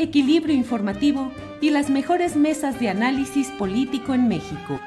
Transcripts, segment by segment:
equilibrio informativo y las mejores mesas de análisis político en México.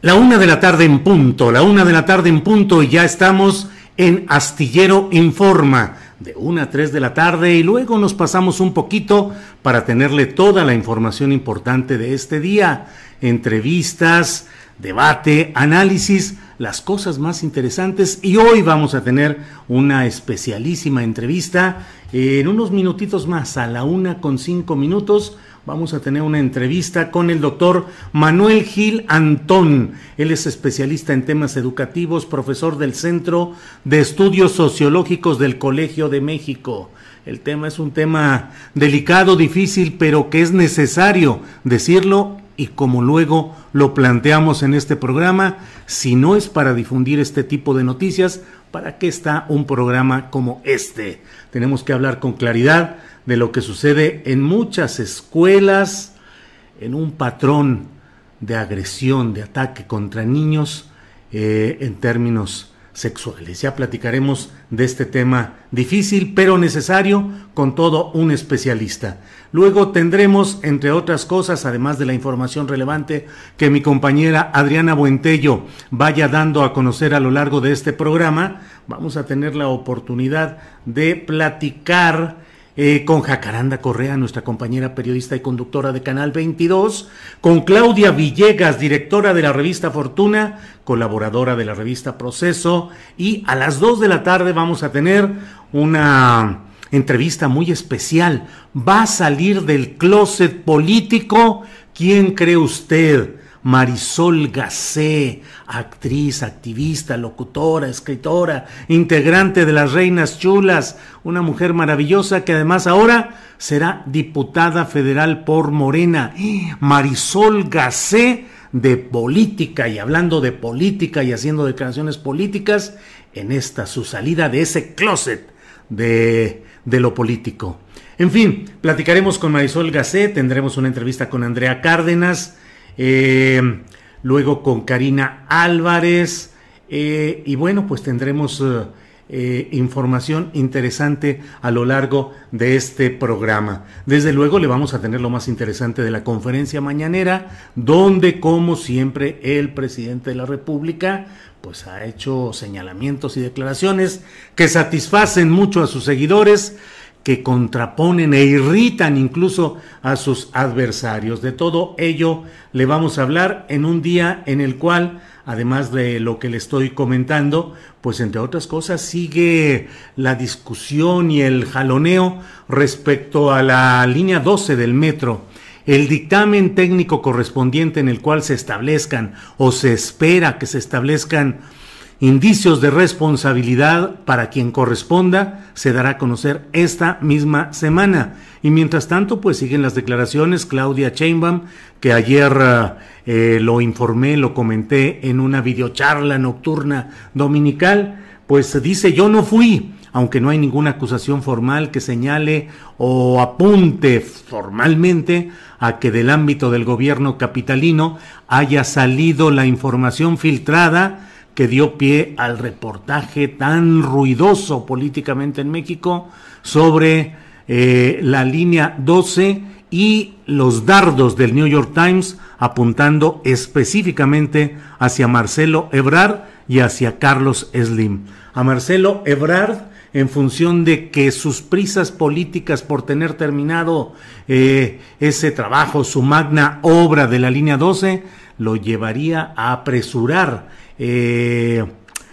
La una de la tarde en punto, la una de la tarde en punto y ya estamos en Astillero Informa de una a tres de la tarde y luego nos pasamos un poquito para tenerle toda la información importante de este día, entrevistas, debate, análisis, las cosas más interesantes y hoy vamos a tener una especialísima entrevista en unos minutitos más, a la una con cinco minutos, vamos a tener una entrevista con el doctor Manuel Gil Antón. Él es especialista en temas educativos, profesor del Centro de Estudios Sociológicos del Colegio de México. El tema es un tema delicado, difícil, pero que es necesario decirlo y como luego lo planteamos en este programa, si no es para difundir este tipo de noticias, ¿para qué está un programa como este? Tenemos que hablar con claridad de lo que sucede en muchas escuelas, en un patrón de agresión, de ataque contra niños eh, en términos sexuales. Ya platicaremos de este tema difícil pero necesario con todo un especialista. Luego tendremos, entre otras cosas, además de la información relevante que mi compañera Adriana Buentello vaya dando a conocer a lo largo de este programa, vamos a tener la oportunidad de platicar eh, con Jacaranda Correa, nuestra compañera periodista y conductora de Canal 22, con Claudia Villegas, directora de la revista Fortuna, colaboradora de la revista Proceso, y a las 2 de la tarde vamos a tener una entrevista muy especial. ¿Va a salir del closet político? ¿Quién cree usted? Marisol Gacé, actriz, activista, locutora, escritora, integrante de las Reinas Chulas, una mujer maravillosa que además ahora será diputada federal por Morena. Marisol Gacé de política y hablando de política y haciendo declaraciones políticas en esta su salida de ese closet de, de lo político. En fin, platicaremos con Marisol Gacé, tendremos una entrevista con Andrea Cárdenas, eh, luego con Karina Álvarez, eh, y bueno, pues tendremos eh, información interesante a lo largo de este programa. Desde luego le vamos a tener lo más interesante de la conferencia mañanera, donde como siempre el presidente de la República pues ha hecho señalamientos y declaraciones que satisfacen mucho a sus seguidores que contraponen e irritan incluso a sus adversarios. De todo ello le vamos a hablar en un día en el cual, además de lo que le estoy comentando, pues entre otras cosas sigue la discusión y el jaloneo respecto a la línea 12 del metro. El dictamen técnico correspondiente en el cual se establezcan o se espera que se establezcan Indicios de responsabilidad para quien corresponda se dará a conocer esta misma semana. Y mientras tanto, pues siguen las declaraciones. Claudia Chainbaum, que ayer eh, lo informé, lo comenté en una videocharla nocturna dominical, pues dice yo no fui, aunque no hay ninguna acusación formal que señale o apunte formalmente a que del ámbito del gobierno capitalino haya salido la información filtrada que dio pie al reportaje tan ruidoso políticamente en México sobre eh, la línea 12 y los dardos del New York Times apuntando específicamente hacia Marcelo Ebrard y hacia Carlos Slim. A Marcelo Ebrard en función de que sus prisas políticas por tener terminado eh, ese trabajo, su magna obra de la línea 12, lo llevaría a apresurar eh,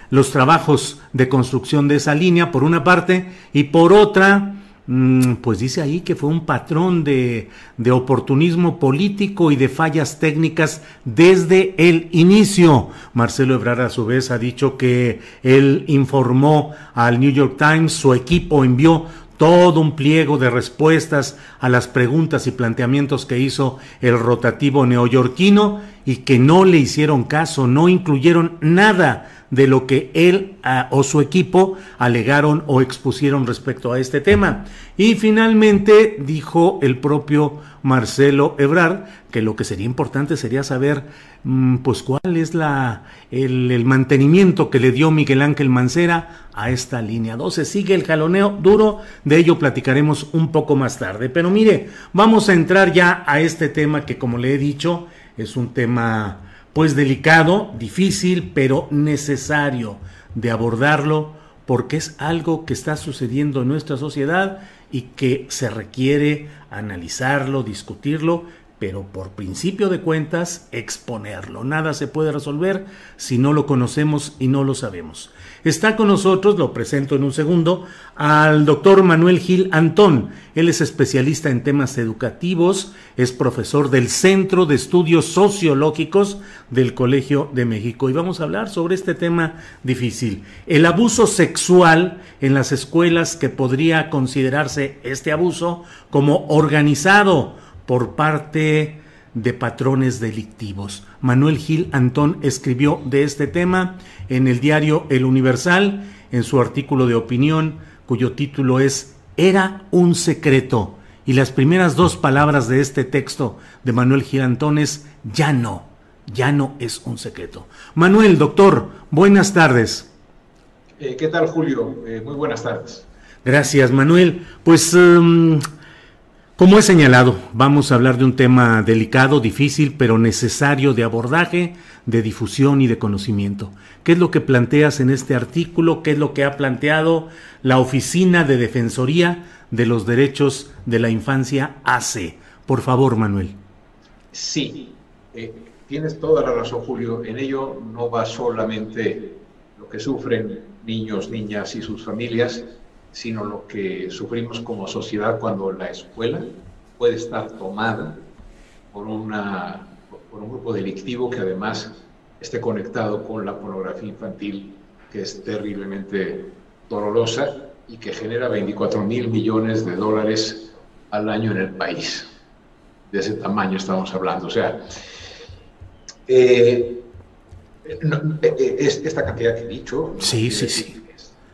los trabajos de construcción de esa línea, por una parte, y por otra, mm, pues dice ahí que fue un patrón de, de, oportunismo político y de fallas técnicas desde el inicio. Marcelo Ebrard a su vez ha dicho que él informó al New York Times, su equipo envió todo un pliego de respuestas a las preguntas y planteamientos que hizo el rotativo neoyorquino y que no le hicieron caso, no incluyeron nada de lo que él ah, o su equipo alegaron o expusieron respecto a este tema. Y finalmente dijo el propio Marcelo Ebrard que lo que sería importante sería saber mm, pues cuál es la el, el, mantenimiento que le dio Miguel Ángel Mancera a esta línea 12. Sigue el jaloneo duro, de ello platicaremos un poco más tarde. Pero mire, vamos a entrar ya a este tema que como le he dicho es un tema pues delicado, difícil, pero necesario de abordarlo porque es algo que está sucediendo en nuestra sociedad y que se requiere analizarlo, discutirlo, pero por principio de cuentas exponerlo. Nada se puede resolver si no lo conocemos y no lo sabemos. Está con nosotros, lo presento en un segundo, al doctor Manuel Gil Antón. Él es especialista en temas educativos, es profesor del Centro de Estudios Sociológicos del Colegio de México. Y vamos a hablar sobre este tema difícil, el abuso sexual en las escuelas que podría considerarse este abuso como organizado por parte de patrones delictivos. Manuel Gil Antón escribió de este tema en el diario El Universal, en su artículo de opinión, cuyo título es Era un secreto. Y las primeras dos palabras de este texto de Manuel Gil Antón es ya no, ya no es un secreto. Manuel, doctor, buenas tardes. Eh, ¿Qué tal, Julio? Eh, muy buenas tardes. Gracias, Manuel. Pues... Um, como he señalado, vamos a hablar de un tema delicado, difícil, pero necesario de abordaje, de difusión y de conocimiento. ¿Qué es lo que planteas en este artículo? ¿Qué es lo que ha planteado la Oficina de Defensoría de los Derechos de la Infancia ACE? Por favor, Manuel. Sí, eh, tienes toda la razón, Julio. En ello no va solamente lo que sufren niños, niñas y sus familias, sino lo que sufrimos como sociedad cuando la escuela puede estar tomada por, una, por un grupo delictivo que además esté conectado con la pornografía infantil, que es terriblemente dolorosa y que genera 24 mil millones de dólares al año en el país. De ese tamaño estamos hablando. O sea, eh, eh, esta cantidad que he dicho. Sí, sí, sí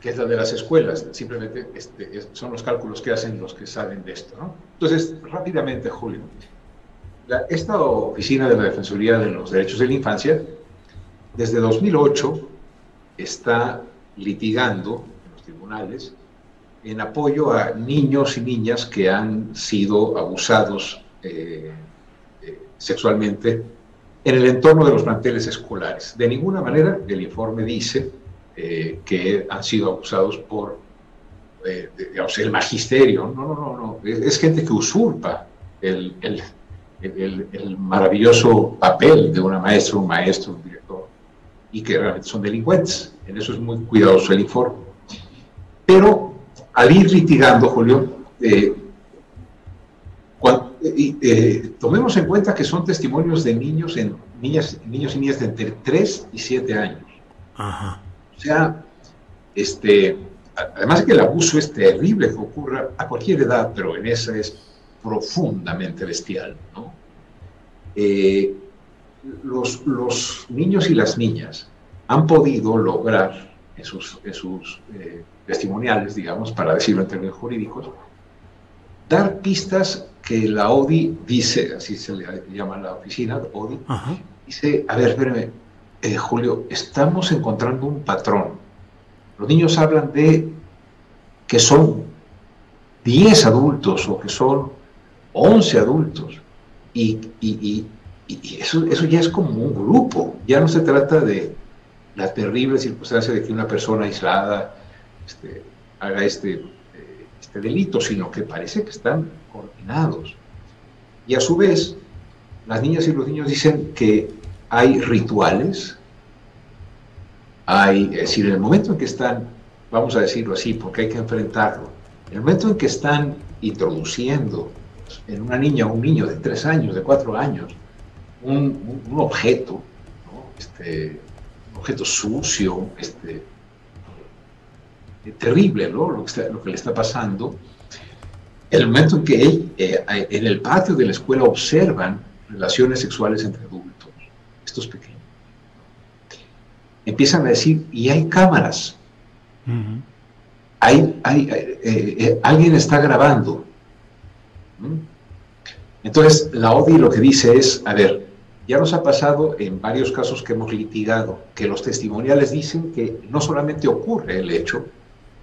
que es la de las escuelas, simplemente este, son los cálculos que hacen los que saben de esto. ¿no? Entonces, rápidamente, Julio, esta oficina de la Defensoría de los Derechos de la Infancia, desde 2008, está litigando en los tribunales en apoyo a niños y niñas que han sido abusados eh, eh, sexualmente en el entorno de los planteles escolares. De ninguna manera, el informe dice eh, que han sido abusados por eh, el magisterio. No, no, no, no. Es, gente que usurpa el, el, el, maravilloso papel de una maestra, un maestro, un director, y que realmente son delincuentes. En eso es muy cuidadoso el informe. Pero al ir litigando, Julio, eh, tomemos en cuenta que son testimonios de niños, en, niñas, niños y niñas de entre 3 y 7 años. Ajá. O sea, este, además de que el abuso es terrible que ocurra a cualquier edad, pero en esa es profundamente bestial, ¿no? Eh, los, los, niños y las niñas han podido lograr en sus, sus eh, testimoniales, digamos, para decirlo en términos jurídicos, dar pistas que la ODI dice, así se le llama la oficina, ODI, dice, a ver, espérame, eh, Julio, estamos encontrando un patrón. Los niños hablan de que son 10 adultos o que son 11 adultos. Y, eso, eso ya es como un grupo. Ya no se trata de la terrible circunstancia de que una persona aislada este, haga este, eh, este delito, sino que parece que están coordinados. Y a su vez, las niñas y los niños dicen que hay rituales, hay, es decir, en el momento en que están, vamos a decirlo así, porque hay que enfrentarlo, en el momento en que están introduciendo en una niña o un niño de tres años, de cuatro años, un, objeto, este, un objeto sucio, este, terrible, Lo que, lo que le está pasando, el momento en que eh, en el patio de la escuela observan relaciones sexuales entre adultos, estos pequeños, empiezan a decir, y hay cámaras, hay, hay eh, eh, alguien está grabando. Entonces, la ODI lo que dice es, a ver, ya nos ha pasado en varios casos que hemos litigado, que los testimoniales dicen que no solamente ocurre el hecho,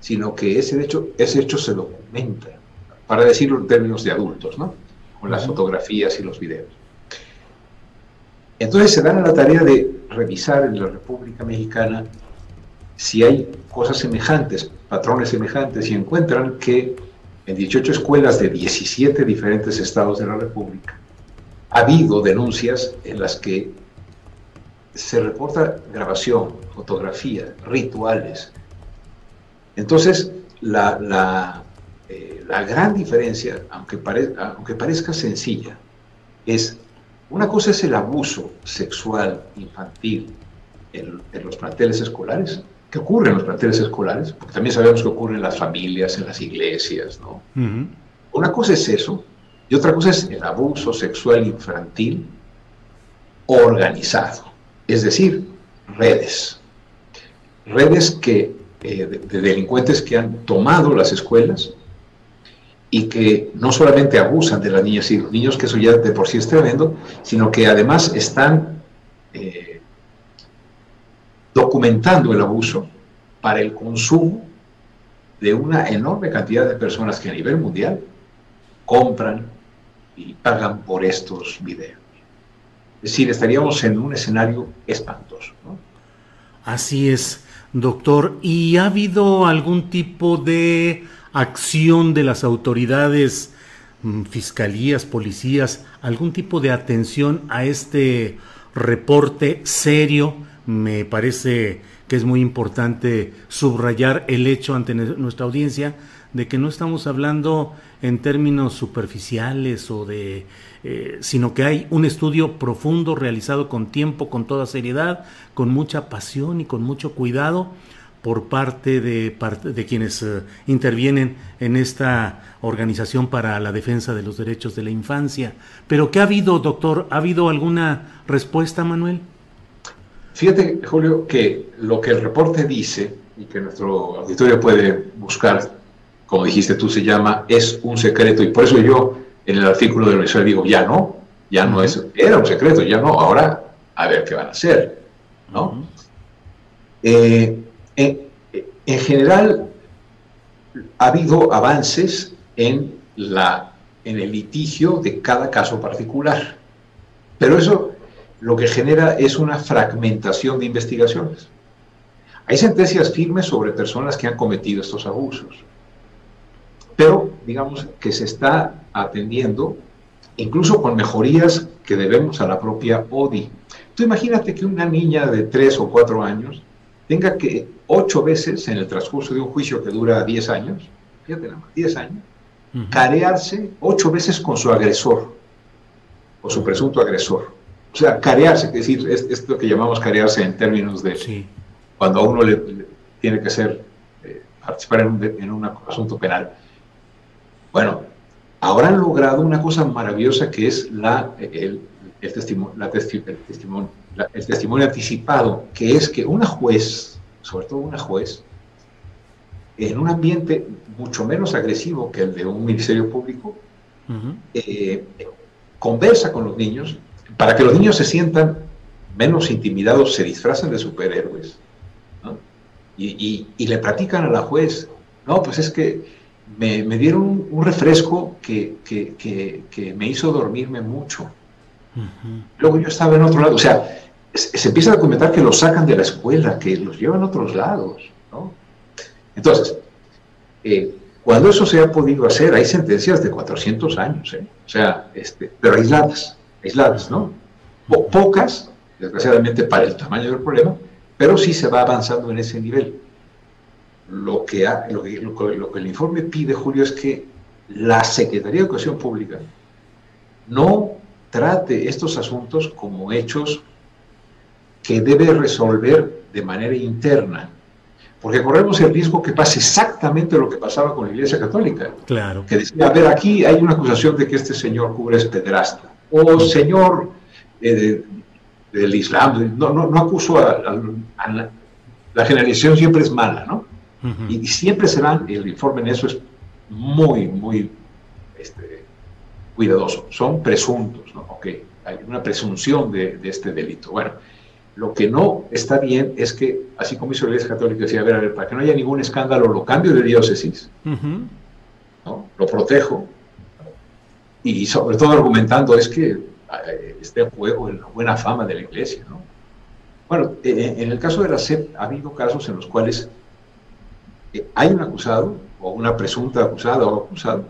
sino que ese hecho, ese hecho se documenta, para decirlo en términos de adultos, ¿no? Con las fotografías y los videos. Entonces se dan a la tarea de revisar en la República Mexicana si hay cosas semejantes, patrones semejantes, y encuentran que en 18 escuelas de 17 diferentes estados de la República ha habido denuncias en las que se reporta grabación, fotografía, rituales, entonces, la, eh, gran diferencia, aunque, aunque parezca sencilla, es, una cosa es el abuso sexual infantil en, los planteles escolares, que ocurre en los planteles escolares, porque también sabemos que ocurre en las familias, en las iglesias, ¿no? Una cosa es eso, y otra cosa es el abuso sexual infantil organizado, es decir, redes. Redes que eh, de, delincuentes que han tomado las escuelas y que no solamente abusan de las niñas y los niños, que eso ya de por sí es tremendo, sino que además están eh, documentando el abuso para el consumo de una enorme cantidad de personas que a nivel mundial compran y pagan por estos videos. Es decir, estaríamos en un escenario espantoso. Así es. Doctor, ¿y ha habido algún tipo de acción de las autoridades, mm, fiscalías, policías, algún tipo de atención a este reporte serio? Me parece que es muy importante subrayar el hecho ante nuestra audiencia de que no estamos hablando en términos superficiales o de eh, sino que hay un estudio profundo realizado con tiempo, con toda seriedad, con mucha pasión y con mucho cuidado por parte de, de quienes eh, intervienen en esta organización para la defensa de los derechos de la infancia. Pero ¿qué ha habido, doctor? ¿Ha habido alguna respuesta, Manuel? Fíjate, Julio, que lo que el reporte dice y que nuestro auditorio puede buscar, como dijiste tú, se llama Es un secreto. Y por eso yo en el artículo de la digo, ya no, ya no es, era un secreto, ya no, ahora a ver qué van a hacer, ¿no? Eh, en, general, ha habido avances en, el litigio de cada caso particular, pero eso lo que genera es una fragmentación de investigaciones. Hay sentencias firmes sobre personas que han cometido estos abusos, pero digamos que se está atendiendo incluso con mejorías que debemos a la propia ODI. Tú imagínate que una niña de 3 o 4 años tenga que ocho veces en el transcurso de un juicio que dura 10 años, fíjate nada más, 10 años, carearse ocho veces con su agresor o su presunto agresor. O sea, carearse, es decir, es, es lo que llamamos carearse en términos de cuando a uno le, tiene que ser, eh, participar en un, en un asunto penal. Bueno, ahora han logrado una cosa maravillosa que es la, el, testimonio, el testimonio anticipado, que es que una juez, sobre todo una juez, en un ambiente mucho menos agresivo que el de un ministerio público, eh, conversa con los niños. Para que los niños se sientan menos intimidados se disfrazan de superhéroes y, le platican a la juez, no, pues es que me, dieron un, refresco que, me hizo dormirme mucho. Luego yo estaba en otro lado, o sea, se, empieza a comentar que los sacan de la escuela, que los llevan a otros lados. Entonces, eh, cuando eso se ha podido hacer, hay sentencias de 400 años, ¿eh? o sea, este, pero aisladas, aisladas, ¿no? pocas, desgraciadamente para el tamaño del problema, pero sí se va avanzando en ese nivel. Lo que, lo, que, el informe pide, Julio, es que la Secretaría de Educación Pública no trate estos asuntos como hechos que debe resolver de manera interna, porque corremos el riesgo que pase exactamente lo que pasaba con la Iglesia Católica. Claro. Que decía, a ver, aquí hay una acusación de que este señor cura es pederasta, o señor eh, del Islam, no, no, no acuso a, la, generalización siempre es mala, ¿no? y, siempre serán, el informe en eso es muy, muy este, cuidadoso, son presuntos, ¿no? Ok, hay una presunción de, de, este delito. Bueno, lo que no está bien es que, así como hizo la Iglesia Católica, decía, a ver, a ver, para que no haya ningún escándalo, lo cambio de diócesis, ¿no? lo protejo, y sobre todo argumentando, es que eh, esté en juego en la buena fama de la iglesia. ¿no? Bueno, eh, eh, en el caso de la SEP ha habido casos en los cuales hay un acusado o una presunta acusada o acusado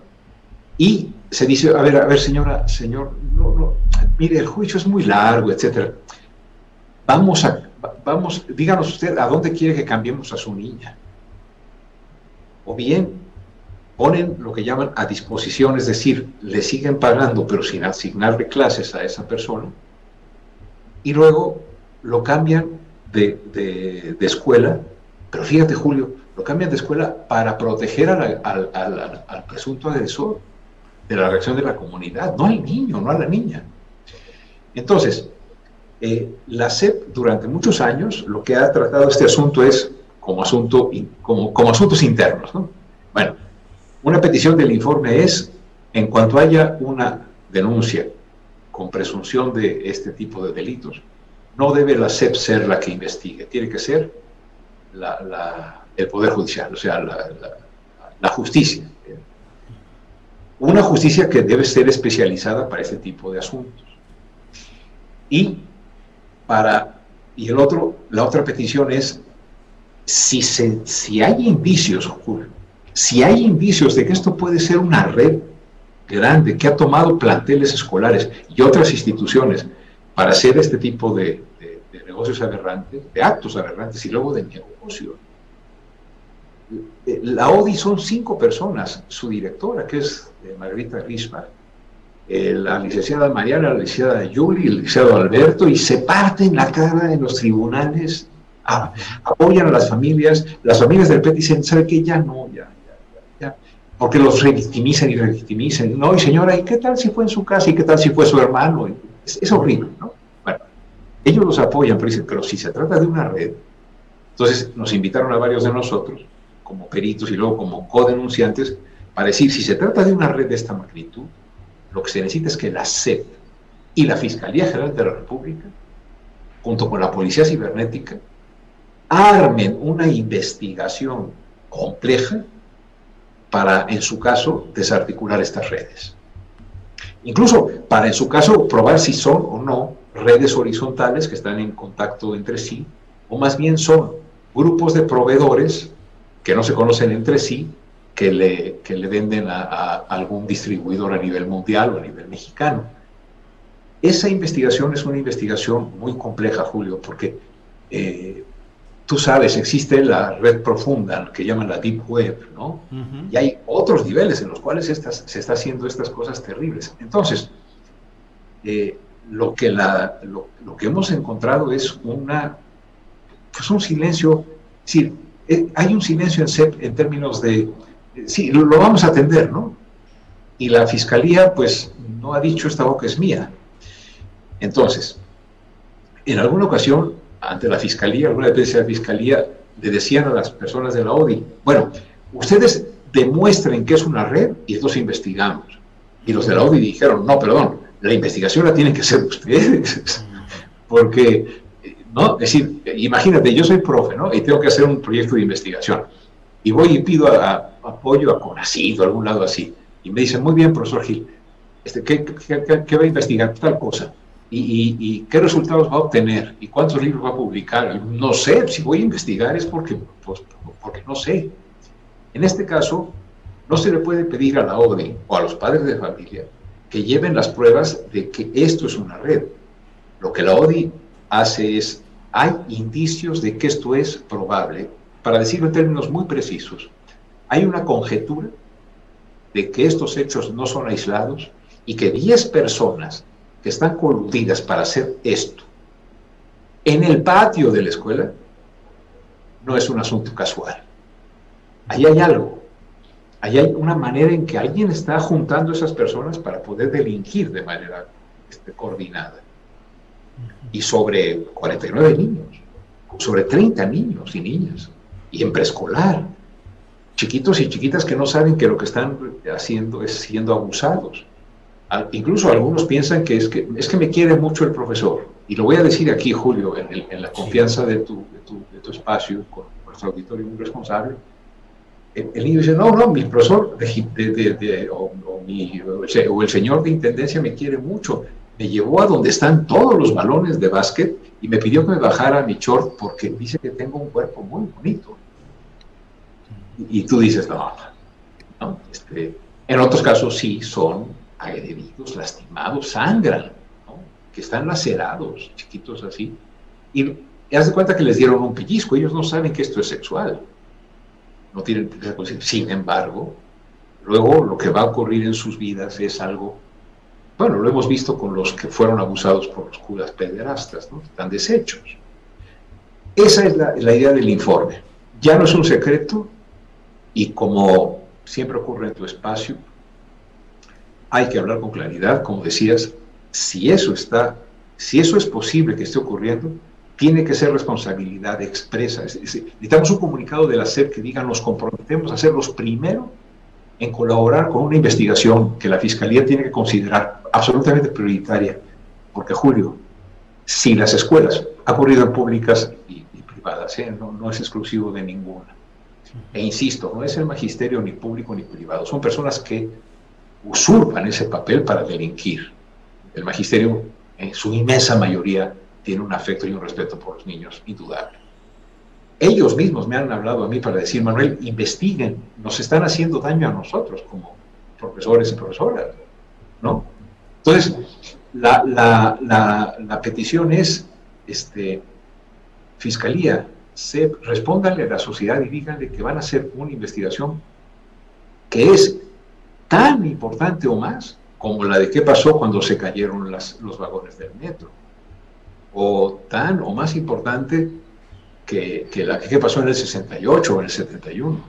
y se dice, a ver, a ver señora, señor, no, no, mire, el juicio es muy largo, etcétera. Vamos a, vamos, díganos usted a dónde quiere que cambiemos a su niña. O bien, ponen lo que llaman a disposición, es decir, le siguen pagando pero sin asignarle clases a esa persona, y luego lo cambian de, escuela, pero fíjate Julio, lo cambian de escuela para proteger al, presunto agresor de la reacción de la comunidad, no al niño, no a la niña. Entonces, eh, la SEP durante muchos años lo que ha tratado este asunto es como, asunto, como, asuntos internos. ¿no? Bueno, una petición del informe es, en cuanto haya una denuncia con presunción de este tipo de delitos, no debe la SEP ser la que investigue, tiene que ser el Poder Judicial, o sea, la, justicia. Una justicia que debe ser especializada para este tipo de asuntos. Y para y el otro, la otra petición es si, se, si hay indicios, si hay indicios de que esto puede ser una red grande que ha tomado planteles escolares y otras instituciones para hacer este tipo de, negocios aberrantes, de actos aberrantes y luego de negocio. La ODI son cinco personas, su directora, que es eh, Margarita Risma, eh, la licenciada Mariana, la licenciada Yuli, el licenciado Alberto, y se parten la cara en los tribunales, apoyan a las familias, las familias del PET dicen, ¿sabe qué? Ya no, ya, porque los revictimizan y revictimizan. No, y señora, ¿y qué tal si fue en su casa? ¿Y qué tal si fue su hermano? Es, horrible, ¿no? Bueno, ellos los apoyan, pero dicen, pero si se trata de una red, entonces nos invitaron a varios de nosotros, como peritos y luego como codenunciantes, para decir, si se trata de una red de esta magnitud, lo que se necesita es que la SEP y la Fiscalía General de la República, junto con la Policía Cibernética, armen una investigación compleja para, en su caso, desarticular estas redes. Incluso para, en su caso, probar si son o no redes horizontales que están en contacto entre sí, o más bien son grupos de proveedores que no se conocen entre sí, que le, que le venden a, algún distribuidor a nivel mundial o a nivel mexicano. Esa investigación es una investigación muy compleja, Julio, porque eh, tú sabes, existe la red profunda, que llaman la Deep Web, ¿no? Y hay otros niveles en los cuales se está haciendo estas cosas terribles. Entonces, eh, lo, que la, lo, que hemos encontrado es una, pues un silencio, es decir, eh, hay un silencio en CEP en términos de, sí, lo, vamos a atender, ¿no? Y la fiscalía, pues, no ha dicho esta boca es mía. Entonces, en alguna ocasión ante la fiscalía, alguna vez de la fiscalía, le decían a las personas de la ODI, bueno, ustedes demuestren que es una red y entonces investigamos. Y los de la ODI dijeron, no, perdón, la investigación la tienen que hacer ustedes. porque, ¿no? Es decir, imagínate, yo soy profe, ¿no? Y tengo que hacer un proyecto de investigación. Y voy y pido apoyo a CONACYT o algún lado así. Y me dicen, muy bien, profesor Gil, este, ¿qué, qué, va a investigar? Tal cosa. Y, qué resultados va a obtener? ¿Y cuántos libros va a publicar? No sé, si voy a investigar es porque, pues, porque no sé. En este caso, no se le puede pedir a la ODI o a los padres de familia que lleven las pruebas de que esto es una red. Lo que la ODI hace es, hay indicios de que esto es probable, para decirlo en términos muy precisos, hay una conjetura de que estos hechos no son aislados y que 10 personas que están coludidas para hacer esto en el patio de la escuela no es un asunto casual. Ahí hay algo. Ahí hay una manera en que alguien está juntando a esas personas para poder delinquir de manera este, coordinada. Y sobre 49 niños, sobre 30 niños y niñas, y en preescolar, chiquitos y chiquitas que no saben que lo que están haciendo es siendo abusados. Incluso algunos piensan que es que, es que me quiere mucho el profesor. Y lo voy a decir aquí, Julio, en, la confianza de tu, de tu, espacio, con nuestro auditorio muy responsable. El, niño dice, no, no, mi profesor de, o, o, el señor de intendencia me quiere mucho. Me llevó a donde están todos los balones de básquet y me pidió que me bajara mi short porque dice que tengo un cuerpo muy bonito. Y, tú dices, no, no. Este, en otros casos sí son agredidos, lastimados, sangran, que están lacerados, chiquitos así. Y haz de cuenta que les dieron un pellizco, ellos no saben que esto es sexual. No tienen Sin embargo, luego lo que va a ocurrir en sus vidas es algo, bueno, lo hemos visto con los que fueron abusados por los curas pederastas, ¿no? Están deshechos. Esa es la, la idea del informe. Ya no es un secreto y como siempre ocurre en tu espacio, hay que hablar con claridad, como decías, si eso está, si eso es posible que esté ocurriendo, tiene que ser responsabilidad expresa. necesitamos un comunicado de la SEP que diga nos comprometemos a ser los primeros en colaborar con una investigación que la Fiscalía tiene que considerar absolutamente prioritaria. Porque, Julio, si las escuelas, ha ocurrido en públicas y, privadas, ¿eh? no es exclusivo de ninguna. E insisto, no es el magisterio ni público ni privado, son personas que usurpan ese papel para delinquir. El magisterio, en su inmensa mayoría, tiene un afecto y un respeto por los niños, indudable. Ellos mismos me han hablado a mí para decir, Manuel, investiguen, nos están haciendo daño a nosotros como profesores y profesoras, ¿no? Entonces, la, la petición es, este, Fiscalía, se, respóndanle a la sociedad y díganle que van a hacer una investigación que es tan importante o más como la de qué pasó cuando se cayeron las, los vagones del metro, o tan o más importante que, que la que pasó en el 68 o en el 71,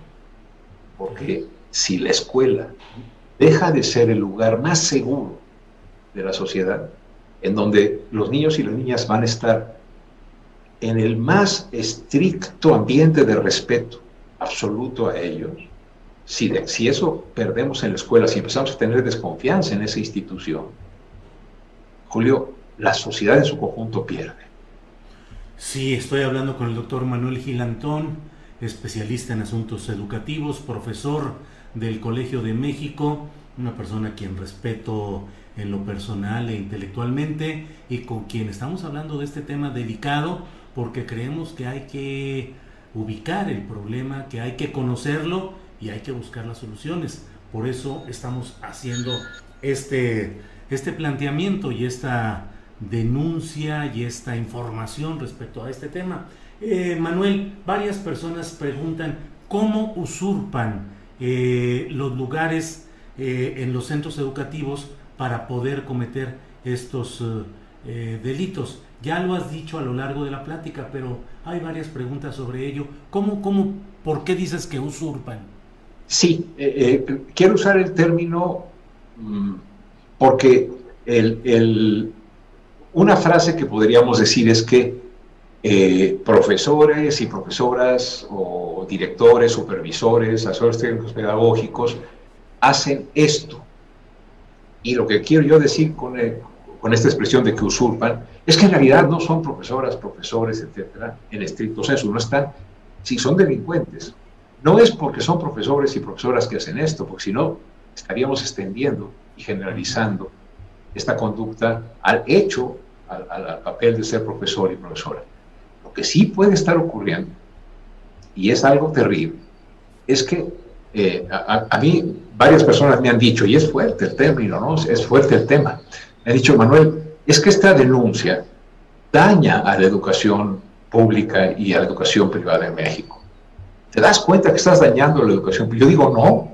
porque si la escuela deja de ser el lugar más seguro de la sociedad, en donde los niños y las niñas van a estar en el más estricto ambiente de respeto absoluto a ellos, si, si eso perdemos en la escuela, si empezamos a tener desconfianza en esa institución, Julio, la sociedad en su conjunto pierde. Sí, estoy hablando con el doctor Manuel Gilantón, especialista en asuntos educativos, profesor del Colegio de México, una persona a quien respeto en lo personal e intelectualmente y con quien estamos hablando de este tema delicado porque creemos que hay que ubicar el problema, que hay que conocerlo y hay que buscar las soluciones. Por eso estamos haciendo este, este planteamiento y esta denuncia y esta información respecto a este tema. Eh, Manuel, varias personas preguntan cómo usurpan eh, los lugares eh, en los centros educativos para poder cometer estos delitos. Ya lo has dicho a lo largo de la plática, pero hay varias preguntas sobre ello. ¿Cómo, cómo, por qué dices que usurpan? Sí, eh, eh, quiero usar el término mm, porque el, una frase que podríamos decir es que eh, profesores y profesoras o directores, supervisores, asesores técnicos pedagógicos hacen esto. Y lo que quiero yo decir con, con esta expresión de que usurpan, es que en realidad no son profesoras, profesores, etcétera, en estricto senso, no están, si son delincuentes. No es porque son profesores y profesoras que hacen esto, porque si no, estaríamos extendiendo y generalizando esta conducta al hecho, al, papel de ser profesor y profesora. Lo que sí puede estar ocurriendo, y es algo terrible, es que eh, a, a, mí varias personas me han dicho, y es fuerte el término, ¿no? Es fuerte el tema. Me han dicho, Manuel, es que esta denuncia daña a la educación pública y a la educación privada en México. ¿Te das cuenta que estás dañando la educación pública? Yo digo, no.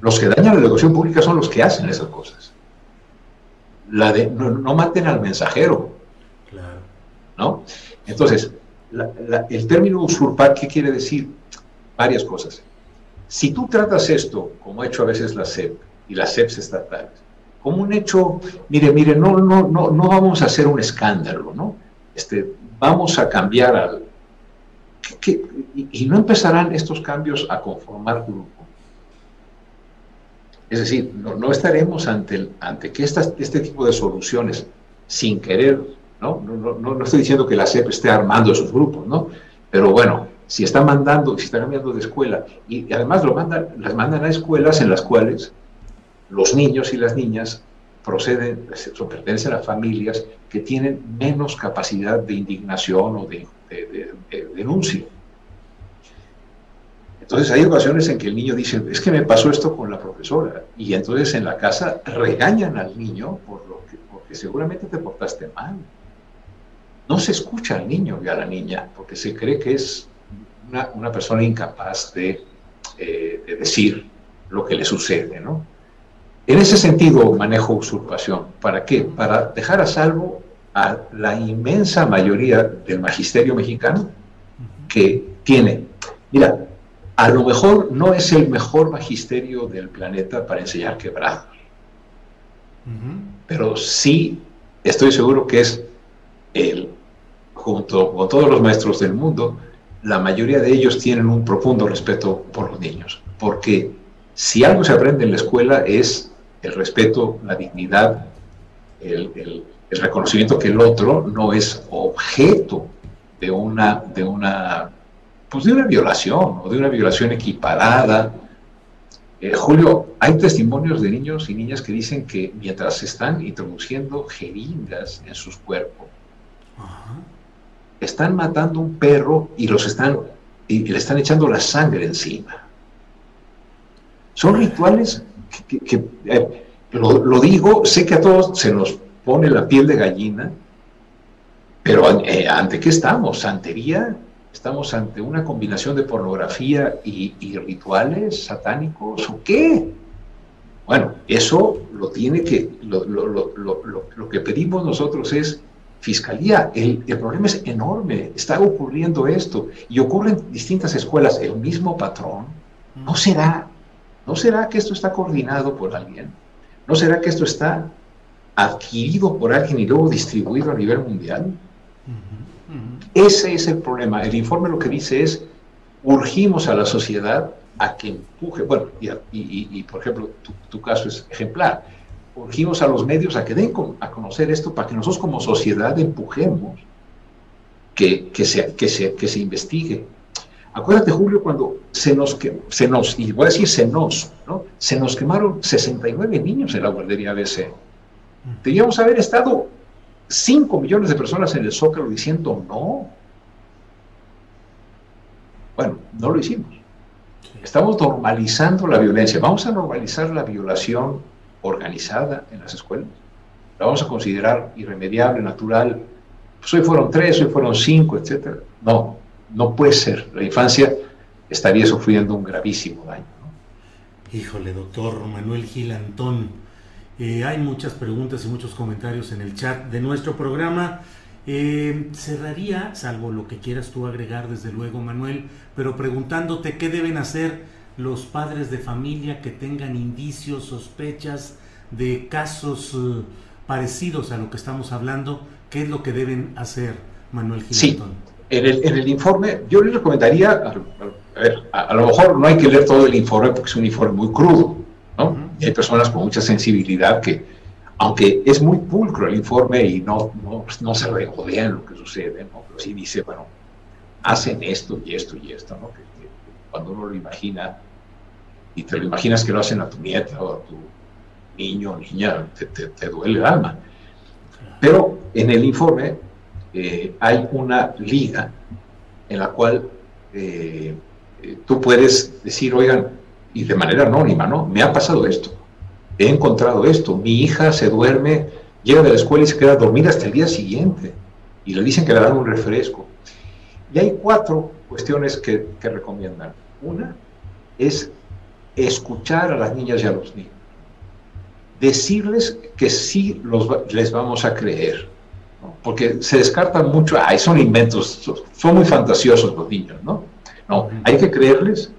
Los que dañan la educación pública son los que hacen esas cosas. La de, no, maten al mensajero. Claro. ¿No? Entonces, el término usurpar, ¿qué quiere decir? Varias cosas. Si tú tratas esto, como ha hecho a veces la SEP y las SEPs estatales, como un hecho, mire, mire, no, no, no, no vamos a hacer un escándalo, ¿no? Este, vamos a cambiar al... y, no empezarán estos cambios a conformar grupo. Es decir, no, estaremos ante, ante que este tipo de soluciones, sin querer, ¿no? No, no, no estoy diciendo que la SEP esté armando esos grupos, ¿no? Pero bueno, si está mandando, si está cambiando de escuela, y, además lo mandan, las mandan a escuelas en las cuales los niños y las niñas proceden pertenecen a familias que tienen menos capacidad de indignación o de, denuncia. Entonces hay ocasiones en que el niño dice, es que me pasó esto con la profesora, y entonces en la casa regañan al niño por lo que, porque seguramente te portaste mal. No se escucha al niño y a la niña, porque se cree que es una, persona incapaz eh, de, decir lo que le sucede, ¿no? En ese sentido manejo usurpación. ¿Para qué? Para dejar a salvo a la inmensa mayoría del magisterio mexicano que tiene, mira, a lo mejor no es el mejor magisterio del planeta para enseñar quebrados, pero sí estoy seguro que es el, junto con todos los maestros del mundo, la mayoría de ellos tienen un profundo respeto por los niños, porque si algo se aprende en la escuela es el respeto, la dignidad, el, reconocimiento que el otro no es objeto de una, de una, pues de una violación o de una violación equiparada. Eh, Julio, hay testimonios de niños y niñas que dicen que mientras se están introduciendo jeringas en sus cuerpos, están matando un perro y los están y le están echando la sangre encima. Son rituales que, eh, lo, digo, sé que a todos se nos pone la piel de gallina, pero eh, ¿ante qué estamos? ¿Santería? ¿Estamos ante una combinación de pornografía y, rituales satánicos o qué? Bueno, eso lo tiene que, lo, lo que pedimos nosotros es Fiscalía, el, problema es enorme, está ocurriendo esto y ocurre en distintas escuelas el mismo patrón. ¿No será, ¿No será que esto está coordinado por alguien? ¿No será que esto está adquirido por alguien y luego distribuido a nivel mundial? Ese es el problema. El informe lo que dice es, urgimos a la sociedad a que empuje, bueno, y, por ejemplo, tu caso es ejemplar, urgimos a los medios a que den a conocer esto para que nosotros como sociedad empujemos que, que, se, que, se, que se investigue. Acuérdate, Julio, cuando se nos, que, se nos, y voy a decir se nos, ¿no? se nos quemaron 69 niños en la guardería ABC. Debíamos haber estado 5 millones de personas en el Zócalo diciendo no. Bueno, no lo hicimos. Estamos normalizando la violencia. Vamos a normalizar la violación organizada en las escuelas. La vamos a considerar irremediable, natural. Pues hoy fueron tres, hoy fueron cinco, etc. No, no puede ser. La infancia estaría sufriendo un gravísimo daño. Híjole, doctor Manuel Gil Antón. Eh, hay muchas preguntas y muchos comentarios en el chat de nuestro programa. Eh, cerraría, salvo lo que quieras tú agregar, desde luego, Manuel, pero preguntándote qué deben hacer los padres de familia que tengan indicios, sospechas de casos eh, parecidos a lo que estamos hablando, ¿qué es lo que deben hacer, Manuel Gilberto? Sí, en el, en el, informe, yo les recomendaría, a, ver, a, lo mejor no hay que leer todo el informe porque es un informe muy crudo, ¿no? y hay personas con mucha sensibilidad que aunque es muy pulcro el informe y no, no, se regodea en lo que sucede, ¿no? pero sí dice, bueno, hacen esto y esto y esto, ¿no? que, cuando uno lo imagina y te lo imaginas que lo hacen a tu nieta o a tu niño o niña, te, duele el alma. Pero en el informe eh, hay una liga en la cual eh, tú puedes decir, oigan, y de manera anónima, ¿no? Me ha pasado esto, he encontrado esto, mi hija se duerme, llega de la escuela y se queda dormida hasta el día siguiente, y le dicen que le dan un refresco. Y hay cuatro cuestiones que, que recomiendan. Una es escuchar a las niñas y a los niños, decirles que sí los, les vamos a creer, porque se descartan mucho, ay, son inventos, son muy fantasiosos los niños, ¿no? No, hay que creerles,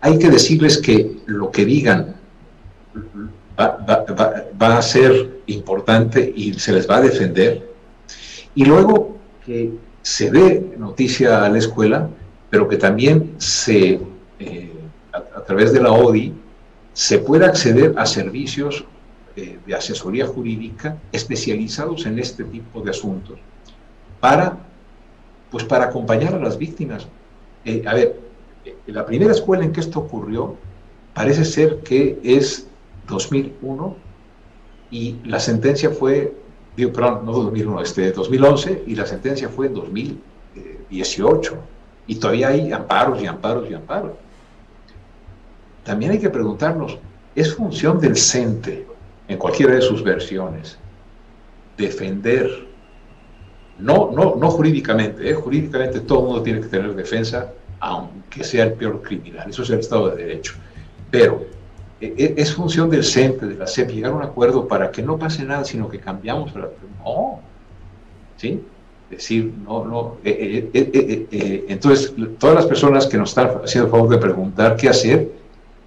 hay que decirles que lo que digan va, a ser importante y se les va a defender, y luego que se dé noticia a la escuela, pero que también se, eh, a, través de la ODI, se pueda acceder a servicios de asesoría jurídica especializados en este tipo de asuntos para, pues para acompañar a las víctimas. Eh, a ver, eh, la primera escuela en que esto ocurrió parece ser que es 2001 y la sentencia fue, digo, perdón, no 2001, este 2011 y la sentencia fue en 2018 y todavía hay amparos y amparos y amparos. También hay que preguntarnos, ¿es función del CENTE en cualquiera de sus versiones, defender, no, no, no jurídicamente, ¿eh? jurídicamente todo mundo tiene que tener defensa, aunque sea el peor criminal, eso es el Estado de Derecho, pero e, e, es función del CENTE, de la CEP, llegar a un acuerdo para que no pase nada, sino que cambiamos la... No, ¿sí? Decir, no, no. Entonces, todas las personas que nos están haciendo favor de preguntar qué hacer,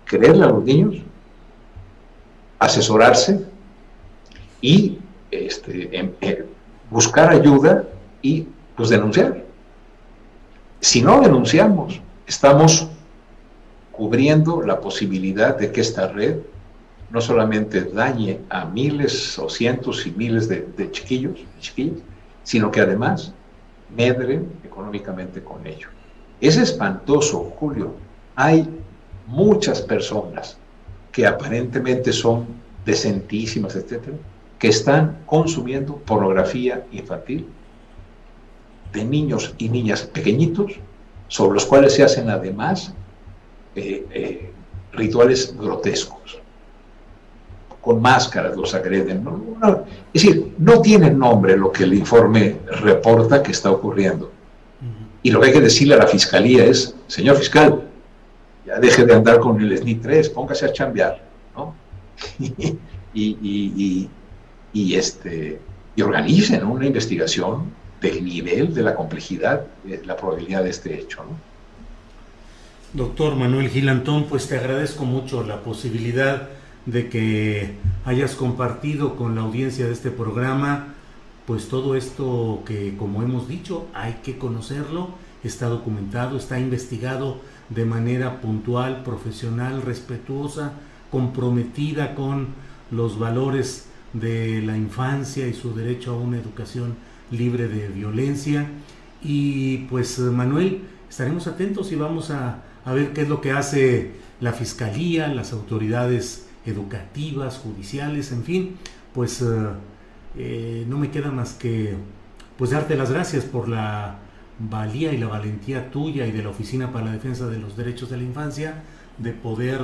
creerle a los niños, asesorarse y este, em, eh, buscar ayuda y pues denunciar. Si no denunciamos, estamos cubriendo la posibilidad de que esta red no solamente dañe a miles o cientos y miles de, chiquillos, chiquillos, sino que además medren económicamente con ello. Es espantoso, Julio. Hay muchas personas que aparentemente son decentísimas, etcétera, que están consumiendo pornografía infantil de niños y niñas pequeñitos, sobre los cuales se hacen además eh, eh, rituales grotescos. Con máscaras los agreden. es decir, no tiene nombre lo que el informe reporta que está ocurriendo. Y lo que hay que decirle a la fiscalía es, señor fiscal, ya deje de andar con el SNI 3, póngase a chambear, ¿no? y, y, este, y organicen una investigación del nivel, de la complejidad, de la probabilidad de este hecho, ¿no? Doctor Manuel Gilantón, pues te agradezco mucho la posibilidad de que hayas compartido con la audiencia de este programa, pues todo esto que, como hemos dicho, hay que conocerlo, está documentado, está investigado de manera puntual, profesional, respetuosa, comprometida con los valores de la infancia y su derecho a una educación libre de violencia. Y pues Manuel, estaremos atentos y vamos a, ver qué es lo que hace la Fiscalía, las autoridades educativas, judiciales, en fin, pues eh, eh, no me queda más que pues darte las gracias por la valía y la valentía tuya y de la Oficina para la Defensa de los Derechos de la Infancia de poder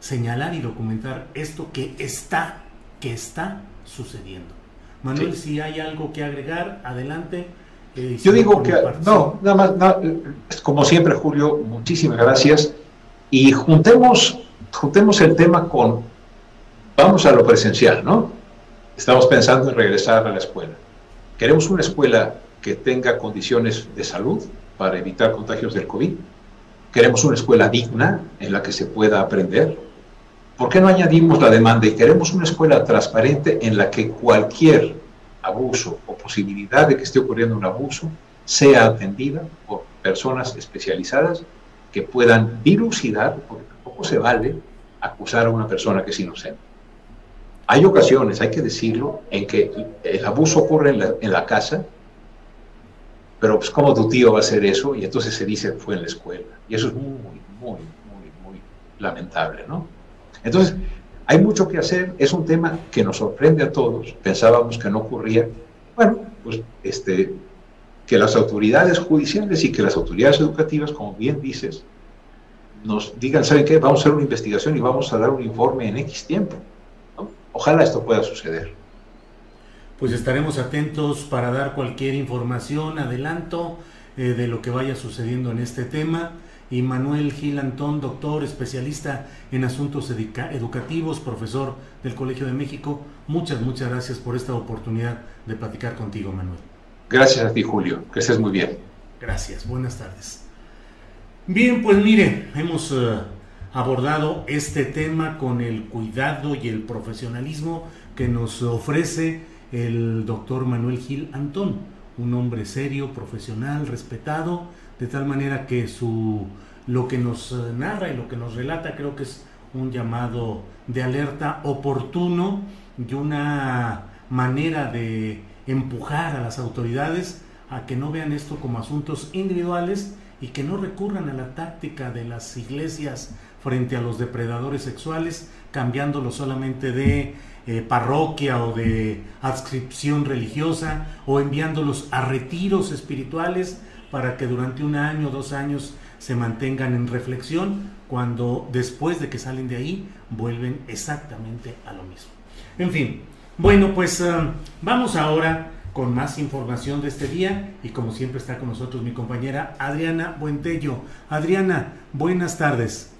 señalar y documentar esto que está, que está sucediendo. Manuel, si hay algo que agregar, adelante. Eh, Yo digo que, no, nada más, como siempre, Julio, muchísimas gracias. Y juntemos, juntemos el tema con, vamos a lo presencial, ¿no? Estamos pensando en regresar a la escuela. Queremos una escuela que tenga condiciones de salud para evitar contagios del COVID. Queremos una escuela digna en la que se pueda aprender. ¿Por qué no añadimos la demanda y queremos una escuela transparente en la que cualquier abuso o posibilidad de que esté ocurriendo un abuso sea atendida por personas especializadas que puedan dilucidar, porque tampoco se vale acusar a una persona que es inocente. Hay ocasiones, hay que decirlo, en que el abuso ocurre en la, en la casa, pero pues cómo tu tío va a hacer eso y entonces se dice fue en la escuela. Y eso es muy, muy, muy, muy lamentable, ¿no? Entonces, hay mucho que hacer, es un tema que nos sorprende a todos, pensábamos que no ocurría. Bueno, pues este, que las autoridades judiciales y que las autoridades educativas, como bien dices, nos digan, ¿saben qué? Vamos a hacer una investigación y vamos a dar un informe en X tiempo. Ojalá esto pueda suceder. Pues estaremos atentos para dar cualquier información, adelanto eh, de lo que vaya sucediendo en este tema. Y Manuel Gil Antón, doctor, especialista en asuntos educativos, profesor del Colegio de México, muchas, muchas gracias por esta oportunidad de platicar contigo, Manuel. Gracias a ti, Julio. Que estés muy bien. Gracias. Buenas tardes. Bien, pues mire, hemos eh, abordado este tema con el cuidado y el profesionalismo que nos ofrece el doctor Manuel Gil Antón, un hombre serio, profesional, respetado, de tal manera que su lo que nos eh, narra y lo que nos relata creo que es un llamado de alerta oportuno y una manera de empujar a las autoridades a que no vean esto como asuntos individuales y que no recurran a la táctica de las iglesias frente a los depredadores sexuales, cambiándolo solamente de eh, parroquia o de adscripción religiosa o enviándolos a retiros espirituales para que durante un año o dos años se mantengan en reflexión cuando después de que salen de ahí vuelven exactamente a lo mismo. En fin, bueno, pues eh, vamos ahora con más información de este día y como siempre está con nosotros mi compañera Adriana Buentello. Adriana, buenas tardes.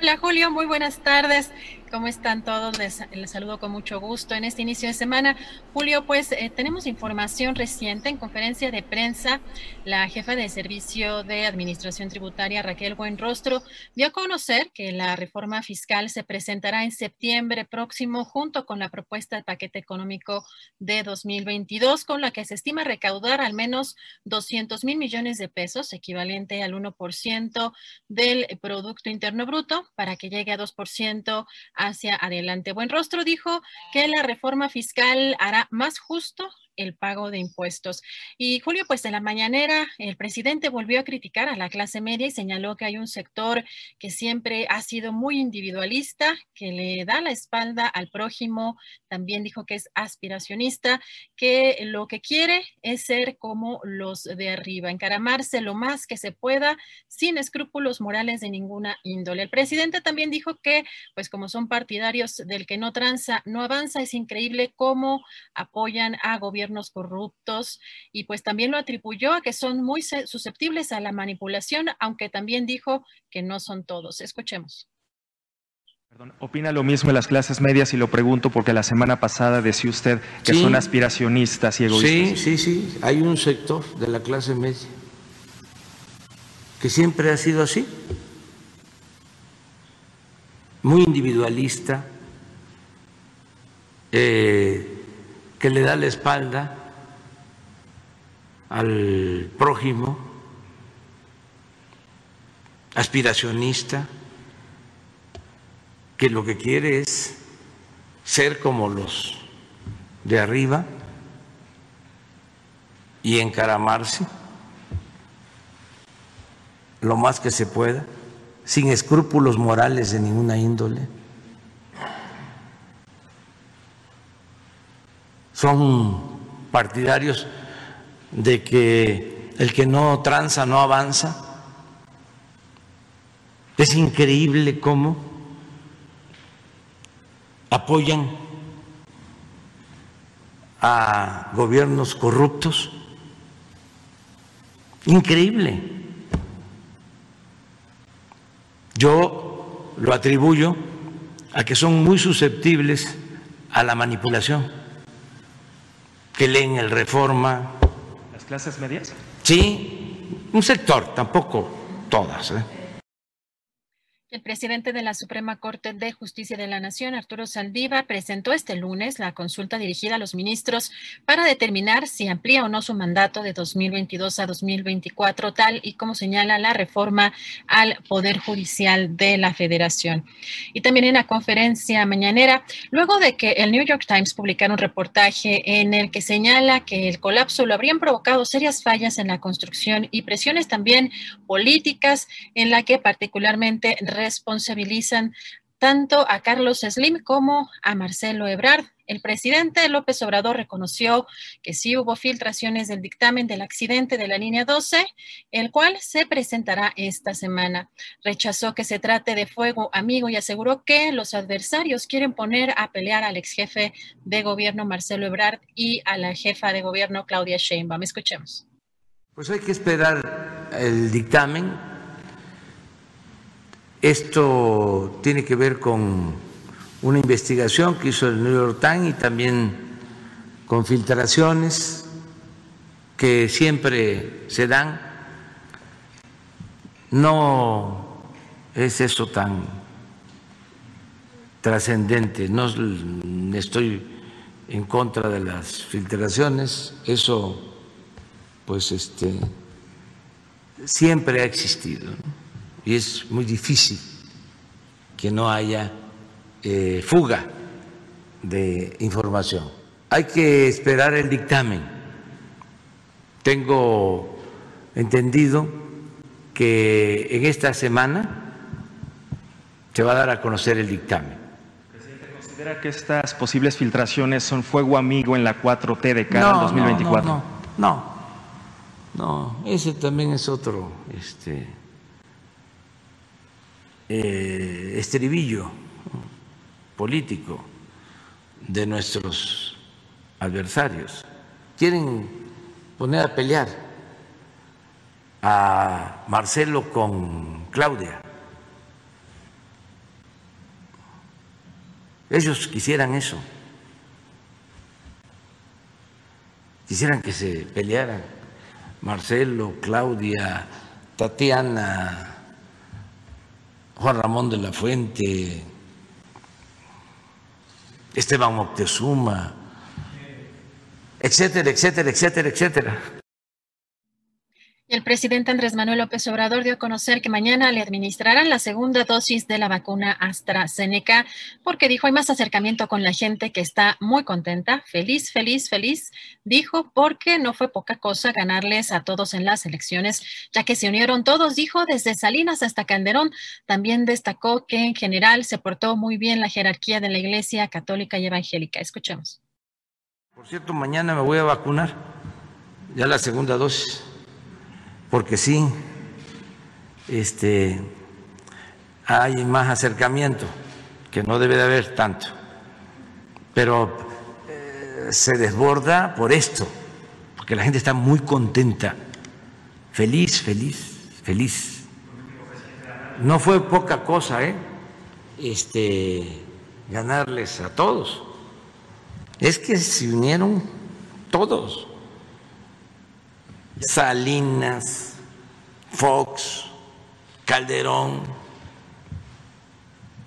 Hola Julio, muy buenas tardes. ¿Cómo están todos? Les, saludo con mucho gusto en este inicio de semana. Julio, pues eh, tenemos información reciente en conferencia de prensa. La jefa de Servicio de Administración Tributaria, Raquel Buenrostro, dio a conocer que la reforma fiscal se presentará en septiembre próximo junto con la propuesta de paquete económico de 2022, con la que se estima recaudar al menos 200 mil millones de pesos, equivalente al 1% del Producto Interno Bruto, para que llegue a 2% hacia adelante. Buen Rostro dijo que la reforma fiscal hará más justo el pago de impuestos. Y Julio, pues en la mañanera el presidente volvió a criticar a la clase media y señaló que hay un sector que siempre ha sido muy individualista, que le da la espalda al prójimo, también dijo que es aspiracionista, que lo que quiere es ser como los de arriba, encaramarse lo más que se pueda sin escrúpulos morales de ninguna índole. El presidente también dijo que, pues como son partidarios del que no tranza, no avanza, es increíble cómo apoyan a gobiernos corruptos y pues también lo atribuyó a que son muy susceptibles a la manipulación, aunque también dijo que no son todos. Escuchemos. ¿Opina lo mismo de las clases medias? Y lo pregunto porque la semana pasada decía usted que son aspiracionistas y egoístas. Sí, sí, sí. Hay un sector de la clase media que siempre ha sido así, muy individualista, eh, que le da la espalda al prójimo, aspiracionista, que lo que quiere es ser como los de arriba y encaramarse lo más que se pueda, sin escrúpulos morales de ninguna índole. Son partidarios de que el que no tranza no avanza. Es increíble cómo apoyan a gobiernos corruptos. Increíble. Yo lo atribuyo a que son muy susceptibles a la manipulación que leen el Reforma. ¿Las clases medias? Sí, un sector, tampoco todas. ¿eh? El presidente de la Suprema Corte de Justicia de la Nación, Arturo Saldívar, presentó este lunes la consulta dirigida a los ministros para determinar si amplía o no su mandato de 2022 a 2024, tal y como señala la reforma al Poder Judicial de la Federación. Y también en la conferencia mañanera, luego de que el New York Times publicara un reportaje en el que señala que el colapso lo habrían provocado serias fallas en la construcción y presiones también políticas en la que particularmente responsabilizan tanto a Carlos Slim como a Marcelo Ebrard. El presidente López Obrador reconoció que sí hubo filtraciones del dictamen del accidente de la línea 12, el cual se presentará esta semana. Rechazó que se trate de fuego amigo y aseguró que los adversarios quieren poner a pelear al ex jefe de gobierno Marcelo Ebrard y a la jefa de gobierno Claudia Sheinbaum. Escuchemos. Pues hay que esperar el dictamen esto tiene que ver con una investigación que hizo el New York Times y también con filtraciones que siempre se dan. No es eso tan trascendente, no estoy en contra de las filtraciones, eso pues este siempre ha existido y es muy difícil que no haya eh, fuga de información. Hay que esperar el dictamen. Tengo entendido que en esta semana se va a dar a conocer el dictamen. Presidente, ¿considera que estas posibles filtraciones son fuego amigo en la 4T de cara al 2024? No, no, no, no, ese también es otro este, eh, estribillo político de nuestros adversarios. Quieren poner a pelear a Marcelo con Claudia. Ellos quisieran eso. Quisieran que se pelearan Marcelo, Claudia, Tatiana, Juan Ramón de la Fuente, Esteban Moctezuma, etcétera, etcétera, etcétera, etcétera. El presidente Andrés Manuel López Obrador dio a conocer que mañana le administrarán la segunda dosis de la vacuna AstraZeneca porque dijo hay más acercamiento con la gente que está muy contenta, feliz, feliz, feliz, dijo porque no fue poca cosa ganarles a todos en las elecciones, ya que se unieron todos, dijo, desde Salinas hasta Calderón. También destacó que en general se portó muy bien la jerarquía de la Iglesia Católica y Evangélica. Escuchemos. Por cierto, mañana me voy a vacunar, ya la segunda dosis porque sí este, hay más acercamiento, que no debe de haber tanto, pero eh, se desborda por esto, porque la gente está muy contenta, feliz, feliz, feliz. No fue poca cosa, ¿eh? Este, ganarles a todos. Es que se unieron todos. Salinas, Fox, Calderón,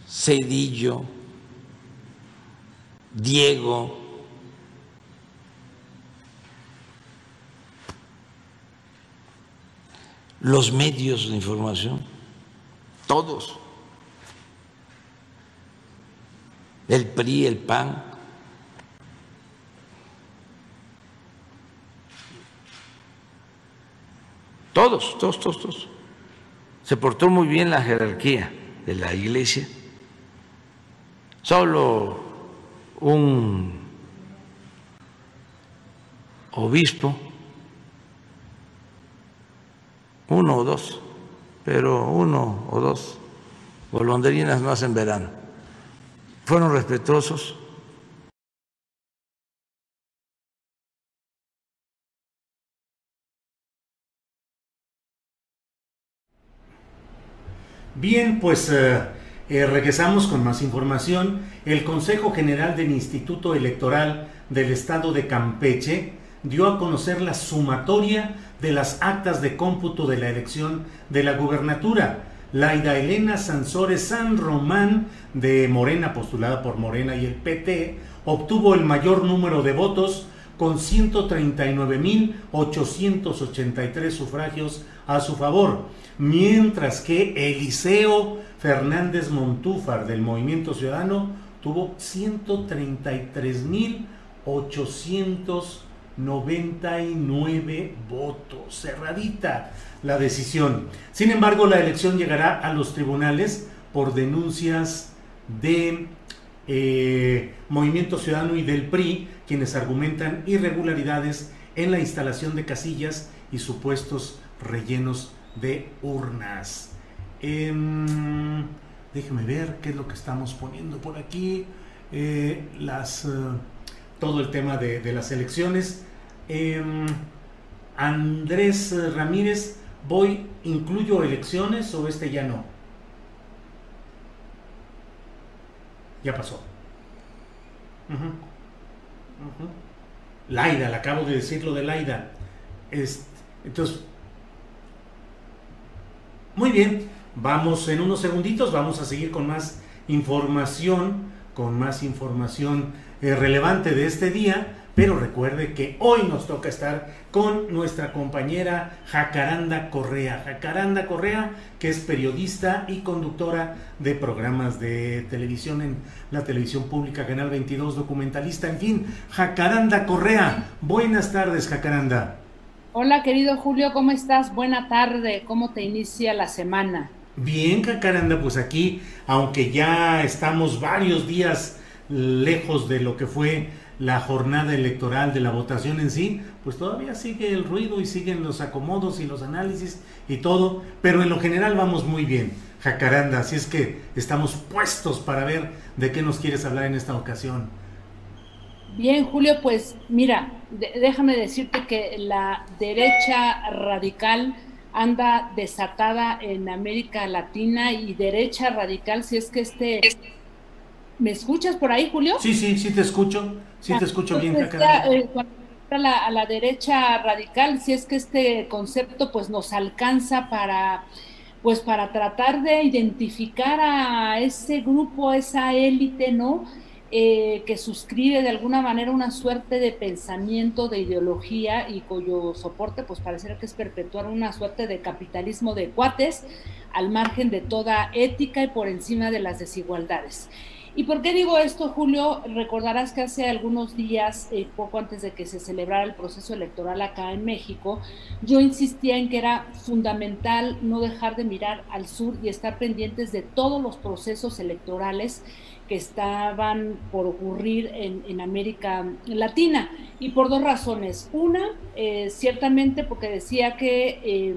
Cedillo, Diego, los medios de información, todos, el PRI, el PAN, Todos, todos, todos, todos. Se portó muy bien la jerarquía de la iglesia. Solo un obispo, uno o dos, pero uno o dos golondrinas no hacen verano. Fueron respetuosos Bien, pues eh, eh, regresamos con más información. El Consejo General del Instituto Electoral del Estado de Campeche dio a conocer la sumatoria de las actas de cómputo de la elección de la gubernatura. Laida Elena Sansores San Román de Morena, postulada por Morena y el PT, obtuvo el mayor número de votos con 139.883 sufragios a su favor, mientras que Eliseo Fernández Montúfar del Movimiento Ciudadano tuvo 133.899 votos. Cerradita la decisión. Sin embargo, la elección llegará a los tribunales por denuncias de eh, Movimiento Ciudadano y del PRI, quienes argumentan irregularidades en la instalación de casillas y supuestos rellenos de urnas. Em, déjeme ver qué es lo que estamos poniendo por aquí. Eh, las, eh, todo el tema de, las elecciones. Em, Andrés Ramírez, voy, ¿incluyo elecciones o este ya no? Ya pasó. Laida, le acabo de decir lo de Laida. entonces, muy bien, vamos en unos segunditos, vamos a seguir con más información, con más información eh, relevante de este día. Pero recuerde que hoy nos toca estar con nuestra compañera Jacaranda Correa. Jacaranda Correa, que es periodista y conductora de programas de televisión en la televisión pública, Canal 22, documentalista, en fin. Jacaranda Correa, buenas tardes, Jacaranda. Hola, querido Julio, ¿cómo estás? Buena tarde, ¿cómo te inicia la semana? Bien, Jacaranda, pues aquí, aunque ya estamos varios días lejos de lo que fue la jornada electoral de la votación en sí, pues todavía sigue el ruido y siguen los acomodos y los análisis y todo, pero en lo general vamos muy bien, Jacaranda, así es que estamos puestos para ver de qué nos quieres hablar en esta ocasión. Bien, Julio, pues mira, déjame decirte que la derecha radical anda desatada en América Latina y derecha radical, si es que este ¿Me escuchas por ahí, Julio? Sí, sí, sí te escucho. Sí te escucho bien. Eh, a la, a la derecha radical, si es que este concepto pues nos alcanza para pues para tratar de identificar a ese grupo, a esa élite, ¿no? Eh, que suscribe de alguna manera una suerte de pensamiento, de ideología y cuyo soporte, pues pareciera que es perpetuar una suerte de capitalismo de cuates al margen de toda ética y por encima de las desigualdades. ¿Y por qué digo esto, Julio? Recordarás que hace algunos días, eh, poco antes de que se celebrara el proceso electoral acá en México, yo insistía en que era fundamental no dejar de mirar al sur y estar pendientes de todos los procesos electorales que estaban por ocurrir en, América Latina. Y por dos razones. Una, eh, ciertamente porque decía que... Eh,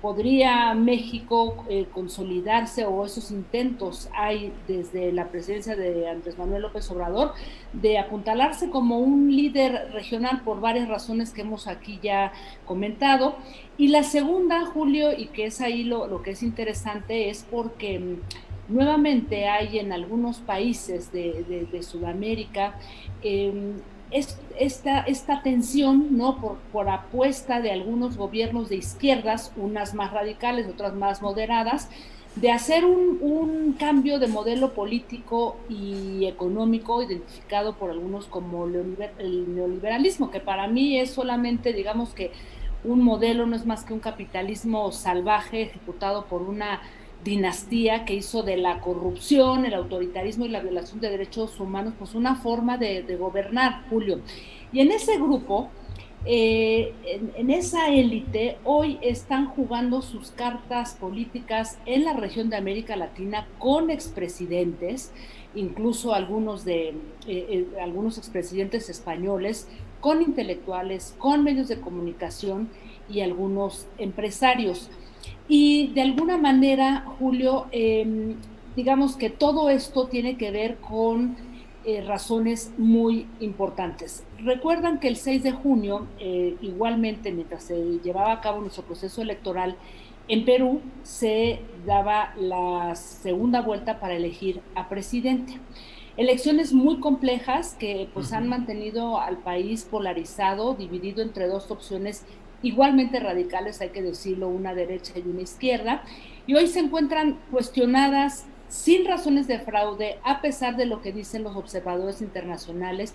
podría México eh, consolidarse o esos intentos hay desde la presidencia de Andrés Manuel López Obrador de apuntalarse como un líder regional por varias razones que hemos aquí ya comentado. Y la segunda, Julio, y que es ahí lo, que es interesante, es porque nuevamente hay en algunos países de, Sudamérica em, esta, esta tensión ¿no? por, por apuesta de algunos gobiernos de izquierdas, unas más radicales, otras más moderadas, de hacer un, un, cambio de modelo político y económico identificado por algunos como el neoliberalismo, que para mí es solamente, digamos que un modelo no es más que un capitalismo salvaje ejecutado por una dinastía que hizo de la corrupción, el autoritarismo y la violación de derechos humanos, pues una forma de, gobernar, Julio. Y en ese grupo, eh, en, esa élite, hoy están jugando sus cartas políticas en la región de América Latina con expresidentes, incluso algunos de eh, eh, algunos expresidentes españoles, con intelectuales, con medios de comunicación y algunos empresarios. Y de alguna manera, Julio, em, digamos que todo esto tiene que ver con eh, razones muy importantes. Recuerdan que el 6 de junio, eh, igualmente mientras se llevaba a cabo nuestro proceso electoral, en Perú se daba la segunda vuelta para elegir a presidente. Elecciones muy complejas que pues han mantenido al país polarizado, dividido entre dos opciones igualmente radicales, hay que decirlo, una derecha y una izquierda. y hoy se encuentran cuestionadas sin razones de fraude, a pesar de lo que dicen los observadores internacionales,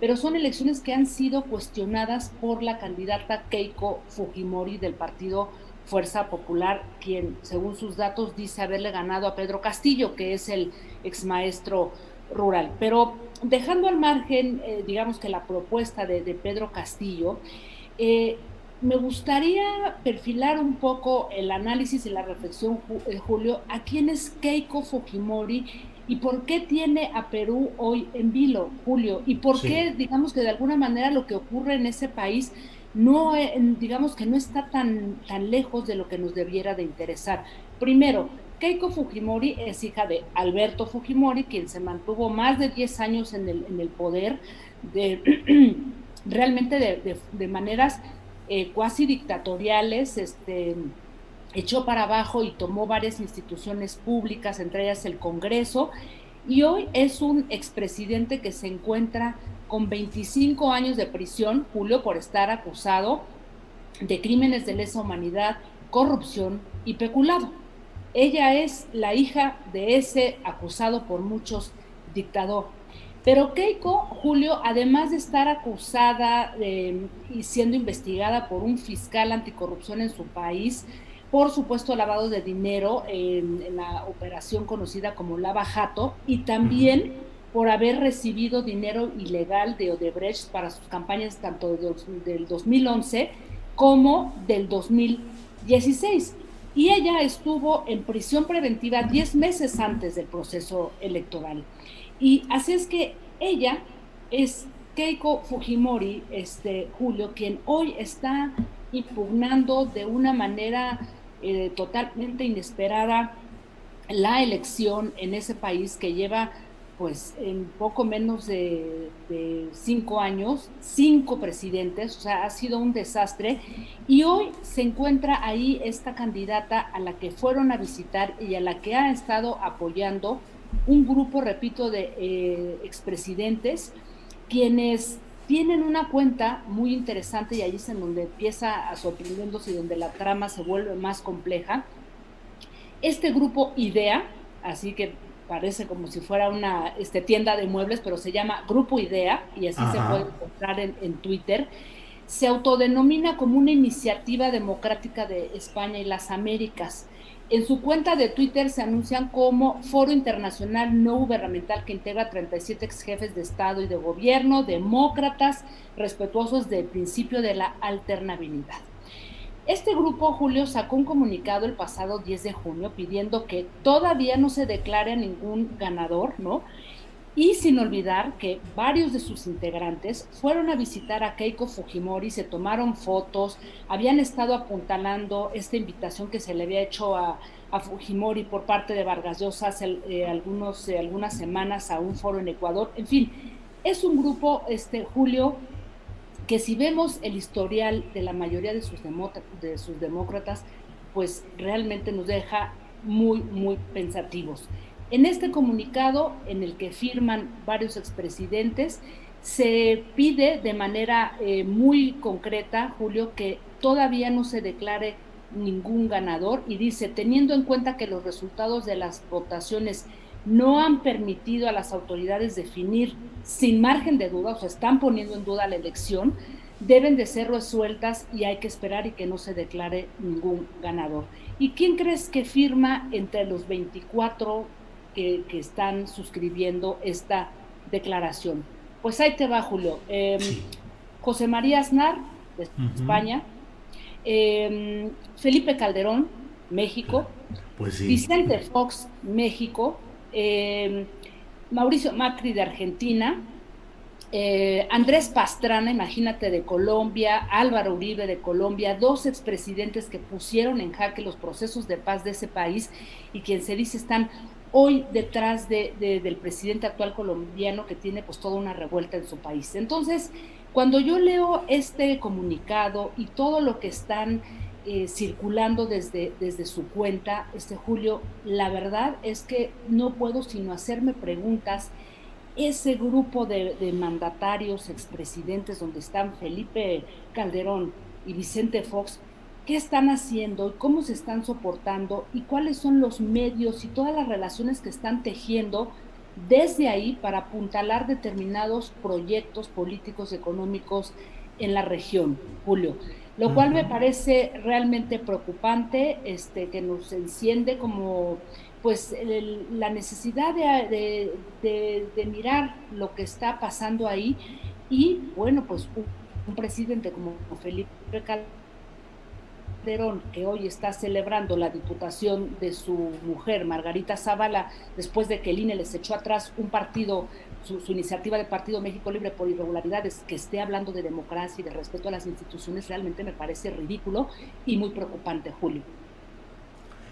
pero son elecciones que han sido cuestionadas por la candidata Keiko Fujimori del partido Fuerza Popular, quien, según sus datos, dice haberle ganado a Pedro Castillo, que es el exmaestro rural. Pero dejando al margen, eh, digamos que la propuesta de, Pedro Castillo, eh, me gustaría perfilar un poco el análisis y la reflexión, eh, Julio, a quién es Keiko Fujimori y por qué tiene a Perú hoy en vilo, Julio, y por qué, digamos que de alguna manera lo que ocurre en ese país no, eh, digamos que no está tan, tan lejos de lo que nos debiera de interesar. Primero, Keiko Fujimori es hija de Alberto Fujimori, quien se mantuvo más de 10 años en el, en el poder, de, realmente de, de maneras eh, dictatoriales, este, echó para abajo y tomó varias instituciones públicas, entre ellas el Congreso, y hoy es un expresidente que se encuentra con 25 años de prisión, Julio, por estar acusado de crímenes de lesa humanidad, corrupción y peculado. Ella es la hija de ese acusado por muchos dictador. Pero Keiko, Julio, además de estar acusada y siendo investigada por un fiscal anticorrupción en su país, por supuesto lavado de dinero en, la operación conocida como Lava Jato y también por haber recibido dinero ilegal de Odebrecht para sus campañas tanto del 2011 como del 2016. Y ella estuvo en prisión preventiva 10 meses antes del proceso electoral. Y así es que ella es Keiko Fujimori, este Julio, quien hoy está impugnando de una manera eh, totalmente inesperada la elección en ese país que lleva pues en poco menos de, de, cinco años, cinco presidentes, o sea, ha sido un desastre. Y hoy se encuentra ahí esta candidata a la que fueron a visitar y a la que ha estado apoyando un grupo, repito, de eh, expresidentes, quienes tienen una cuenta muy interesante y ahí es en donde empieza a sorprendiéndose y donde la trama se vuelve más compleja. Este grupo IDEA, así que parece como si fuera una este, tienda de muebles, pero se llama Grupo IDEA y así se puede encontrar en, en Twitter, se autodenomina como una iniciativa democrática de España y las Américas. En su cuenta de Twitter se anuncian como Foro Internacional No Gubernamental que integra 37 ex jefes de Estado y de Gobierno, demócratas, respetuosos del principio de la alternabilidad. Este grupo, Julio, sacó un comunicado el pasado 10 de junio pidiendo que todavía no se declare a ningún ganador, ¿no? Y sin olvidar que varios de sus integrantes fueron a visitar a Keiko Fujimori, se tomaron fotos, habían estado apuntalando esta invitación que se le había hecho a, Fujimori por parte de Vargas Llosa hace eh, algunos, eh, algunas semanas a un foro en Ecuador. En fin, es un grupo, este, Julio, que si vemos el historial de la mayoría de sus, de sus demócratas, pues realmente nos deja muy, muy pensativos. En este comunicado, en el que firman varios expresidentes, se pide de manera eh, muy concreta, Julio, que todavía no se declare ningún ganador y dice, teniendo en cuenta que los resultados de las votaciones no han permitido a las autoridades definir sin margen de duda, o sea, están poniendo en duda la elección, deben de ser resueltas y hay que esperar y que no se declare ningún ganador. ¿Y quién crees que firma entre los 24 que, están suscribiendo esta declaración. Pues ahí te va, Julio. Em, José María Aznar, de España, em, Felipe Calderón, México, pues Vicente Fox, México, em, Mauricio Macri de Argentina, eh, Andrés Pastrana, imagínate, de Colombia, Álvaro Uribe de Colombia, dos expresidentes que pusieron en jaque los procesos de paz de ese país y quien se dice están hoy detrás de, del presidente actual colombiano que tiene pues toda una revuelta en su país. Entonces, cuando yo leo este comunicado y todo lo que están eh, circulando desde, desde su cuenta, este Julio, la verdad es que no puedo sino hacerme preguntas. Ese grupo de, de mandatarios, expresidentes, donde están Felipe Calderón y Vicente Fox, qué están haciendo y cómo se están soportando y cuáles son los medios y todas las relaciones que están tejiendo desde ahí para apuntalar determinados proyectos políticos, económicos en la región, Julio. Lo cual me parece realmente preocupante, este, que nos enciende como pues la necesidad de, mirar lo que está pasando ahí. Y bueno, pues un, presidente como Felipe Calderón, que hoy está celebrando la diputación de su mujer, Margarita Zavala, después de que el INE les echó atrás un partido, su, su, iniciativa de Partido México Libre por irregularidades, que esté hablando de democracia y de respeto a las instituciones, realmente me parece ridículo y muy preocupante, Julio.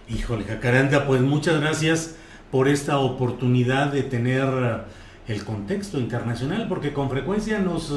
Híjole, Jacaranda, pues muchas gracias por esta oportunidad de tener eh, el contexto internacional, porque con frecuencia nos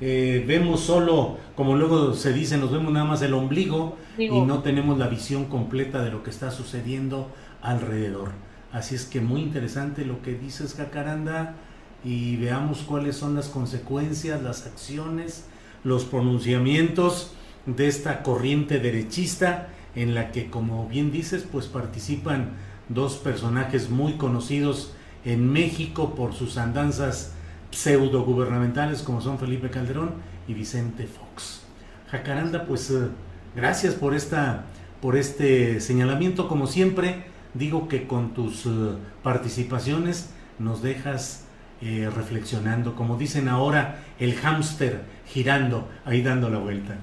eh, vemos solo, como luego se dice, nos vemos nada más el ombligo y no tenemos la visión completa de lo que está sucediendo alrededor. Así es que muy interesante lo que dices, Jacaranda, y veamos cuáles son las consecuencias, las acciones, los pronunciamientos de esta corriente derechista en la que, como bien dices, pues participan dos personajes muy conocidos en México por sus andanzas pseudo gubernamentales como son Felipe Calderón y Vicente Fox. Jacaranda, pues eh, gracias por esta por este señalamiento. Como siempre digo que con tus eh, participaciones nos dejas eh, reflexionando. Como dicen ahora el hámster girando ahí dando la vuelta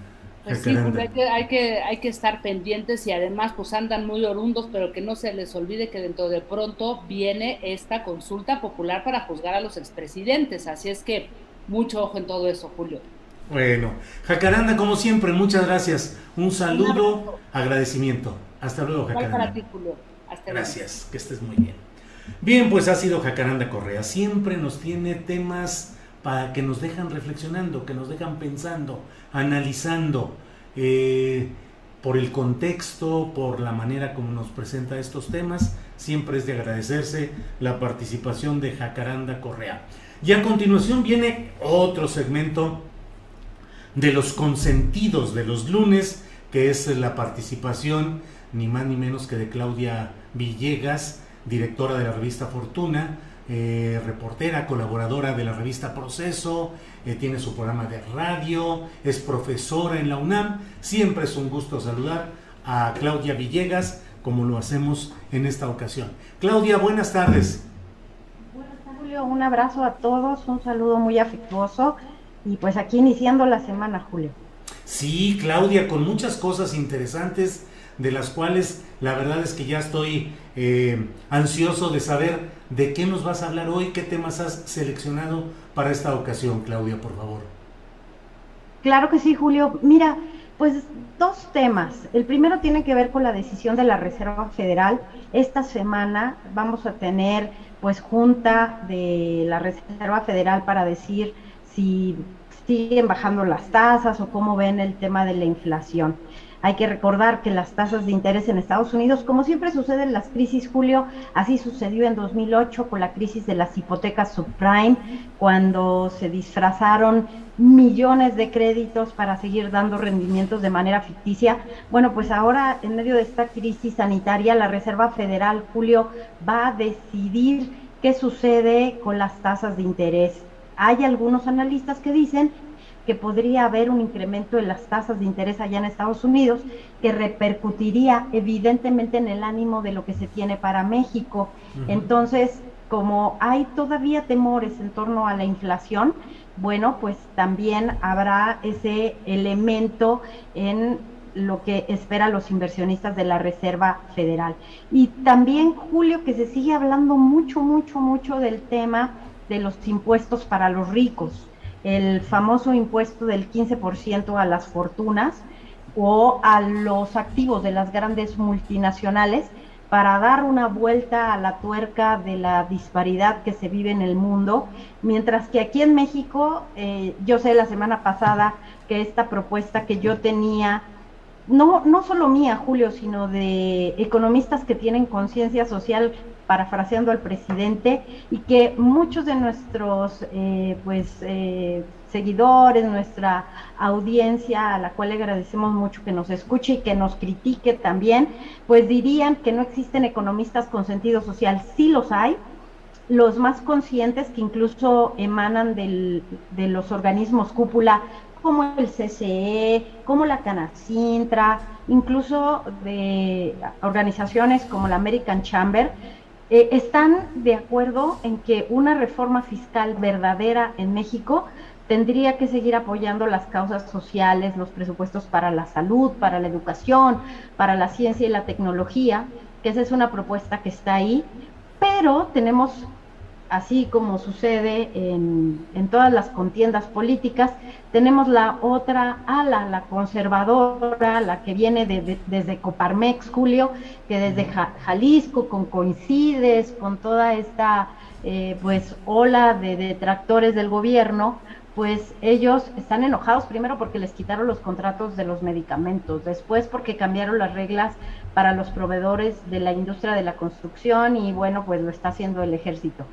pues sí, pues hay que, hay, que, hay que estar pendientes y además pues andan muy orundos, pero que no se les olvide que dentro de pronto viene esta consulta popular para juzgar a los expresidentes. Así es que mucho ojo en todo eso, Julio. Bueno, Jacaranda, como siempre, muchas gracias. Un saludo, agradecimiento. Hasta luego, Jacaranda. Hasta gracias, que estés muy bien. Bien, pues ha sido Jacaranda Correa. Siempre nos tiene temas para que nos dejan reflexionando, que nos dejan pensando, analizando eh, por el contexto, por la manera como nos presenta estos temas. Siempre es de agradecerse la participación de Jacaranda Correa. Y a continuación viene otro segmento de los consentidos de los lunes, que es la participación ni más ni menos que de Claudia Villegas, directora de la revista Fortuna, eh, reportera, colaboradora de la revista Proceso, eh, tiene su programa de radio, es profesora en la UNAM. Siempre es un gusto saludar a Claudia Villegas, como lo hacemos en esta ocasión. Claudia, buenas tardes. Buenas tardes, Julio. Un abrazo a todos, un saludo muy afectuoso y pues aquí iniciando la semana, Julio. Sí, Claudia, con muchas cosas interesantes de las cuales la verdad es que ya estoy eh, ansioso de saber de qué nos vas a hablar hoy, qué temas has seleccionado para esta ocasión, Claudia, por favor. Claro que sí, Julio. Mira, pues dos temas. El primero tiene que ver con la decisión de la Reserva Federal. Esta semana vamos a tener pues junta de la Reserva Federal para decir si siguen bajando las tasas o cómo ven el tema de la inflación. Hay que recordar que las tasas de interés en Estados Unidos, como siempre sucede en las crisis, Julio, así sucedió en 2008 con la crisis de las hipotecas subprime, cuando se disfrazaron millones de créditos para seguir dando rendimientos de manera ficticia. Bueno, pues ahora en medio de esta crisis sanitaria, la Reserva Federal, Julio, va a decidir qué sucede con las tasas de interés. Hay algunos analistas que dicen que podría haber un incremento en las tasas de interés allá en Estados Unidos que repercutiría evidentemente en el ánimo de lo que se tiene para México. Entonces, como hay todavía temores en torno a la inflación, bueno, pues también habrá ese elemento en lo que esperan los inversionistas de la Reserva Federal. Y también, Julio, que se sigue hablando mucho, mucho, mucho del tema de los impuestos para los ricos el famoso impuesto del 15% a las fortunas o a los activos de las grandes multinacionales para dar una vuelta a la tuerca de la disparidad que se vive en el mundo, mientras que aquí en México, eh, yo sé la semana pasada que esta propuesta que yo tenía, no, no solo mía, Julio, sino de economistas que tienen conciencia social parafraseando al presidente, y que muchos de nuestros eh, pues eh, seguidores, nuestra audiencia, a la cual le agradecemos mucho que nos escuche y que nos critique también, pues dirían que no existen economistas con sentido social. Sí los hay, los más conscientes que incluso emanan del, de los organismos cúpula, como el CCE, como la Canacintra, incluso de organizaciones como la American Chamber, eh, están de acuerdo en que una reforma fiscal verdadera en México tendría que seguir apoyando las causas sociales, los presupuestos para la salud, para la educación, para la ciencia y la tecnología, que esa es una propuesta que está ahí, pero tenemos, así como sucede en, en todas las contiendas políticas, tenemos la otra ala, la conservadora, la que viene desde Coparmex, Julio, que desde Jalisco, con coincides, con toda esta eh, pues ola de detractores del gobierno, pues ellos están enojados primero porque les quitaron los contratos de los medicamentos, después porque cambiaron las reglas para los proveedores de la industria de la construcción y bueno, pues lo está haciendo el ejército.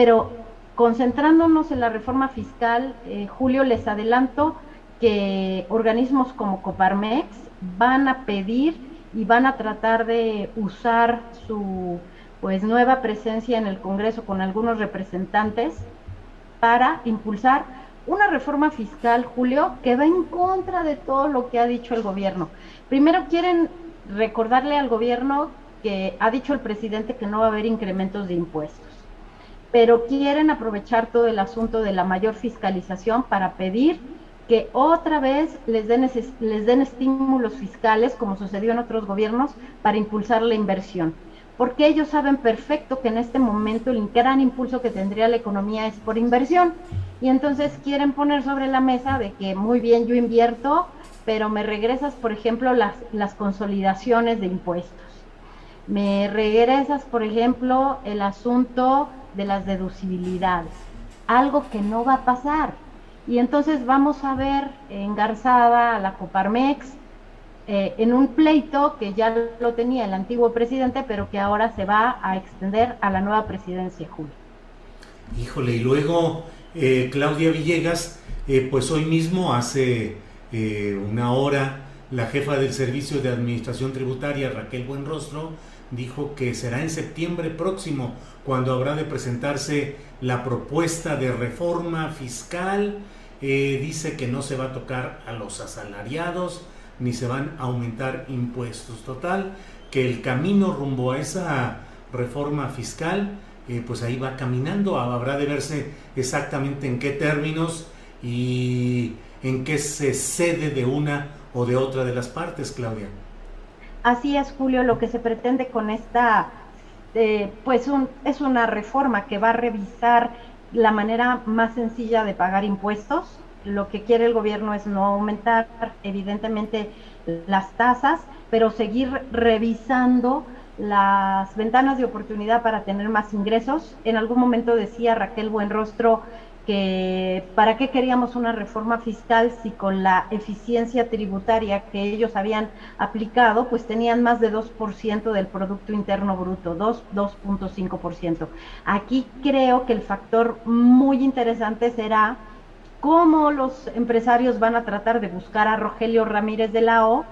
Pero concentrándonos en la reforma fiscal, eh, Julio, les adelanto que organismos como Coparmex van a pedir y van a tratar de usar su pues nueva presencia en el Congreso con algunos representantes para impulsar una reforma fiscal, Julio, que va en contra de todo lo que ha dicho el gobierno. Primero quieren recordarle al gobierno que ha dicho el presidente que no va a haber incrementos de impuestos, pero quieren aprovechar todo el asunto de la mayor fiscalización para pedir que otra vez les den, les den estímulos fiscales, como sucedió en otros gobiernos, para impulsar la inversión porque ellos saben perfecto que en este momento el gran impulso que tendría la economía es por inversión. Y entonces quieren poner sobre la mesa de que muy bien yo invierto, pero me regresas, por ejemplo, las, las consolidaciones de impuestos. Me regresas, por ejemplo, el asunto de las deducibilidades, algo que no va a pasar. Y entonces vamos a ver engarzada a la Coparmex, eh, en un pleito que ya lo tenía el antiguo presidente, pero que ahora se va a extender a la nueva presidencia, Julio. Híjole, y luego eh, Claudia Villegas, eh, pues hoy mismo, hace una hora, la jefa del Servicio de Administración Tributaria, Raquel Buenrostro, dijo que será en septiembre próximo cuando habrá de presentarse la propuesta de reforma fiscal. dice que no se va a tocar a los asalariados, ni se van a aumentar impuestos. Total, que el camino rumbo a esa reforma fiscal, eh, pues ahí va caminando, habrá de verse exactamente en qué términos y en qué se cede de una o de otra de las partes, Claudia. Así es, Julio, lo que se pretende con esta, eh, pues un, es una reforma que va a revisar la manera más sencilla de pagar impuestos, lo que quiere el gobierno es no aumentar evidentemente las tasas, pero seguir revisando las ventanas de oportunidad para tener más ingresos. En algún momento decía Raquel Buenrostro que para qué queríamos una reforma fiscal si con la eficiencia tributaria que ellos habían aplicado, pues tenían más de 2% del Producto Interno Bruto, 2, 2.5%. Aquí creo que el factor muy interesante será cómo los empresarios van a tratar de buscar a Rogelio Ramírez de la O,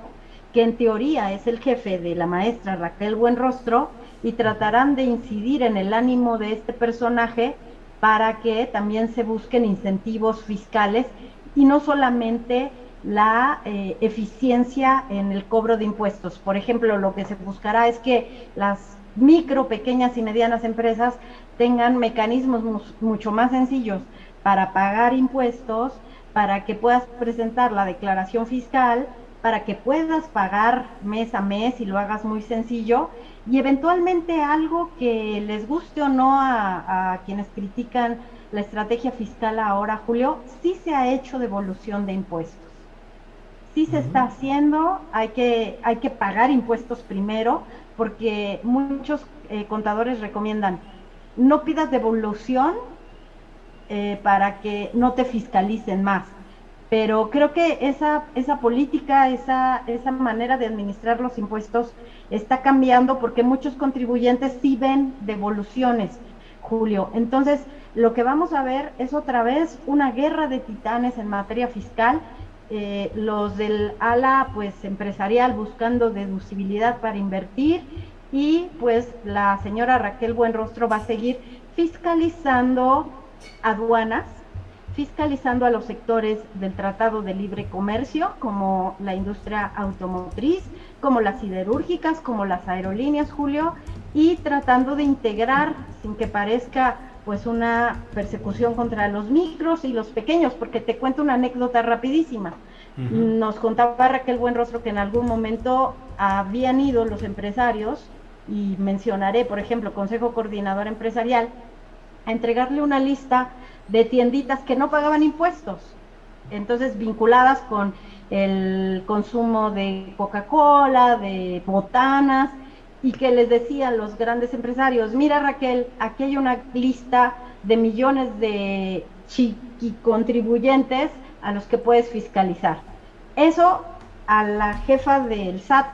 que en teoría es el jefe de la maestra Raquel Buenrostro, y tratarán de incidir en el ánimo de este personaje para que también se busquen incentivos fiscales y no solamente la eh, eficiencia en el cobro de impuestos. Por ejemplo, lo que se buscará es que las micro, pequeñas y medianas empresas tengan mecanismos mucho más sencillos para pagar impuestos, para que puedas presentar la declaración fiscal, para que puedas pagar mes a mes y lo hagas muy sencillo y eventualmente algo que les guste o no a, quienes critican la estrategia fiscal ahora, Julio, sí se ha hecho devolución de impuestos. Sí se está haciendo, hay que, hay que pagar impuestos primero, porque muchos eh, contadores recomiendan no pidas devolución eh, para que no te fiscalicen más. Pero creo que esa, esa política, esa, esa manera de administrar los impuestos está cambiando porque muchos contribuyentes sí ven devoluciones, Julio. Entonces, lo que vamos a ver es otra vez una guerra de titanes en materia fiscal, eh, los del ala pues empresarial buscando deducibilidad para invertir y pues la señora Raquel Buenrostro va a seguir fiscalizando aduanas fiscalizando a los sectores del Tratado de Libre Comercio, como la industria automotriz, como las siderúrgicas, como las aerolíneas, Julio, y tratando de integrar, sin que parezca pues una persecución contra los micros y los pequeños, porque te cuento una anécdota rapidísima. Nos contaba Raquel Buenrostro que en algún momento habían ido los empresarios, y mencionaré, por ejemplo, Consejo Coordinador Empresarial, a entregarle una lista de tienditas que no pagaban impuestos, entonces vinculadas con el consumo de Coca-Cola, de botanas, y que les decían los grandes empresarios, mira Raquel, aquí hay una lista de millones de contribuyentes a los que puedes fiscalizar. Eso a la jefa del SAT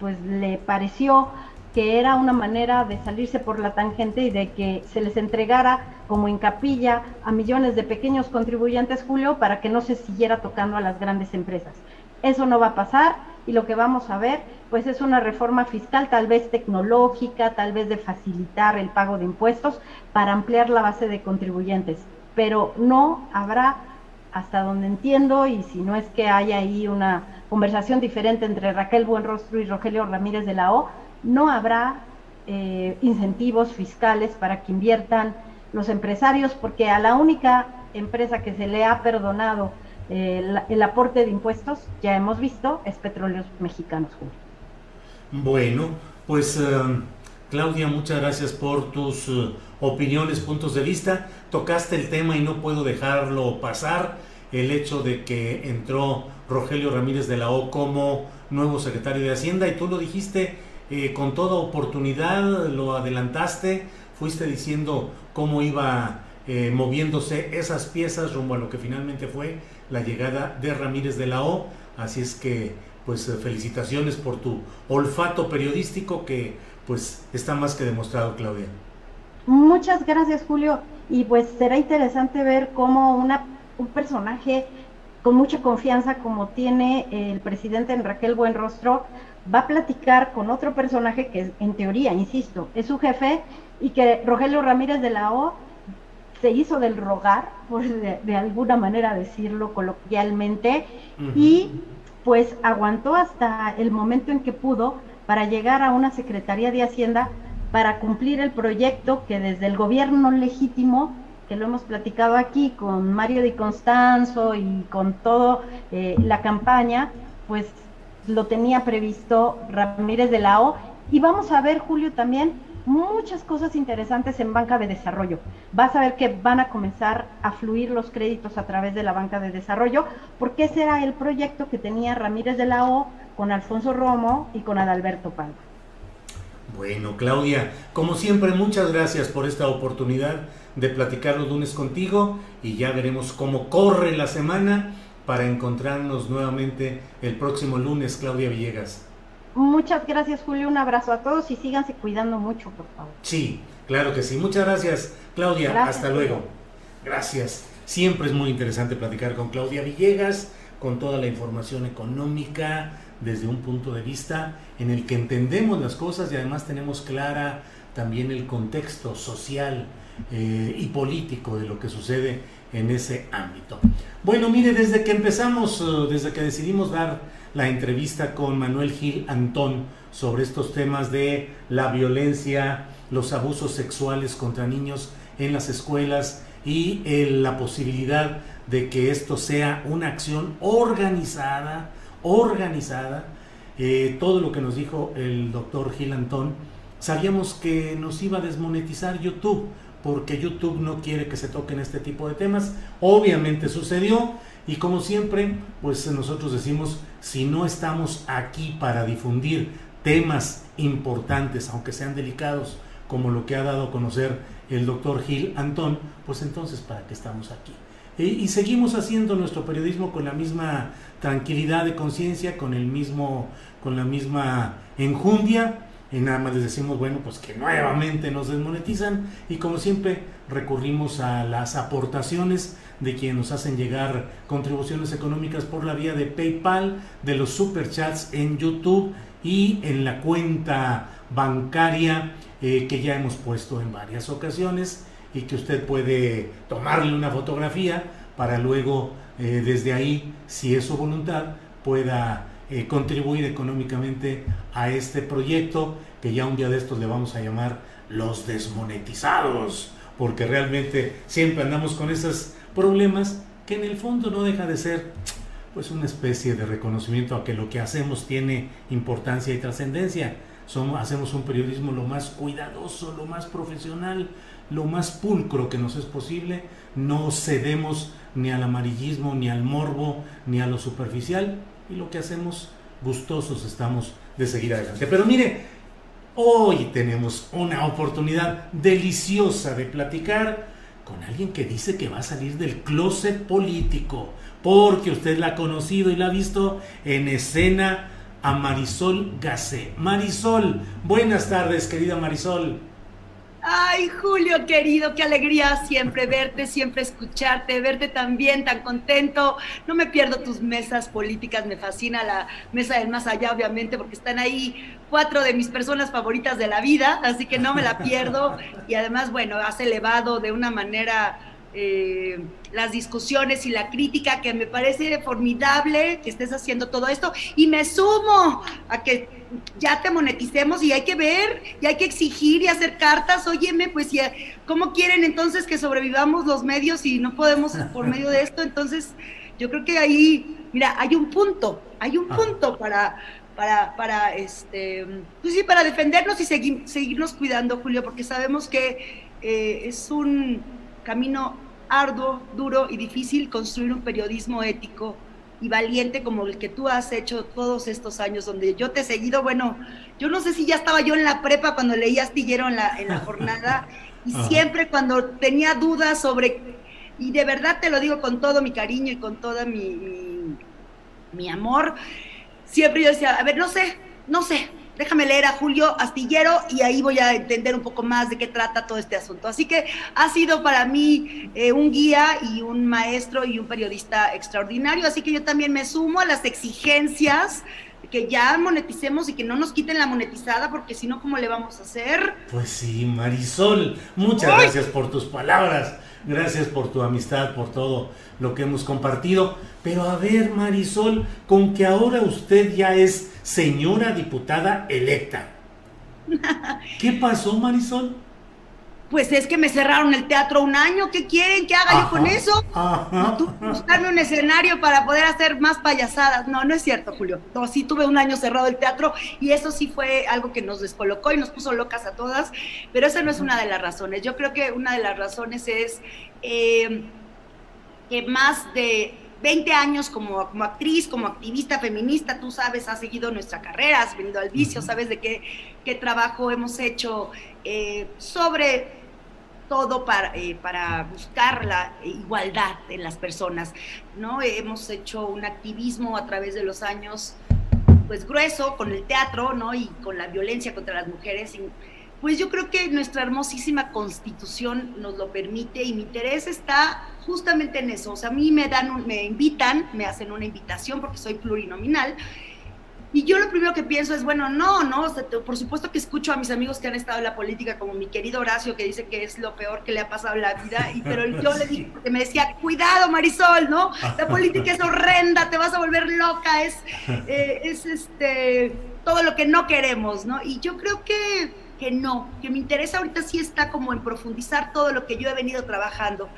pues le pareció que era una manera de salirse por la tangente y de que se les entregara como en capilla a millones de pequeños contribuyentes, Julio, para que no se siguiera tocando a las grandes empresas. Eso no va a pasar y lo que vamos a ver, pues es una reforma fiscal tal vez tecnológica, tal vez de facilitar el pago de impuestos para ampliar la base de contribuyentes, pero no habrá, hasta donde entiendo, y si no es que haya ahí una conversación diferente entre Raquel Buenrostro y Rogelio Ramírez de la O, no habrá eh, incentivos fiscales para que inviertan los empresarios, porque a la única empresa que se le ha perdonado eh, el, aporte de impuestos, ya hemos visto, es Petróleos Mexicanos. Bueno, pues eh, Claudia, muchas gracias por tus opiniones, puntos de vista. Tocaste el tema y no puedo dejarlo pasar. El hecho de que entró Rogelio Ramírez de la O como nuevo secretario de Hacienda y tú lo dijiste, eh, con toda oportunidad, lo adelantaste, fuiste diciendo cómo iba eh, moviéndose esas piezas rumbo a lo que finalmente fue la llegada de Ramírez de la O. Así es que, pues eh, felicitaciones por tu olfato periodístico que pues está más que demostrado, Claudia. Muchas gracias, Julio. Y pues será interesante ver cómo una, un personaje con mucha confianza como tiene el presidente en Raquel Buenrostro va a platicar con otro personaje que en teoría, insisto, es su jefe y que Rogelio Ramírez de la O se hizo del rogar, por de, alguna manera decirlo coloquialmente, y pues aguantó hasta el momento en que pudo para llegar a una Secretaría de Hacienda para cumplir el proyecto que desde el gobierno legítimo, que lo hemos platicado aquí con Mario Di Constanzo y con toda eh, la campaña, pues lo tenía previsto Ramírez de la O. Y vamos a ver, Julio, también muchas cosas interesantes en banca de desarrollo. Vas a ver que van a comenzar a fluir los créditos a través de la banca de desarrollo, porque ese era el proyecto que tenía Ramírez de la O con Alfonso Romo y con Adalberto Palma. Bueno, Claudia, como siempre, muchas gracias por esta oportunidad de platicar los lunes contigo y ya veremos cómo corre la semana para encontrarnos nuevamente el próximo lunes, Claudia Villegas. Muchas gracias, Julio. Un abrazo a todos y síganse cuidando mucho, por favor. Sí, claro que sí. Muchas gracias, Claudia. Hasta luego. Gracias. Siempre es muy interesante platicar con Claudia Villegas, con toda la información económica desde un punto de vista en el que entendemos las cosas y además tenemos clara también el contexto social eh, y político de lo que sucede en ese ámbito. Bueno, mire, desde que empezamos, eh, desde que decidimos dar la entrevista con Manuel Gil Antón sobre estos temas de la violencia, los abusos sexuales contra niños en las escuelas y la posibilidad de que esto sea una acción organizada, organizada, eh, todo lo que nos dijo el doctor Gil Antón, sabíamos que nos iba a desmonetizar YouTube porque YouTube no quiere que se toquen este tipo de temas. Obviamente sucedió y como siempre, pues nosotros decimos, si no estamos aquí para difundir temas importantes, aunque sean delicados, como lo que ha dado a conocer el doctor Gil Antón, pues entonces, ¿para qué estamos aquí? y seguimos haciendo nuestro periodismo con la misma tranquilidad de conciencia, con el mismo, con la misma enjundia. Y nada más les decimos, bueno, pues que nuevamente nos desmonetizan y como siempre recurrimos a las aportaciones de quienes nos hacen llegar contribuciones económicas por la vía de PayPal, de los superchats en YouTube y en la cuenta bancaria eh, que ya hemos puesto en varias ocasiones y que usted puede tomarle una fotografía para luego eh, desde ahí, si es su voluntad, pueda eh, contribuir económicamente a este proyecto que ya un día de estos le vamos a llamar los desmonetizados, porque realmente siempre andamos con esos problemas que en el fondo no deja de ser pues una especie de reconocimiento a que lo que hacemos tiene importancia y trascendencia. hacemos un periodismo lo más cuidadoso, lo más profesional, lo más pulcro que nos es posible, no cedemos ni al amarillismo, ni al morbo, ni a lo superficial, y lo que hacemos gustosos estamos de seguir adelante. Pero mire, hoy tenemos una oportunidad deliciosa de platicar con alguien que dice que va a salir del closet político, porque usted la ha conocido y la ha visto en escena a Marisol Gacé. Marisol, buenas tardes, querida Marisol. Ay, Julio querido, qué alegría siempre verte, siempre escucharte, verte tan bien, tan contento. No me pierdo tus mesas políticas, me fascina la mesa del más allá, obviamente, porque están ahí cuatro de mis personas favoritas de la vida, así que no me la pierdo. Y además, bueno, has elevado de una manera eh, las discusiones y la crítica, que me parece formidable que estés haciendo todo esto. Y me sumo a que ya te moneticemos y hay que ver, y hay que exigir y hacer cartas. Óyeme, pues, ya, ¿cómo quieren entonces que sobrevivamos los medios y no podemos por medio de esto? Entonces, yo creo que ahí, mira, hay un punto, hay un ah. punto para, para, para, este, pues sí, para defendernos y seguir, seguirnos cuidando, Julio, porque sabemos que eh, es un camino arduo, duro y difícil construir un periodismo ético y valiente como el que tú has hecho todos estos años, donde yo te he seguido, bueno, yo no sé si ya estaba yo en la prepa cuando leí Astillero en la, en la jornada, y siempre cuando tenía dudas sobre, y de verdad te lo digo con todo mi cariño y con todo mi, mi, mi amor, siempre yo decía, a ver, no sé, no sé, déjame leer a Julio Astillero y ahí voy a entender un poco más de qué trata todo este asunto. Así que ha sido para mí eh, un guía y un maestro y un periodista extraordinario, así que yo también me sumo a las exigencias que ya moneticemos y que no nos quiten la monetizada, porque si no, ¿cómo le vamos a hacer? Pues sí, Marisol, muchas gracias por tus palabras, gracias por tu amistad, por todo lo que hemos compartido. Pero a ver, Marisol, con que ahora usted ya es señora diputada electa. ¿Qué pasó, Marisol? Pues es que me cerraron el teatro un año. ¿Qué quieren que haga yo con eso? buscarme un escenario para poder hacer más payasadas. No, no es cierto, Julio. No, sí tuve un año cerrado el teatro y eso sí fue algo que nos descolocó y nos puso locas a todas. Pero esa no es una de las razones. Yo creo que una de las razones es eh, que más de 20 años como, como actriz, como activista feminista, tú sabes, has seguido nuestra carrera, has venido al vicio, sabes de qué, qué trabajo hemos hecho eh, sobre todo para, eh, para buscar la igualdad en las personas, ¿no? Hemos hecho un activismo a través de los años, pues grueso, con el teatro, ¿no? Y con la violencia contra las mujeres. pues yo creo que nuestra hermosísima constitución nos lo permite y mi interés está justamente en eso. O sea, a mí me dan, me invitan, me hacen una invitación porque soy plurinominal. Y yo lo primero que pienso es, bueno, no, no, por supuesto que escucho a mis amigos que han estado en la política, como mi querido Horacio, que dice que es lo peor que le ha pasado en la vida, y, pero yo le dije, porque me decía, cuidado Marisol, ¿no? La política es horrenda, te vas a volver loca, es, eh, es este, todo lo que no queremos, ¿no? Y yo creo que, que no, que mi interés ahorita sí está como en profundizar todo lo que yo he venido trabajando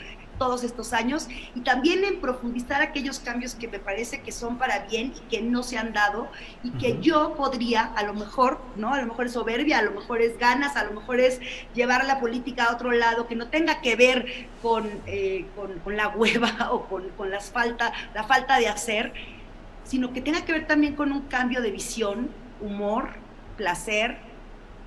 todos estos años y también en profundizar aquellos cambios que me parece que son para bien y que no se han dado y que yo podría, a lo mejor, ¿no? A lo mejor es soberbia, a lo mejor es ganas, a lo mejor es llevar la política a otro lado que no tenga que ver con, eh, con, la hueva o con, con las falta, la falta de hacer, sino que tenga que ver también con un cambio de visión, humor, placer,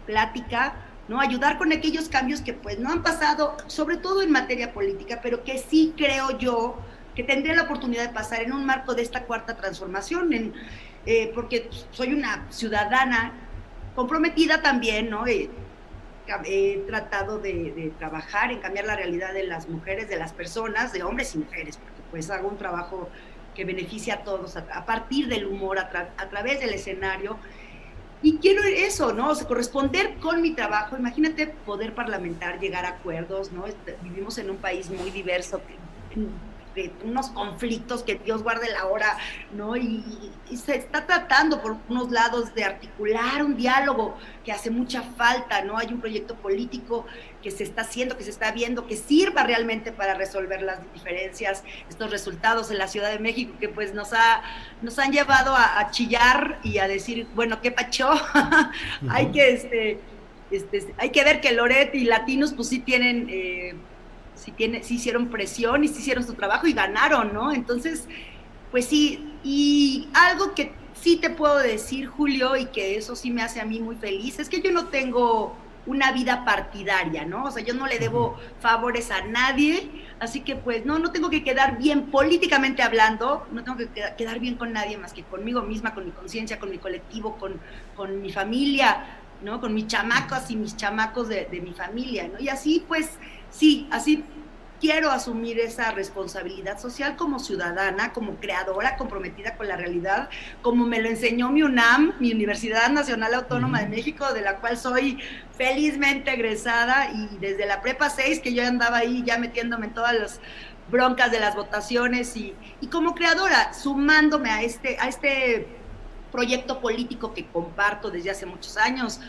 plática, ¿no? Ayudar con aquellos cambios que pues no han pasado, sobre todo en materia política, pero que sí creo yo que tendría la oportunidad de pasar en un marco de esta cuarta transformación, en, eh, porque soy una ciudadana comprometida también, ¿no? Eh, he tratado de, trabajar en cambiar la realidad de las mujeres, de las personas, de hombres y mujeres, porque pues hago un trabajo que beneficia a todos a, partir del humor, a, a, través del escenario. Y quiero eso, ¿no? O sea, corresponder con mi trabajo. Imagínate poder parlamentar, llegar a acuerdos, ¿no? Este, vivimos en un país muy diverso, de unos conflictos que Dios guarde la hora, ¿no? Y, se está tratando por unos lados de articular un diálogo que hace mucha falta, ¿no? Hay un proyecto político que se está haciendo, que se está viendo, que sirva realmente para resolver las diferencias, estos resultados en la Ciudad de México que pues nos, ha, nos han llevado a, chillar y a decir, bueno, ¿qué pacho? hay que... Este, este, hay que ver que Loret y Latinos pues sí tienen eh, si, tiene, si hicieron presión y si hicieron su trabajo y ganaron, ¿no? Entonces, pues sí, y algo que sí te puedo decir, Julio, y que eso sí me hace a mí muy feliz, es que yo no tengo una vida partidaria, ¿no? O sea, yo no le debo favores a nadie, así que pues no, no tengo que quedar bien políticamente hablando, no tengo que quedar bien con nadie más que conmigo misma, con mi conciencia, con mi colectivo, con, con mi familia, ¿no? Con mis chamacos y mis chamacos de, de mi familia, ¿no? Y así pues sí, así quiero asumir esa responsabilidad social como ciudadana, como creadora comprometida con la realidad, como me lo enseñó mi UNAM, mi Universidad Nacional Autónoma de México, de la cual soy felizmente egresada y desde la prepa 6 que yo andaba ahí ya metiéndome en todas las broncas de las votaciones y, y como creadora, sumándome a este, a este proyecto político que comparto desde hace muchos años,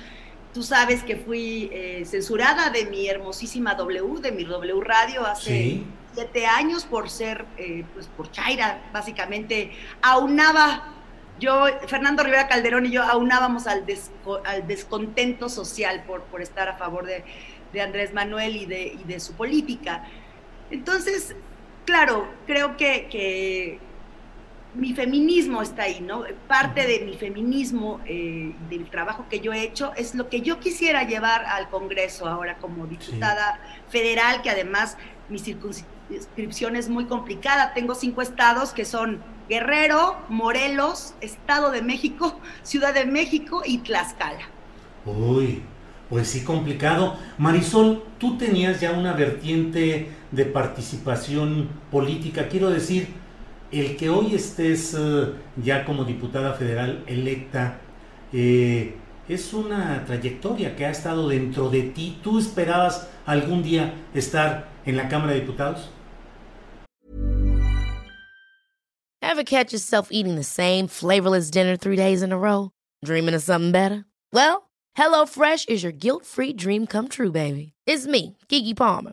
Tú sabes que fui eh, censurada de mi hermosísima W, de mi W Radio hace siete años por ser, eh, pues por Chaira, básicamente. Aunaba, yo, Fernando Rivera Calderón y yo aunábamos al, al descontento social por, por estar a favor de, de Andrés Manuel y de, y de su política. Entonces, claro, creo que, que mi feminismo está ahí, ¿no? Parte de mi feminismo, eh, del trabajo que yo he hecho, es lo que yo quisiera llevar al Congreso ahora como diputada federal, que además mi circunscripción es muy complicada. Tengo cinco estados que son Guerrero, Morelos, Estado de México, Ciudad de México y Tlaxcala. Uy, pues sí, complicado. Marisol, tú tenías ya una vertiente de participación política, quiero decir, el que hoy estés eh, ya como diputada federal electa eh, es una trayectoria que ha estado dentro de ti. ¿Tú esperabas algún día estar en la Cámara de Diputados? Ever catch yourself eating the same flavorless dinner three days in a row? Dreaming of something better? Well, HelloFresh is your guilt-free dream come true, baby. It's me, Kiki Palmer.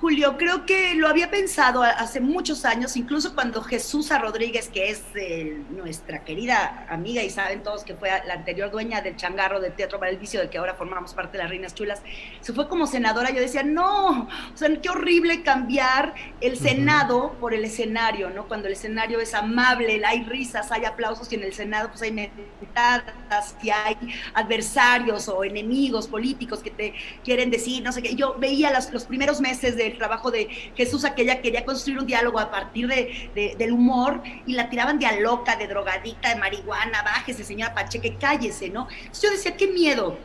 Julio, creo que lo había pensado hace muchos años, incluso cuando Jesús Rodríguez, que es eh, nuestra querida amiga y saben todos que fue la anterior dueña del changarro del Teatro para el Vicio, del que ahora formamos parte de las Reinas Chulas, se fue como senadora, yo decía, no, o sea, qué horrible cambiar el Senado por el escenario, ¿no? Cuando el escenario es amable, hay risas, hay aplausos y en el Senado pues hay metadas, y hay adversarios o enemigos políticos que te quieren decir, no sé qué. Yo veía los primeros meses de el trabajo de Jesús, aquella quería construir un diálogo a partir de, del humor y la tiraban de a loca, de drogadita, de marihuana, bájese, señora Pacheque, cállese, ¿no? Entonces yo decía, qué miedo.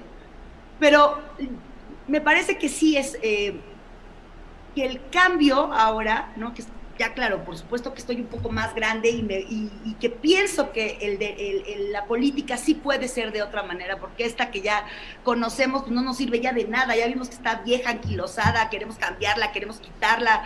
Pero me parece que sí es, eh, que el cambio ahora, ¿no? Que, ya claro, por supuesto que estoy un poco más grande y, que pienso que la política sí puede ser de otra manera, porque esta que ya conocemos pues no nos sirve ya de nada, ya vimos que está vieja, anquilosada, queremos cambiarla, queremos quitarla,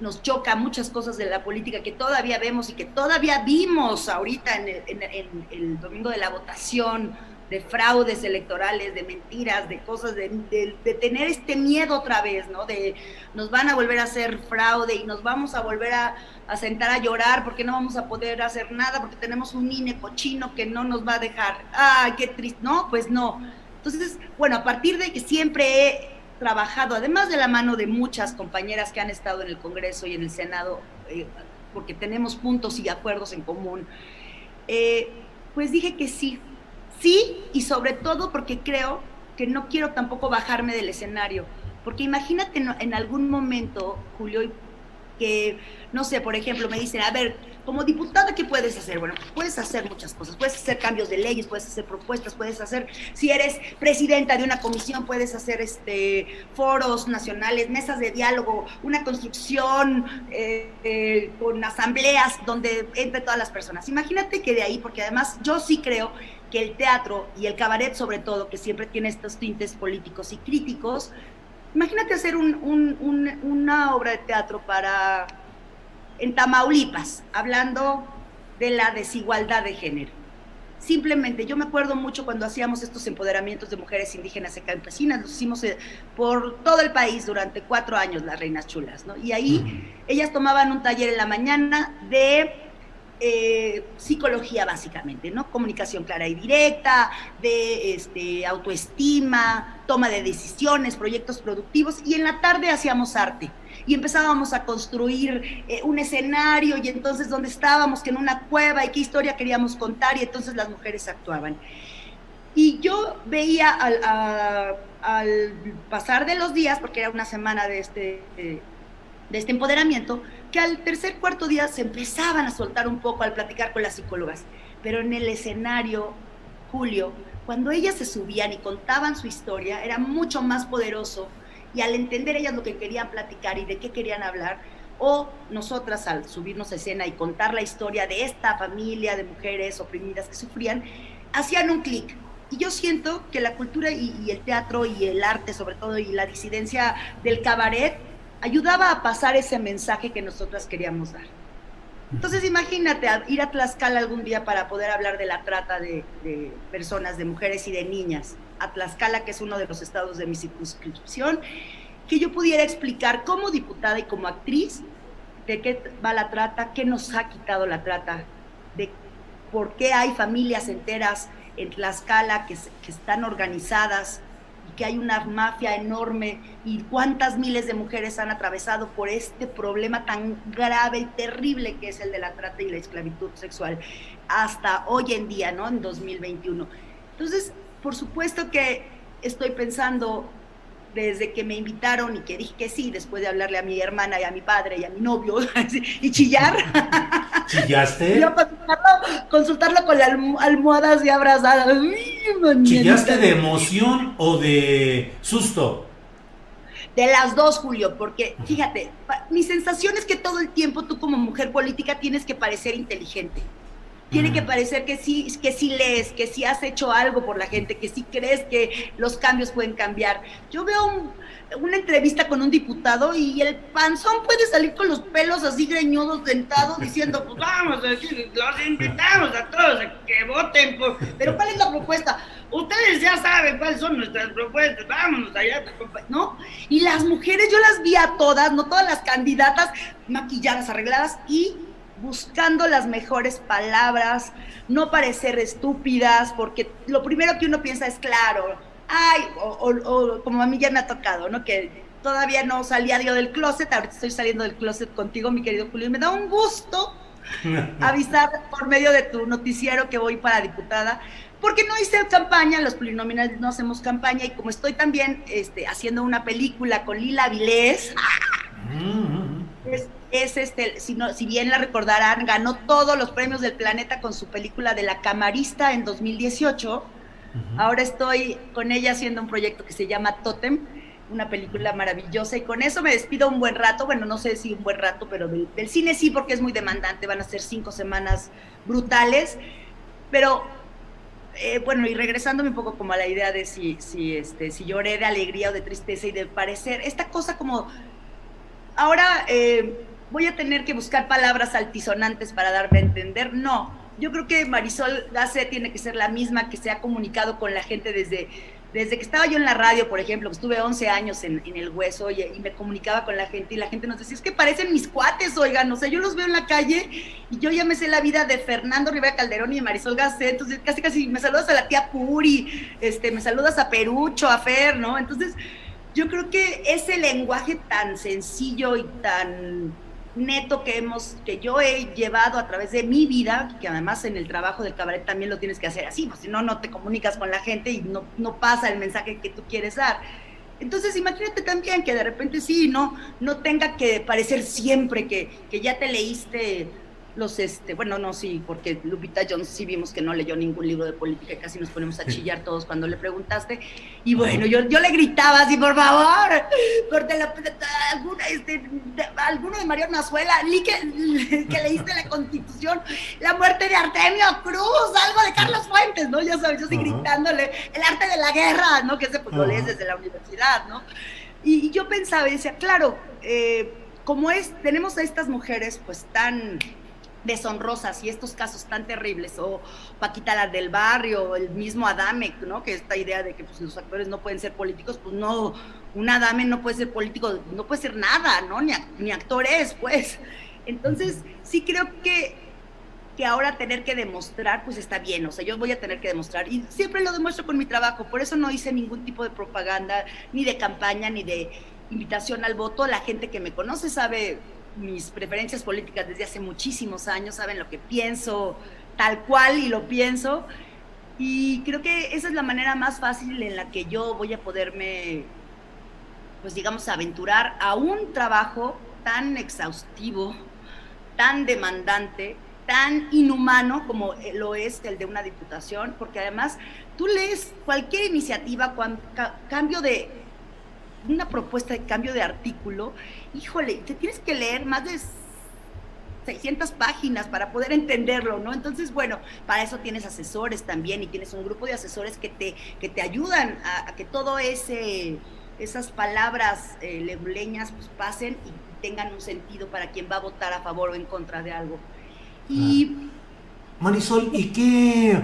nos choca muchas cosas de la política que todavía vemos y que todavía vimos ahorita en el domingo de la votación, de fraudes electorales, de mentiras, de cosas, de, tener este miedo otra vez, ¿no? De nos van a volver a hacer fraude y nos vamos a volver a, sentar a llorar porque no vamos a poder hacer nada porque tenemos un INE cochino que no nos va a dejar. ¡Ay, qué triste! No, pues no. Entonces, bueno, a partir de que siempre he trabajado, además de la mano de muchas compañeras que han estado en el Congreso y en el Senado, eh, porque tenemos puntos y acuerdos en común, eh, pues dije que sí, Sí, y sobre todo porque creo que no quiero tampoco bajarme del escenario. Porque imagínate en, algún momento, Julio, que, no sé, por ejemplo, me dicen, a ver, como diputada, ¿qué puedes hacer? Bueno, puedes hacer muchas cosas, puedes hacer cambios de leyes, puedes hacer propuestas, puedes hacer, si eres presidenta de una comisión, puedes hacer este, foros nacionales, mesas de diálogo, una construcción eh, eh, con asambleas donde entre todas las personas. Imagínate que de ahí, porque además yo sí creo que el teatro y el cabaret sobre todo, que siempre tiene estos tintes políticos y críticos, imagínate hacer una obra de teatro para en Tamaulipas, hablando de la desigualdad de género. Simplemente, yo me acuerdo mucho cuando hacíamos estos empoderamientos de mujeres indígenas y campesinas, los hicimos eh, por todo el país durante cuatro años, las reinas chulas, ¿no? Y ahí ellas tomaban un taller en la mañana de eh, psicología básicamente, ¿no? Comunicación clara y directa, de este, autoestima, toma de decisiones, proyectos productivos y en la tarde hacíamos arte y empezábamos a construir eh, un escenario y entonces dónde estábamos, que en una cueva y qué historia queríamos contar y entonces las mujeres actuaban. Y yo veía al, pasar de los días, porque era una semana de este, de este empoderamiento, que al tercer, cuarto día se empezaban a soltar un poco al platicar con las psicólogas. Pero en el escenario, Julio, cuando ellas se subían y contaban su historia, era mucho más poderoso y al entender ellas lo que querían platicar y de qué querían hablar, o nosotras al subirnos a escena y contar la historia de esta familia de mujeres oprimidas que sufrían, hacían un clic. Y yo siento que la cultura y, y, el teatro y el arte, sobre todo, y la disidencia del cabaret, ayudaba a pasar ese mensaje que nosotras queríamos dar. Entonces imagínate ir a Tlaxcala algún día para poder hablar de la trata de, personas, de mujeres y de niñas. A Tlaxcala, que es uno de los estados de mi circunscripción, que yo pudiera explicar como diputada y como actriz de qué va la trata, qué nos ha quitado la trata, de por qué hay familias enteras en Tlaxcala que, que están organizadas que hay una mafia enorme y cuántas miles de mujeres han atravesado por este problema tan grave y terrible que es el de la trata y la esclavitud sexual hasta hoy en día, ¿no? En 2021. Entonces, por supuesto que estoy pensando desde que me invitaron y que dije que sí, después de hablarle a mi hermana y a mi padre y a mi novio y chillar. ¿Chillaste? consultarlo, consultarlo, con las almohadas y abrazadas. ¿Chillaste de emoción o de susto? De las dos, Julio, porque fíjate, mi sensación es que todo el tiempo tú como mujer política tienes que parecer inteligente. Tiene que parecer que sí, que sí lees, que sí has hecho algo por la gente, que sí crees que los cambios pueden cambiar. Yo veo una entrevista con un diputado y el panzón puede salir con los pelos así greñudos, dentados, diciendo, pues vamos, los invitamos a todos a que voten. Por... Pero ¿cuál es la propuesta? Ustedes ya saben cuáles son nuestras propuestas, vámonos allá, ¿no? Y las mujeres, yo las vi a todas, no todas las candidatas maquilladas, arregladas y buscando las mejores palabras, no parecer estúpidas, porque lo primero que uno piensa es claro, ay, o, como a mí ya me ha tocado, ¿no? Que todavía no salía yo del closet, ahorita estoy saliendo del closet contigo, mi querido Julio, y me da un gusto avisar por medio de tu noticiero que voy para diputada, porque no hice campaña, los plurinominales no hacemos campaña, y como estoy también este, haciendo una película con Lila Vilés, mm. es, es este, si, no, si bien la recordarán, ganó todos los premios del planeta con su película de la camarista en 2018. Ahora estoy con ella haciendo un proyecto que se llama Totem, una película maravillosa y con eso me despido un buen rato, bueno, no sé si un buen rato, pero del, cine sí porque es muy demandante, van a ser cinco semanas brutales, pero eh, bueno, y regresándome un poco como a la idea de si, si, este, si lloré de alegría o de tristeza y de parecer, esta cosa como, ahora eh, voy a tener que buscar palabras altisonantes para darme a entender, no, yo creo que Marisol Gase tiene que ser la misma que se ha comunicado con la gente desde desde que estaba yo en la radio, por ejemplo, estuve 11 años en, el hueso y, me comunicaba con la gente y la gente nos decía, es que parecen mis cuates, oigan, o sea, yo los veo en la calle y yo ya me sé la vida de Fernando Rivera Calderón y de Marisol Gasset, entonces casi casi me saludas a la tía Puri, este, me saludas a Perucho, a Fer, ¿no? Entonces, yo creo que ese lenguaje tan sencillo y tan neto que hemos, que yo he llevado a través de mi vida, que además en el trabajo del cabaret también lo tienes que hacer así, pues si no, no te comunicas con la gente y no, no pasa el mensaje que tú quieres dar. Entonces imagínate también que de repente sí, no, no tenga que parecer siempre que, que ya te leíste los, este, bueno, no, sí, porque Lupita Jones sí vimos que no leyó ningún libro de política y casi nos ponemos a chillar todos cuando le preguntaste. Y bueno, yo, yo le gritaba así, por favor, porque la, alguna, este, de, alguno de Mario Nazuela, que, que leíste la Constitución, la muerte de Artemio Cruz, algo de Carlos Fuentes, ¿no? Ya sabes, yo estoy gritándole, el arte de la guerra, ¿no? Que ese pues lo lees desde la universidad, ¿no? Y, y yo pensaba y decía, claro, eh, como es, tenemos a estas mujeres pues tan deshonrosas y estos casos tan terribles, o Paquita la del barrio, el mismo Adame, ¿no? Que esta idea de que pues, los actores no pueden ser políticos, pues no, un Adame no puede ser político, no puede ser nada, ¿no? Ni, ni actor es, pues. Entonces, sí creo que, que ahora tener que demostrar, pues está bien, o sea, yo voy a tener que demostrar, y siempre lo demuestro con mi trabajo, por eso no hice ningún tipo de propaganda, ni de campaña, ni de invitación al voto, la gente que me conoce sabe mis preferencias políticas desde hace muchísimos años, saben lo que pienso tal cual y lo pienso. Y creo que esa es la manera más fácil en la que yo voy a poderme, pues digamos, aventurar a un trabajo tan exhaustivo, tan demandante, tan inhumano como lo es el de una diputación, porque además tú lees cualquier iniciativa, cambio de una propuesta de cambio de artículo, híjole, te tienes que leer más de 600 páginas para poder entenderlo, ¿no? Entonces, bueno, para eso tienes asesores también y tienes un grupo de asesores que te, que te ayudan a, que todo ese esas palabras eh, pues pasen y tengan un sentido para quien va a votar a favor o en contra de algo. Y Marisol, ¿y qué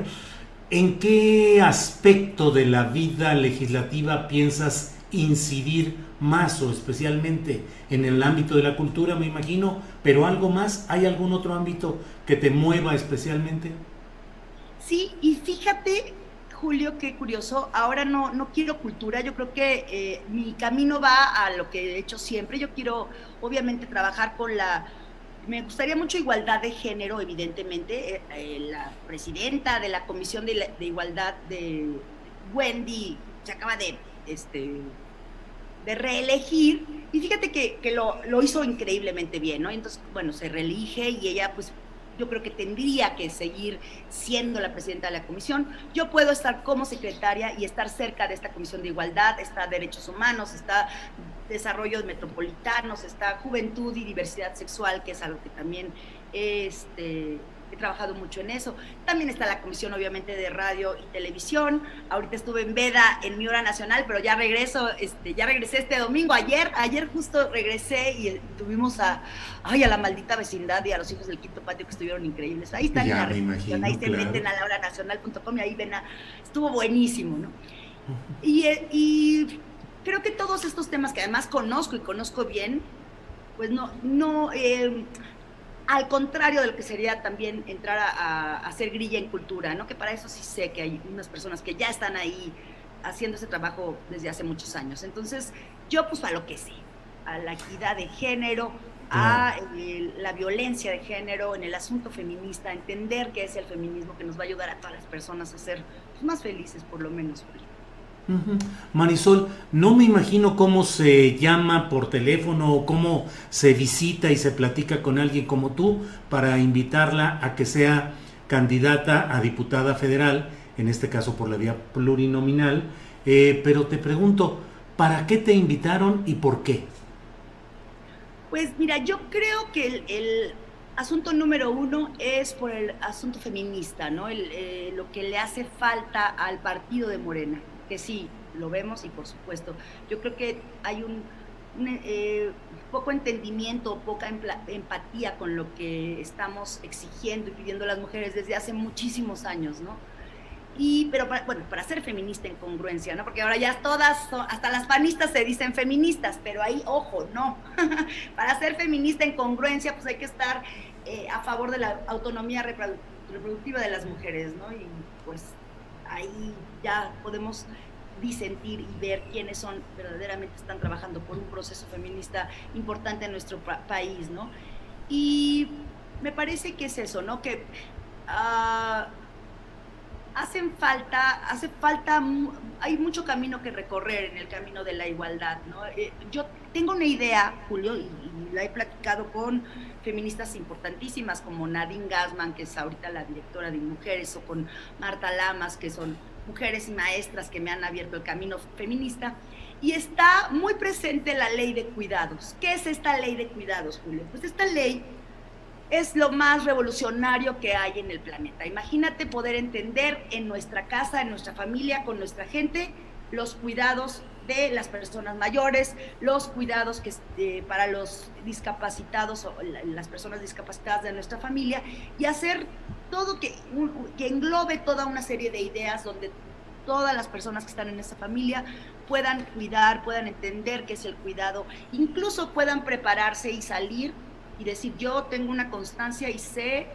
en qué aspecto de la vida legislativa piensas incidir más o especialmente en el ámbito de la cultura, me imagino, pero algo más, ¿hay algún otro ámbito que te mueva especialmente? Sí, y fíjate, Julio, qué curioso, ahora no, no quiero cultura, yo creo que eh, mi camino va a lo que he hecho siempre, yo quiero obviamente trabajar con la... Me gustaría mucho igualdad de género, evidentemente. Eh, eh, la presidenta de la Comisión de, Igualdad de Wendy se acaba de este, de reelegir, y fíjate que, que lo, lo, hizo increíblemente bien, ¿no? Entonces, bueno, se reelige y ella, pues, yo creo que tendría que seguir siendo la presidenta de la comisión. Yo puedo estar como secretaria y estar cerca de esta comisión de igualdad, está derechos humanos, está desarrollos metropolitanos, está juventud y diversidad sexual, que es algo que también este, he trabajado mucho en eso. También está la comisión, obviamente, de radio y televisión. Ahorita estuve en Veda, en mi hora nacional, pero ya regreso, este, ya regresé este domingo. Ayer, ayer justo regresé y tuvimos a, ay, a la maldita vecindad y a los hijos del quinto patio que estuvieron increíbles. Ahí están en la imagino, ahí se meten a nacional.com y ahí ven a, estuvo buenísimo, ¿no? Y, y creo que todos estos temas que además conozco y conozco bien, pues no, no, eh, al contrario de lo que sería también entrar a, hacer grilla en cultura, ¿no? Que para eso sí sé que hay unas personas que ya están ahí haciendo ese trabajo desde hace muchos años. Entonces, yo pues a lo que sé, a la equidad de género, a la violencia de género, en el asunto feminista, entender que es el feminismo que nos va a ayudar a todas las personas a ser pues, más felices, por lo menos. Marisol, no me imagino cómo se llama por teléfono o cómo se visita y se platica con alguien como tú para invitarla a que sea candidata a diputada federal, en este caso por la vía plurinominal, eh, pero te pregunto, ¿Para qué te invitaron y por qué? Pues mira, yo creo que el, asunto número uno es por el asunto feminista, ¿no? Eh, lo que le hace falta al partido de Morena, que sí, lo vemos y por supuesto, yo creo que hay un, eh, poco entendimiento, poca empatía con lo que estamos exigiendo y pidiendo las mujeres desde hace muchísimos años, ¿no? Y, pero para, bueno, para ser feminista en congruencia, ¿no? Porque ahora ya todas, hasta las panistas se dicen feministas, pero ahí, ojo, no. para ser feminista en congruencia, pues hay que estar eh, a favor de la autonomía reproductiva de las mujeres, ¿no? Y pues ahí ya podemos disentir y ver quiénes son verdaderamente están trabajando por un proceso feminista importante en nuestro país, ¿no? Y me parece que es eso, ¿no? Que uh, hacen falta, hace falta, hay mucho camino que recorrer en el camino de la igualdad, ¿no? Eh, yo tengo una idea, Julio, y, la he platicado con feministas importantísimas como Nadine Gassman, que es ahorita la directora de Mujeres, o con Marta Lamas, que son mujeres y maestras que me han abierto el camino feminista. Y está muy presente la ley de cuidados. ¿Qué es esta ley de cuidados, Julio? Pues esta ley es lo más revolucionario que hay en el planeta. Imagínate poder entender en nuestra casa, en nuestra familia, con nuestra gente, los cuidados de las personas mayores, los cuidados que, eh, para los discapacitados o las personas discapacitadas de nuestra familia y hacer todo que, que englobe toda una serie de ideas donde todas las personas que están en esa familia puedan cuidar, puedan entender qué es el cuidado, incluso puedan prepararse y salir y decir, yo tengo una constancia y sé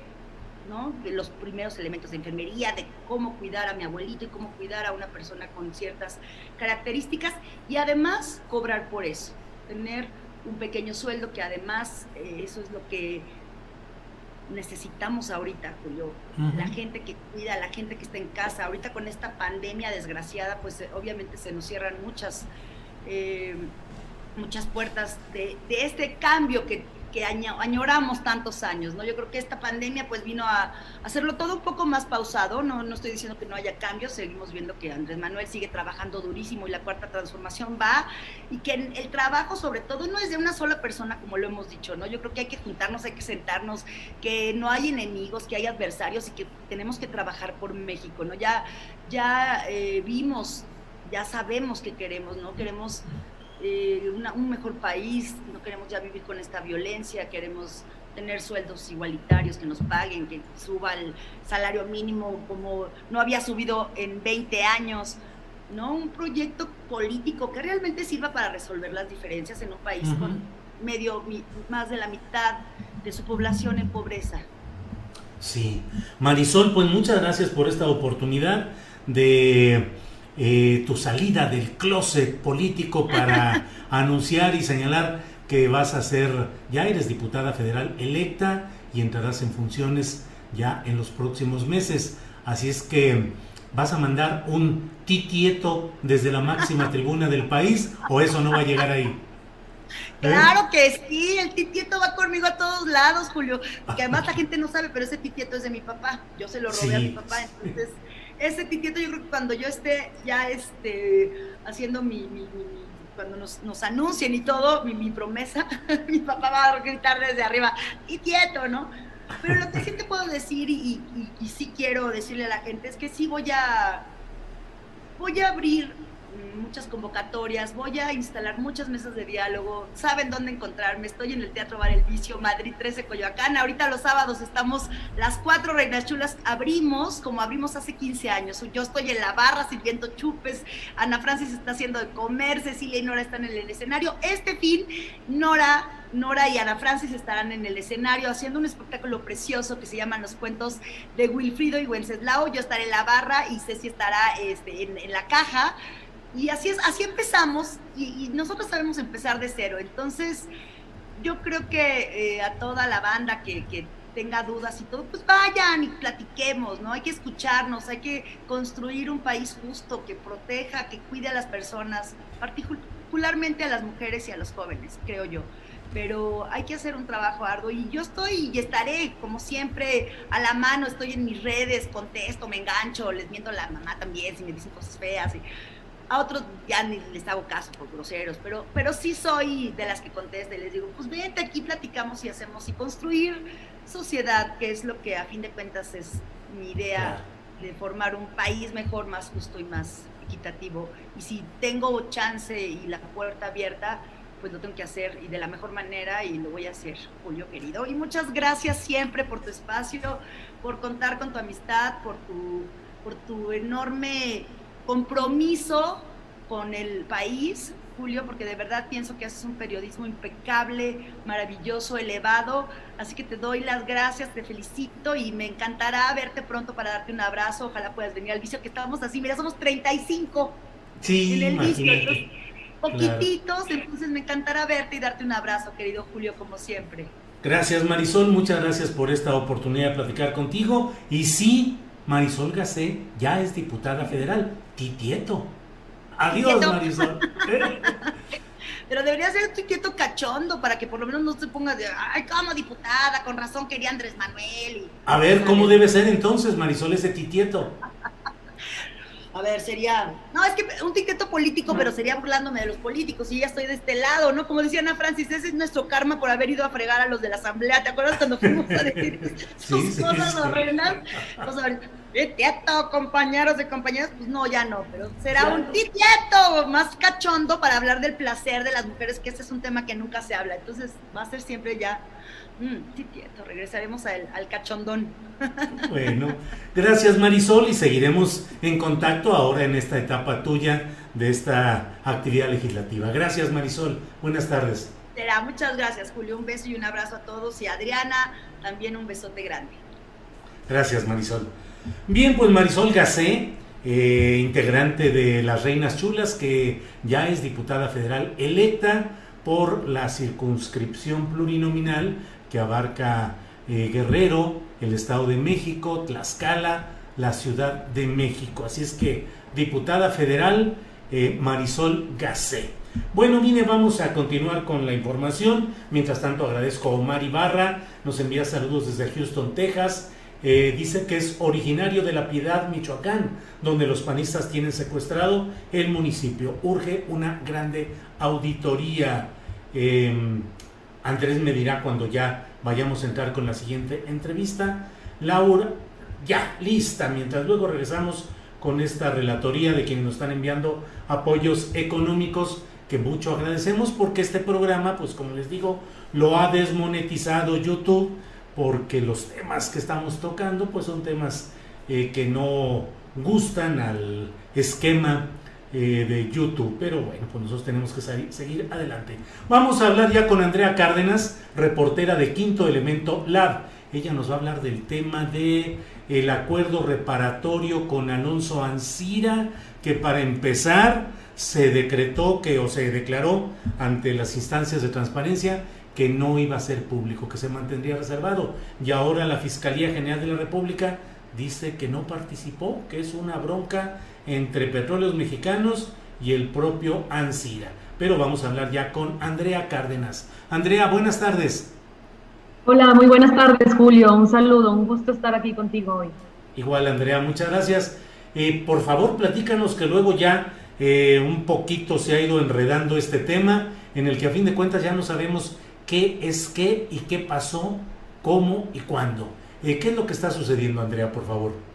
¿no? de los primeros elementos de enfermería, de cómo cuidar a mi abuelito y cómo cuidar a una persona con ciertas características y además cobrar por eso, tener un pequeño sueldo que además eh, eso es lo que necesitamos ahorita, Julio. La gente que cuida, la gente que está en casa. Ahorita con esta pandemia desgraciada, pues eh, obviamente se nos cierran muchas, eh, muchas puertas de, de, este cambio que que añoramos tantos años, ¿no? Yo creo que esta pandemia pues vino a hacerlo todo un poco más pausado, no, no estoy diciendo que no haya cambios, seguimos viendo que Andrés Manuel sigue trabajando durísimo y la cuarta transformación va, y que el trabajo sobre todo no es de una sola persona como lo hemos dicho, ¿no? Yo creo que hay que juntarnos, hay que sentarnos, que no hay enemigos, que hay adversarios y que tenemos que trabajar por México, ¿no? Ya, ya eh, vimos, ya sabemos que queremos, ¿no? Queremos eh, un mejor país, no queremos ya vivir con esta violencia, queremos tener sueldos igualitarios, que nos paguen, que suba el salario mínimo como no había subido en 20 años, ¿no? Un proyecto político que realmente sirva para resolver las diferencias en un país con medio, más de la mitad de su población en pobreza. Sí. Marisol, pues muchas gracias por esta oportunidad de eh, tu salida del closet político para anunciar y señalar que vas a ser, ya eres diputada federal electa y entrarás en funciones ya en los próximos meses. Así es que vas a mandar un titieto desde la máxima tribuna del país o eso no va a llegar ahí. ¿Eh? Claro que sí, el titieto va conmigo a todos lados, Julio, porque además la gente no sabe, pero ese titieto es de mi papá, yo se lo robé a mi papá, entonces ese titieto yo creo que cuando yo esté ya este, haciendo mi, cuando nos, anuncien y todo, mi, promesa, mi papá va a gritar desde arriba, titieto, ¿no? Pero lo que sí te puedo decir y, y sí quiero decirle a la gente es que sí voy a, voy a abrir muchas convocatorias, voy a instalar muchas mesas de diálogo, saben dónde encontrarme, estoy en el Teatro Bar El Vicio, Madrid 13, Coyoacán, ahorita los sábados estamos las cuatro reinas chulas, abrimos como abrimos hace 15 años, yo estoy en la barra sirviendo chupes, Ana Francis está haciendo de comer, Cecilia y Nora están en el escenario, este fin Nora Nora y Ana Francis estarán en el escenario haciendo un espectáculo precioso que se llama Los Cuentos de Wilfrido y Wenceslao. Yo estaré en la barra y Ceci estará este, en la caja. Y así es, así empezamos y, nosotros sabemos empezar de cero. Entonces, yo creo que eh, a toda la banda que, que, tenga dudas y todo, pues vayan y platiquemos, ¿no? Hay que escucharnos, hay que construir un país justo que proteja, que cuide a las personas, particularmente a las mujeres y a los jóvenes, creo yo. Pero hay que hacer un trabajo arduo y yo estoy y estaré, como siempre, a la mano, estoy en mis redes, contesto, me engancho, les miento a la mamá también si me dicen cosas feas. Y, a otros ya ni les hago caso por groseros, pero, pero sí soy de las que contesta y les digo, pues vente aquí, platicamos y hacemos y construir sociedad, que es lo que a fin de cuentas es mi idea de formar un país mejor, más justo y más equitativo. Y si tengo chance y la puerta abierta, pues lo tengo que hacer y de la mejor manera y lo voy a hacer, Julio querido. Y muchas gracias siempre por tu espacio, por contar con tu amistad, por tu, por tu enorme compromiso con el país, Julio, porque de verdad pienso que haces un periodismo impecable, maravilloso, elevado. Así que te doy las gracias, te felicito y me encantará verte pronto para darte un abrazo. Ojalá puedas venir al vicio, que estamos así. Mira, somos 35 sí, en el vicio. poquititos, entonces me encantará verte y darte un abrazo, querido Julio, como siempre. Gracias, Marisol. Muchas gracias por esta oportunidad de platicar contigo. Y sí, Marisol Gacé ya es diputada federal. Titieto. Adiós, Marisol. Pero debería ser tu quieto cachondo para que por lo menos no se ponga de, ay, como diputada, con razón quería Andrés Manuel. A ver, ¿cómo debe ser entonces, Marisol, ese titieto? A ver, sería, no, es que un titieto político, pero sería burlándome de los políticos y ya estoy de este lado, ¿no? Como decía Ana Francis, ese es nuestro karma por haber ido a fregar a los de la asamblea. ¿Te acuerdas cuando fuimos a decir sus cosas horrendas? Titieto, compañeros de compañeras, pues no, ya no, pero será un titieto más cachondo para hablar del placer de las mujeres, que ese es un tema que nunca se habla. Entonces va a ser siempre ya, mm, titieto, regresaremos al, al cachondón. Bueno, gracias Marisol y seguiremos en contacto ahora en esta etapa tuya de esta actividad legislativa. Gracias Marisol, buenas tardes. Será, muchas gracias Julio, un beso y un abrazo a todos y Adriana, también un besote grande. Gracias Marisol. Bien, pues Marisol Gacé, eh, integrante de las Reinas Chulas, que ya es diputada federal electa por la circunscripción plurinominal que abarca eh, Guerrero, el Estado de México, Tlaxcala, la Ciudad de México. Así es que, diputada federal eh, Marisol Gacé. Bueno, mire, vamos a continuar con la información. Mientras tanto, agradezco a Omar Ibarra, nos envía saludos desde Houston, Texas. Eh, dice que es originario de La Piedad, Michoacán, donde los panistas tienen secuestrado el municipio. Urge una grande auditoría. Em, Andrés me dirá cuando ya vayamos a entrar con la siguiente entrevista. Laura, ya, lista, mientras luego regresamos con esta relatoría de quienes nos están enviando apoyos económicos que mucho agradecemos porque este programa, pues como les digo, lo ha desmonetizado YouTube porque los temas que estamos tocando pues son temas eh, que no gustan al esquema eh, de YouTube, pero bueno, pues nosotros tenemos que seguir adelante. Vamos a hablar ya con Andrea Cárdenas, reportera de Quinto Elemento Lab. Ella nos va a hablar del tema de el acuerdo reparatorio con Alonso Ancira, que para empezar se decretó que o se declaró ante las instancias de transparencia que no iba a ser público, que se mantendría reservado. Y ahora la Fiscalía General de la República dice que no participó, que es una bronca entre petróleos mexicanos y el propio Ansira. Pero vamos a hablar ya con Andrea Cárdenas. Andrea, buenas tardes. Hola, muy buenas tardes, Julio. Un saludo, un gusto estar aquí contigo hoy. Igual, Andrea, muchas gracias. Eh, por favor, platícanos que luego ya eh, un poquito se ha ido enredando este tema, en el que a fin de cuentas ya no sabemos qué es qué y qué pasó, cómo y cuándo. Eh, ¿Qué es lo que está sucediendo, Andrea, por favor?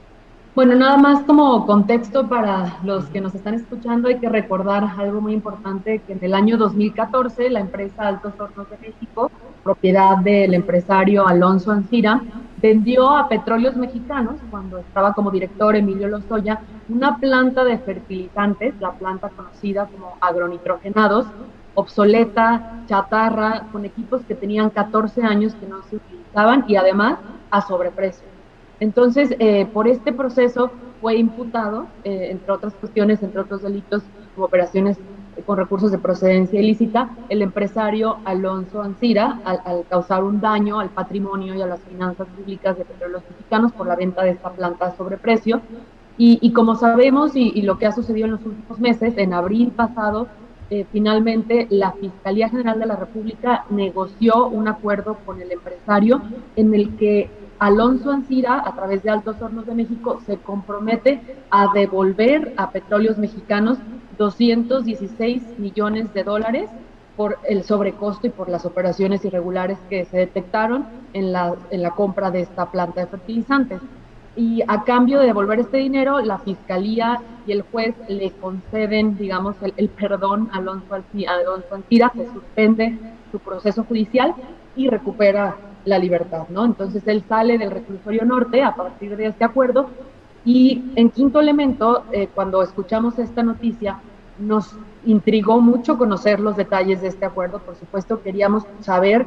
Bueno, nada más como contexto para los que nos están escuchando, hay que recordar algo muy importante, que en el año 2014 la empresa Altos Hornos de México, propiedad del empresario Alonso Ancira, vendió a Petróleos Mexicanos, cuando estaba como director Emilio Lozoya, una planta de fertilizantes, la planta conocida como agronitrogenados, obsoleta, chatarra, con equipos que tenían 14 años que no se utilizaban y además a sobreprecio. Entonces, eh, por este proceso fue imputado, eh, entre otras cuestiones, entre otros delitos, como operaciones con recursos de procedencia ilícita, el empresario Alonso Ancira, al, causar un daño al patrimonio y a las finanzas públicas de petróleos mexicanos por la venta de esta planta a sobreprecio. Y, como sabemos, y lo que ha sucedido en los últimos meses, en abril pasado eh, finalmente la Fiscalía General de la República negoció un acuerdo con el empresario en el que Alonso Ancira, a través de Altos Hornos de México, se compromete a devolver a petróleos mexicanos 216 millones de dólares por el sobrecosto y por las operaciones irregulares que se detectaron en la, compra de esta planta de fertilizantes. Y a cambio de devolver este dinero, la fiscalía y el juez le conceden, digamos, el, perdón a Alonso, Antira, que suspende su proceso judicial y recupera la libertad, ¿no? Entonces él sale del reclusorio norte a partir de este acuerdo y en quinto elemento, eh, cuando escuchamos esta noticia, nos intrigó mucho conocer los detalles de este acuerdo. Por supuesto, queríamos saber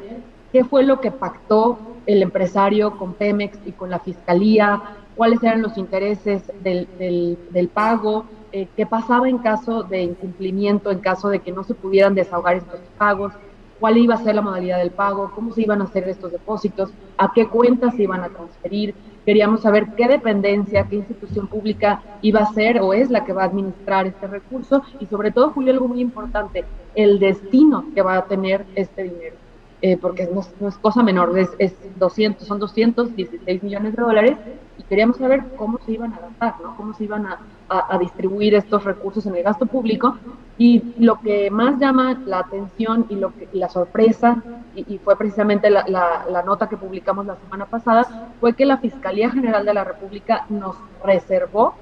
qué fue lo que pactó el empresario con Pemex y con la fiscalía, cuáles eran los intereses del, pago, eh, qué pasaba en caso de incumplimiento, en caso de que no se pudieran desahogar estos pagos, cuál iba a ser la modalidad del pago, cómo se iban a hacer estos depósitos, a qué cuentas se iban a transferir. Queríamos saber qué dependencia, qué institución pública iba a ser o es la que va a administrar este recurso y sobre todo, Julio, algo muy importante, el destino que va a tener este dinero. Eh, porque no, es cosa menor, es, es 200, son 216 millones de dólares y queríamos saber cómo se iban a gastar, ¿no? cómo se iban a, a, distribuir estos recursos en el gasto público. Y lo que más llama la atención y, lo que, la sorpresa, y, fue precisamente la, nota que publicamos la semana pasada, fue que la Fiscalía General de la República nos reservó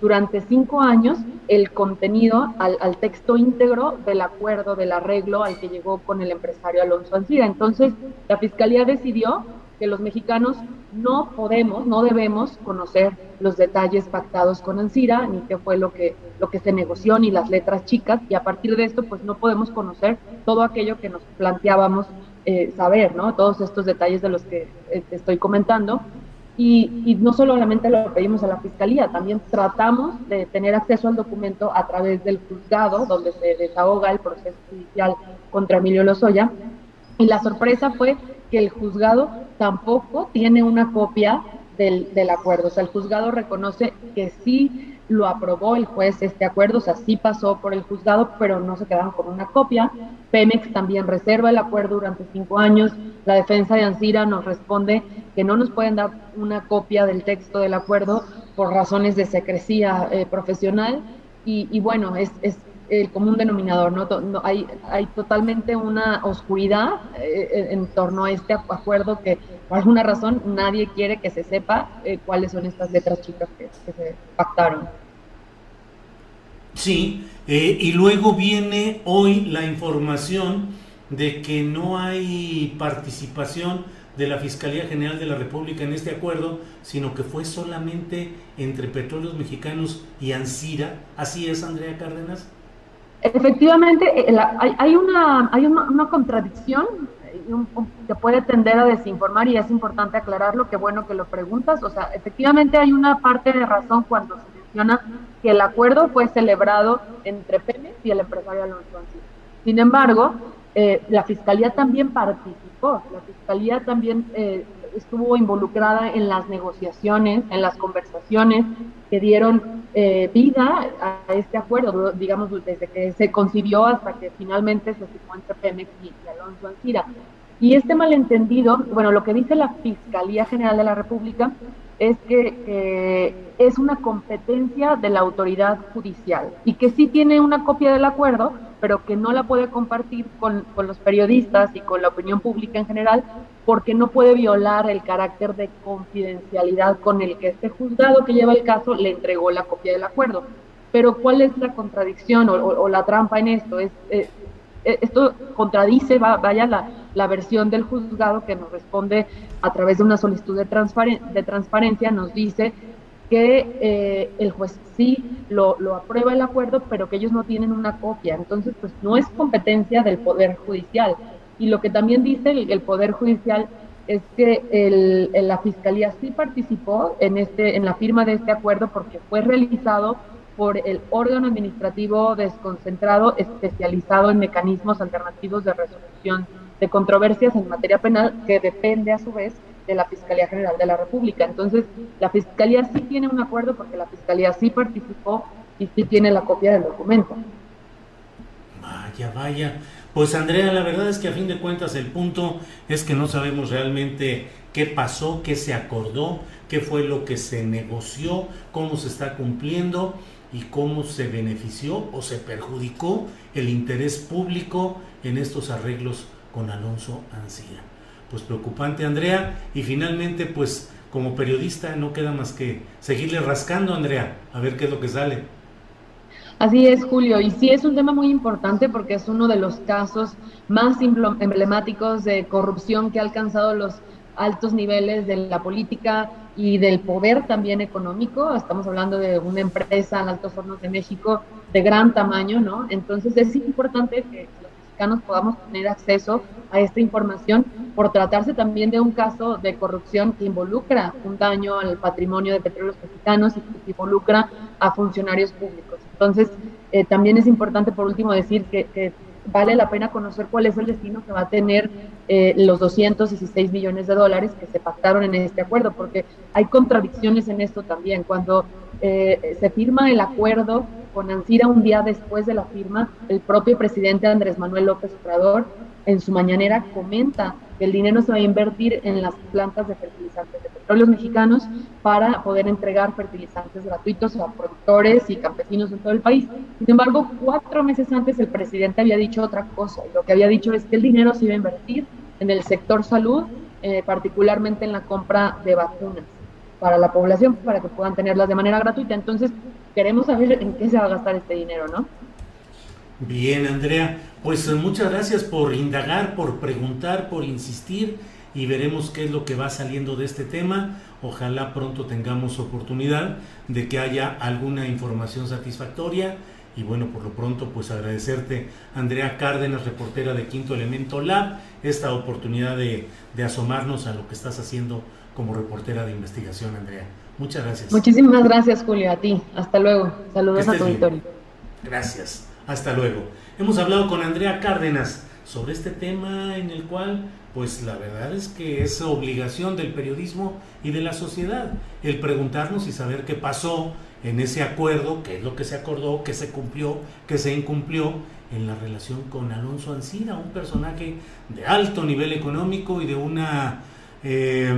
durante cinco años el contenido al, al, texto íntegro del acuerdo, del arreglo al que llegó con el empresario Alonso Ancira. Entonces, la Fiscalía decidió que los mexicanos no podemos, no debemos conocer los detalles pactados con Ansira, ni qué fue lo que, lo que se negoció, ni las letras chicas, y a partir de esto, pues no podemos conocer todo aquello que nos planteábamos eh, saber, ¿no? Todos estos detalles de los que eh, te estoy comentando. Y, y, no solamente lo pedimos a la Fiscalía, también tratamos de tener acceso al documento a través del juzgado, donde se desahoga el proceso judicial contra Emilio Lozoya. Y la sorpresa fue que el juzgado tampoco tiene una copia del, acuerdo. O sea, el juzgado reconoce que sí lo aprobó el juez este acuerdo, o sea, sí pasó por el juzgado, pero no se quedaron con una copia. Pemex también reserva el acuerdo durante cinco años. La defensa de Ansira nos responde que no nos pueden dar una copia del texto del acuerdo por razones de secrecía eh, profesional. Y, y, bueno, es el común denominador, ¿no? hay, hay totalmente una oscuridad eh, en torno a este acuerdo que por alguna razón nadie quiere que se sepa eh, cuáles son estas letras chicas que, se pactaron. Sí, eh, y luego viene hoy la información de que no hay participación de la Fiscalía General de la República en este acuerdo, sino que fue solamente entre Petróleos Mexicanos y Ansira. ¿Así es, Andrea Cárdenas? Efectivamente, eh, hay, una, hay una, contradicción eh, que puede tender a desinformar y es importante aclararlo, qué bueno que lo preguntas. O sea, efectivamente hay una parte de razón cuando se menciona que el acuerdo fue celebrado entre Pemex y el empresario Alonso Ancira. Sin embargo, eh, la Fiscalía también participó, la Fiscalía también estuvo involucrada en las negociaciones, en las conversaciones que dieron eh, vida a este acuerdo, digamos, desde que se concibió hasta que finalmente se firmó entre Pemex y, Alonso Ancira. Y este malentendido, bueno, lo que dice la Fiscalía General de la República es que, es una competencia de la autoridad judicial y que sí tiene una copia del acuerdo, pero que no la puede compartir con, con, los periodistas y con la opinión pública en general, porque no puede violar el carácter de confidencialidad con el que este juzgado que lleva el caso le entregó la copia del acuerdo. Pero ¿cuál es la contradicción o, la trampa en esto? Es, eh, eh, esto contradice, vaya, la, la, versión del juzgado que nos responde a través de una solicitud de, transparencia, nos dice que eh, el juez sí lo, aprueba el acuerdo, pero que ellos no tienen una copia. Entonces, pues no es competencia del Poder Judicial. Y lo que también dice el, Poder Judicial es que el, la Fiscalía sí participó en, este, en la firma de este acuerdo porque fue realizado por el órgano administrativo desconcentrado especializado en mecanismos alternativos de resolución de controversias en materia penal que depende a su vez de la Fiscalía General de la República. Entonces, la Fiscalía sí tiene un acuerdo porque la Fiscalía sí participó y sí tiene la copia del documento. Vaya, vaya. Pues Andrea, la verdad es que a fin de cuentas el punto es que no sabemos realmente qué pasó, qué se acordó, qué fue lo que se negoció, cómo se está cumpliendo y cómo se benefició o se perjudicó el interés público en estos arreglos con Alonso Ancira. Pues preocupante, Andrea, y finalmente, pues como periodista no queda más que seguirle rascando, Andrea, a ver qué es lo que sale. Así es, Julio, y sí es un tema muy importante porque es uno de los casos más emblemáticos de corrupción que ha alcanzado los altos niveles de la política y del poder también económico. Estamos hablando de una empresa en Altos Hornos de México de gran tamaño, ¿no? Entonces es importante que los mexicanos podamos tener acceso a esta información por tratarse también de un caso de corrupción que involucra un daño al patrimonio de petróleos mexicanos y involucra a funcionarios públicos. Entonces, eh, también es importante, por último, decir que, vale la pena conocer cuál es el destino que va a tener eh, los 216 millones de dólares que se pactaron en este acuerdo, porque hay contradicciones en esto también. Cuando eh, se firma el acuerdo con Ancira un día después de la firma, el propio presidente Andrés Manuel López Obrador en su mañanera comenta el dinero se va a invertir en las plantas de fertilizantes de petróleos mexicanos para poder entregar fertilizantes gratuitos a productores y campesinos en todo el país. Sin embargo, cuatro meses antes el presidente había dicho otra cosa y lo que había dicho es que el dinero se iba a invertir en el sector salud, eh, particularmente en la compra de vacunas para la población, para que puedan tenerlas de manera gratuita. Entonces, queremos saber en qué se va a gastar este dinero, ¿no? Bien, Andrea, pues eh, muchas gracias por indagar, por preguntar, por insistir y veremos qué es lo que va saliendo de este tema. Ojalá pronto tengamos oportunidad de que haya alguna información satisfactoria. Y bueno, por lo pronto, pues agradecerte, Andrea Cárdenas, reportera de Quinto Elemento Lab, esta oportunidad de, de asomarnos a lo que estás haciendo como reportera de investigación, Andrea. Muchas gracias. Muchísimas gracias, Julio, a ti. Hasta luego. Saludos a tu auditorio. Gracias. Hasta luego. Hemos hablado con Andrea Cárdenas sobre este tema en el cual, pues la verdad es que es obligación del periodismo y de la sociedad el preguntarnos y saber qué pasó en ese acuerdo, qué es lo que se acordó, qué se cumplió, qué se incumplió en la relación con Alonso Ancira, un personaje de alto nivel económico y de una, eh,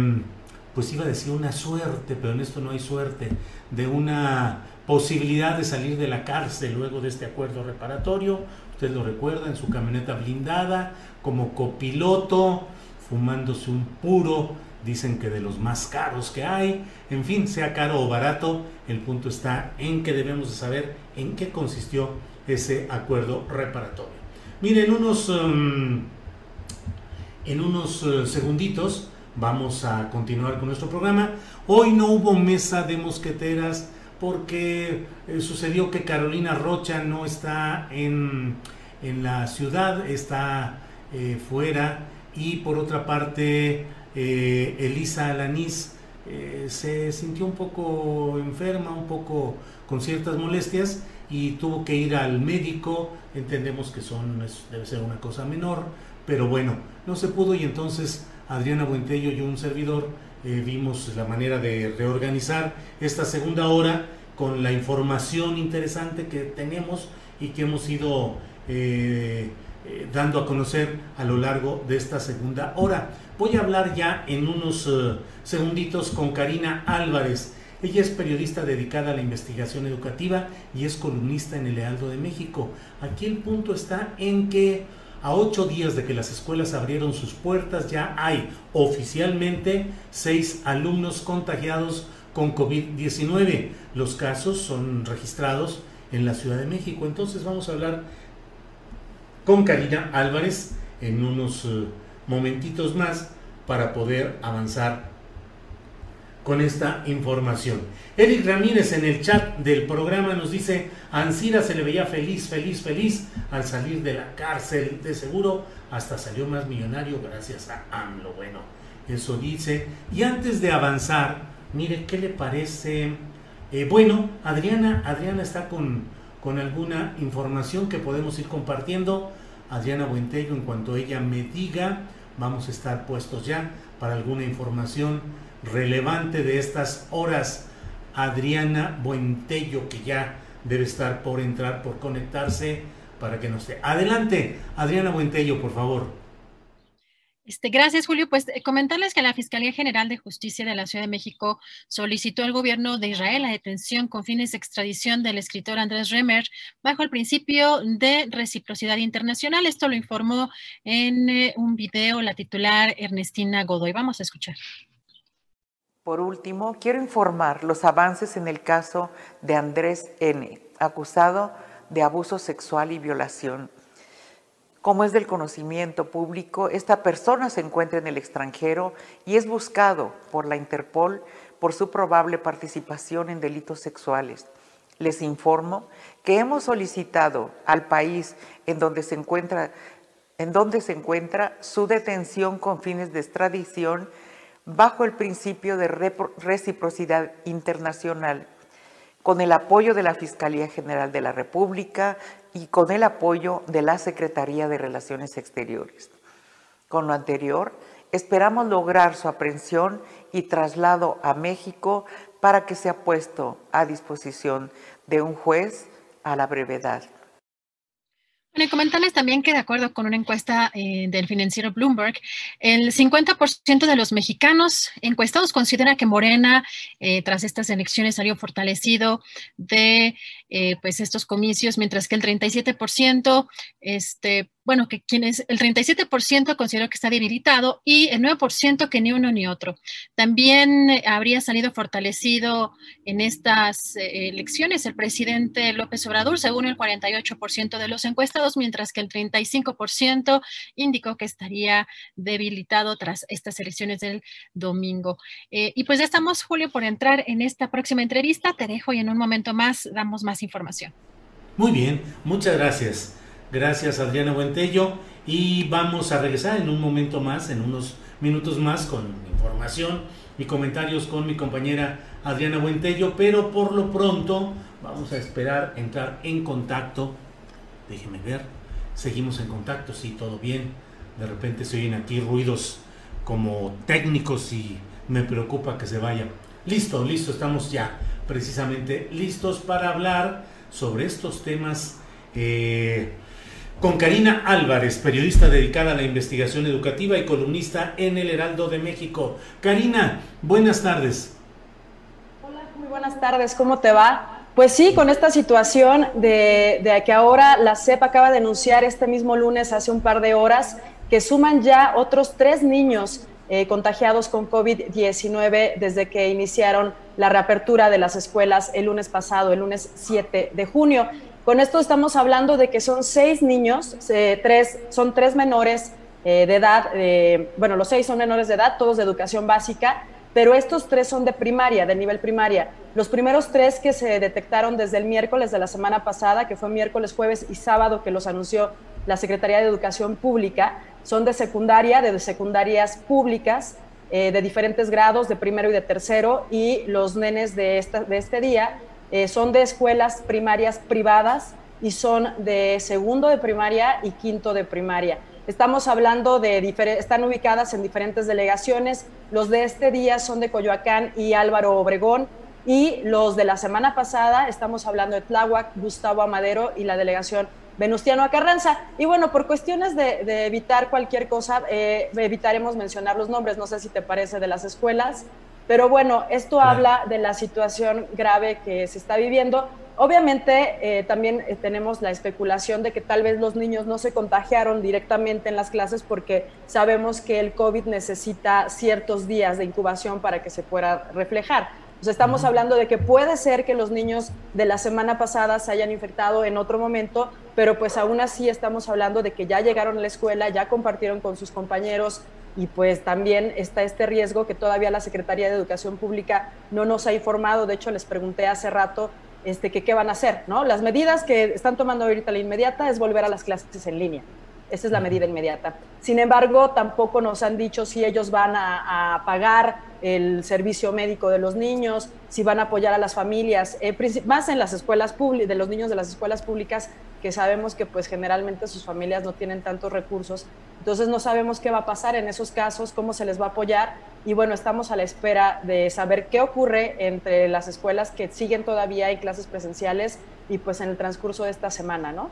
pues iba a decir una suerte, pero en esto no hay suerte, de una posibilidad de salir de la cárcel luego de este acuerdo reparatorio. Usted lo recuerda en su camioneta blindada, como copiloto, fumándose un puro, dicen que de los más caros que hay. En fin, sea caro o barato, el punto está en que debemos de saber en qué consistió ese acuerdo reparatorio. Miren, unos, em, en unos eh, segunditos vamos a continuar con nuestro programa. Hoy no hubo mesa de mosqueteras porque eh, sucedió que Carolina Rocha no está en, la ciudad, está eh, fuera. Y por otra parte eh, Elisa Alanís se sintió un poco enferma, un poco con ciertas molestias y tuvo que ir al médico, entendemos que son, debe ser una cosa menor, pero bueno, no se pudo y entonces Adriana Buentello y un servidor eh, vimos la manera de reorganizar esta segunda hora con la información interesante que tenemos y que hemos ido eh, eh, dando a conocer a lo largo de esta segunda hora. Voy a hablar ya en unos segunditos con Karina Álvarez. Ella es periodista dedicada a la investigación educativa y es columnista en el Lealdo de México. Aquí el punto está en que a ocho días de que las escuelas abrieron sus puertas, ya hay oficialmente seis alumnos contagiados con COVID-19. Los casos son registrados en la Ciudad de México. Entonces vamos a hablar con Karina Álvarez en unos eh, momentitos más para poder avanzar con esta información. Eric Ramírez en el chat del programa nos dice, Ansira se le veía feliz, feliz, feliz al salir de la cárcel, de seguro hasta salió más millonario gracias a AMLO. Bueno, eso dice. Y antes de avanzar, mire, ¿qué le parece? Eh, bueno, Adriana, Adriana está con, con alguna información que podemos ir compartiendo. Adriana Buentello, en cuanto ella me diga, vamos a estar puestos ya para alguna información relevante de estas horas, Adriana Buentello, que ya debe estar por entrar, por conectarse, para que nos esté. Adelante, Adriana Buentello, por favor. Este, gracias, Julio. Pues eh, comentarles que la Fiscalía General de Justicia de la Ciudad de México solicitó al gobierno de Israel la detención con fines de extradición del escritor Andrés Remer bajo el principio de reciprocidad internacional. Esto lo informó en eh, un video la titular Ernestina Godoy. Vamos a escuchar. Por último, quiero informar los avances en el caso de Andrés N., acusado de abuso sexual y violación como es del conocimiento público, esta persona se encuentra en el extranjero y es buscado por la Interpol por su probable participación en delitos sexuales. Les informo que hemos solicitado al país en donde se encuentra, su detención con fines de extradición bajo el principio de reciprocidad internacional con el apoyo de la Fiscalía General de la República y con el apoyo de la Secretaría de Relaciones Exteriores. Con lo anterior, esperamos lograr su aprehensión y traslado a México para que sea puesto a disposición de un juez a la brevedad. Bueno, comentarles también que de acuerdo con una encuesta eh, del financiero Bloomberg, el 50% de los mexicanos encuestados considera que Morena, eh, tras estas elecciones, salió fortalecido de eh, pues estos comicios, mientras que el 37% este, bueno, que quienes, el 37% considero que está debilitado y el 9% que ni uno ni otro. También eh, habría salido fortalecido en estas eh, elecciones el presidente López Obrador, según el 48% de los encuestados, mientras que el 35% indicó que estaría debilitado tras estas elecciones del domingo. Y pues ya estamos, Julio, por entrar en esta próxima entrevista. Te dejo y en un momento más damos más información. Muy bien, muchas gracias. Gracias Adriana Buentello y vamos a regresar en un momento más, en unos minutos más con información y comentarios con mi compañera Adriana Buentello, pero por lo pronto vamos a esperar entrar en contacto. Déjenme ver, seguimos en contacto, sí, todo bien. De repente se oyen aquí ruidos como técnicos y me preocupa que se vaya. Listo, listo, estamos ya precisamente listos para hablar sobre estos temas eh, con Karina Álvarez, periodista dedicada a la investigación educativa y columnista en el Heraldo de México. Karina, buenas tardes. Hola, muy buenas tardes, ¿cómo te va? Pues sí, con esta situación de, que ahora la CEP acaba de anunciar este mismo lunes, hace un par de horas, que suman ya otros tres niños eh, contagiados con COVID-19 desde que iniciaron la reapertura de las escuelas el lunes pasado, el lunes 7 de junio. Con esto estamos hablando de que son seis niños, tres, son tres menores eh, de edad, eh, bueno, los seis son menores de edad, todos de educación básica, pero estos tres son de primaria, de nivel primaria. Los primeros tres que se detectaron desde el miércoles de la semana pasada, que fue miércoles, jueves y sábado que los anunció la Secretaría de Educación Pública, son de secundaria, de secundarias públicas, eh, de diferentes grados, de primero y de tercero, y los nenes de, este día eh, son de escuelas primarias privadas y son de segundo de primaria y quinto de primaria. Estamos hablando de, están ubicadas en diferentes delegaciones. Los de este día son de Coyoacán y Álvaro Obregón. Y los de la semana pasada, estamos hablando de Tláhuac, Gustavo Amadero y la delegación Venustiano Carranza. Y bueno, por cuestiones de, evitar cualquier cosa, eh, evitaremos mencionar los nombres, no sé si te parece, de las escuelas. Pero bueno, esto habla de la situación grave que se está viviendo. Obviamente eh, también eh, tenemos la especulación de que tal vez los niños no se contagiaron directamente en las clases porque sabemos que el COVID necesita ciertos días de incubación para que se pueda reflejar. Pues estamos hablando de que puede ser que los niños de la semana pasada se hayan infectado en otro momento, pero pues aún así estamos hablando de que ya llegaron a la escuela, ya compartieron con sus compañeros y pues también está este riesgo que todavía la Secretaría de Educación Pública no nos ha informado. De hecho, les pregunté hace rato este, que qué van a hacer, ¿no? Las medidas que están tomando ahorita la inmediata es volver a las clases en línea. Esa es la medida inmediata. Sin embargo, tampoco nos han dicho si ellos van a, pagar el servicio médico de los niños, si van a apoyar a las familias, eh, más en las escuelas públicas, de los niños de las escuelas públicas, que sabemos que pues generalmente sus familias no tienen tantos recursos. Entonces no sabemos qué va a pasar en esos casos, cómo se les va a apoyar y bueno, estamos a la espera de saber qué ocurre entre las escuelas que siguen todavía en clases presenciales y pues en el transcurso de esta semana, ¿no?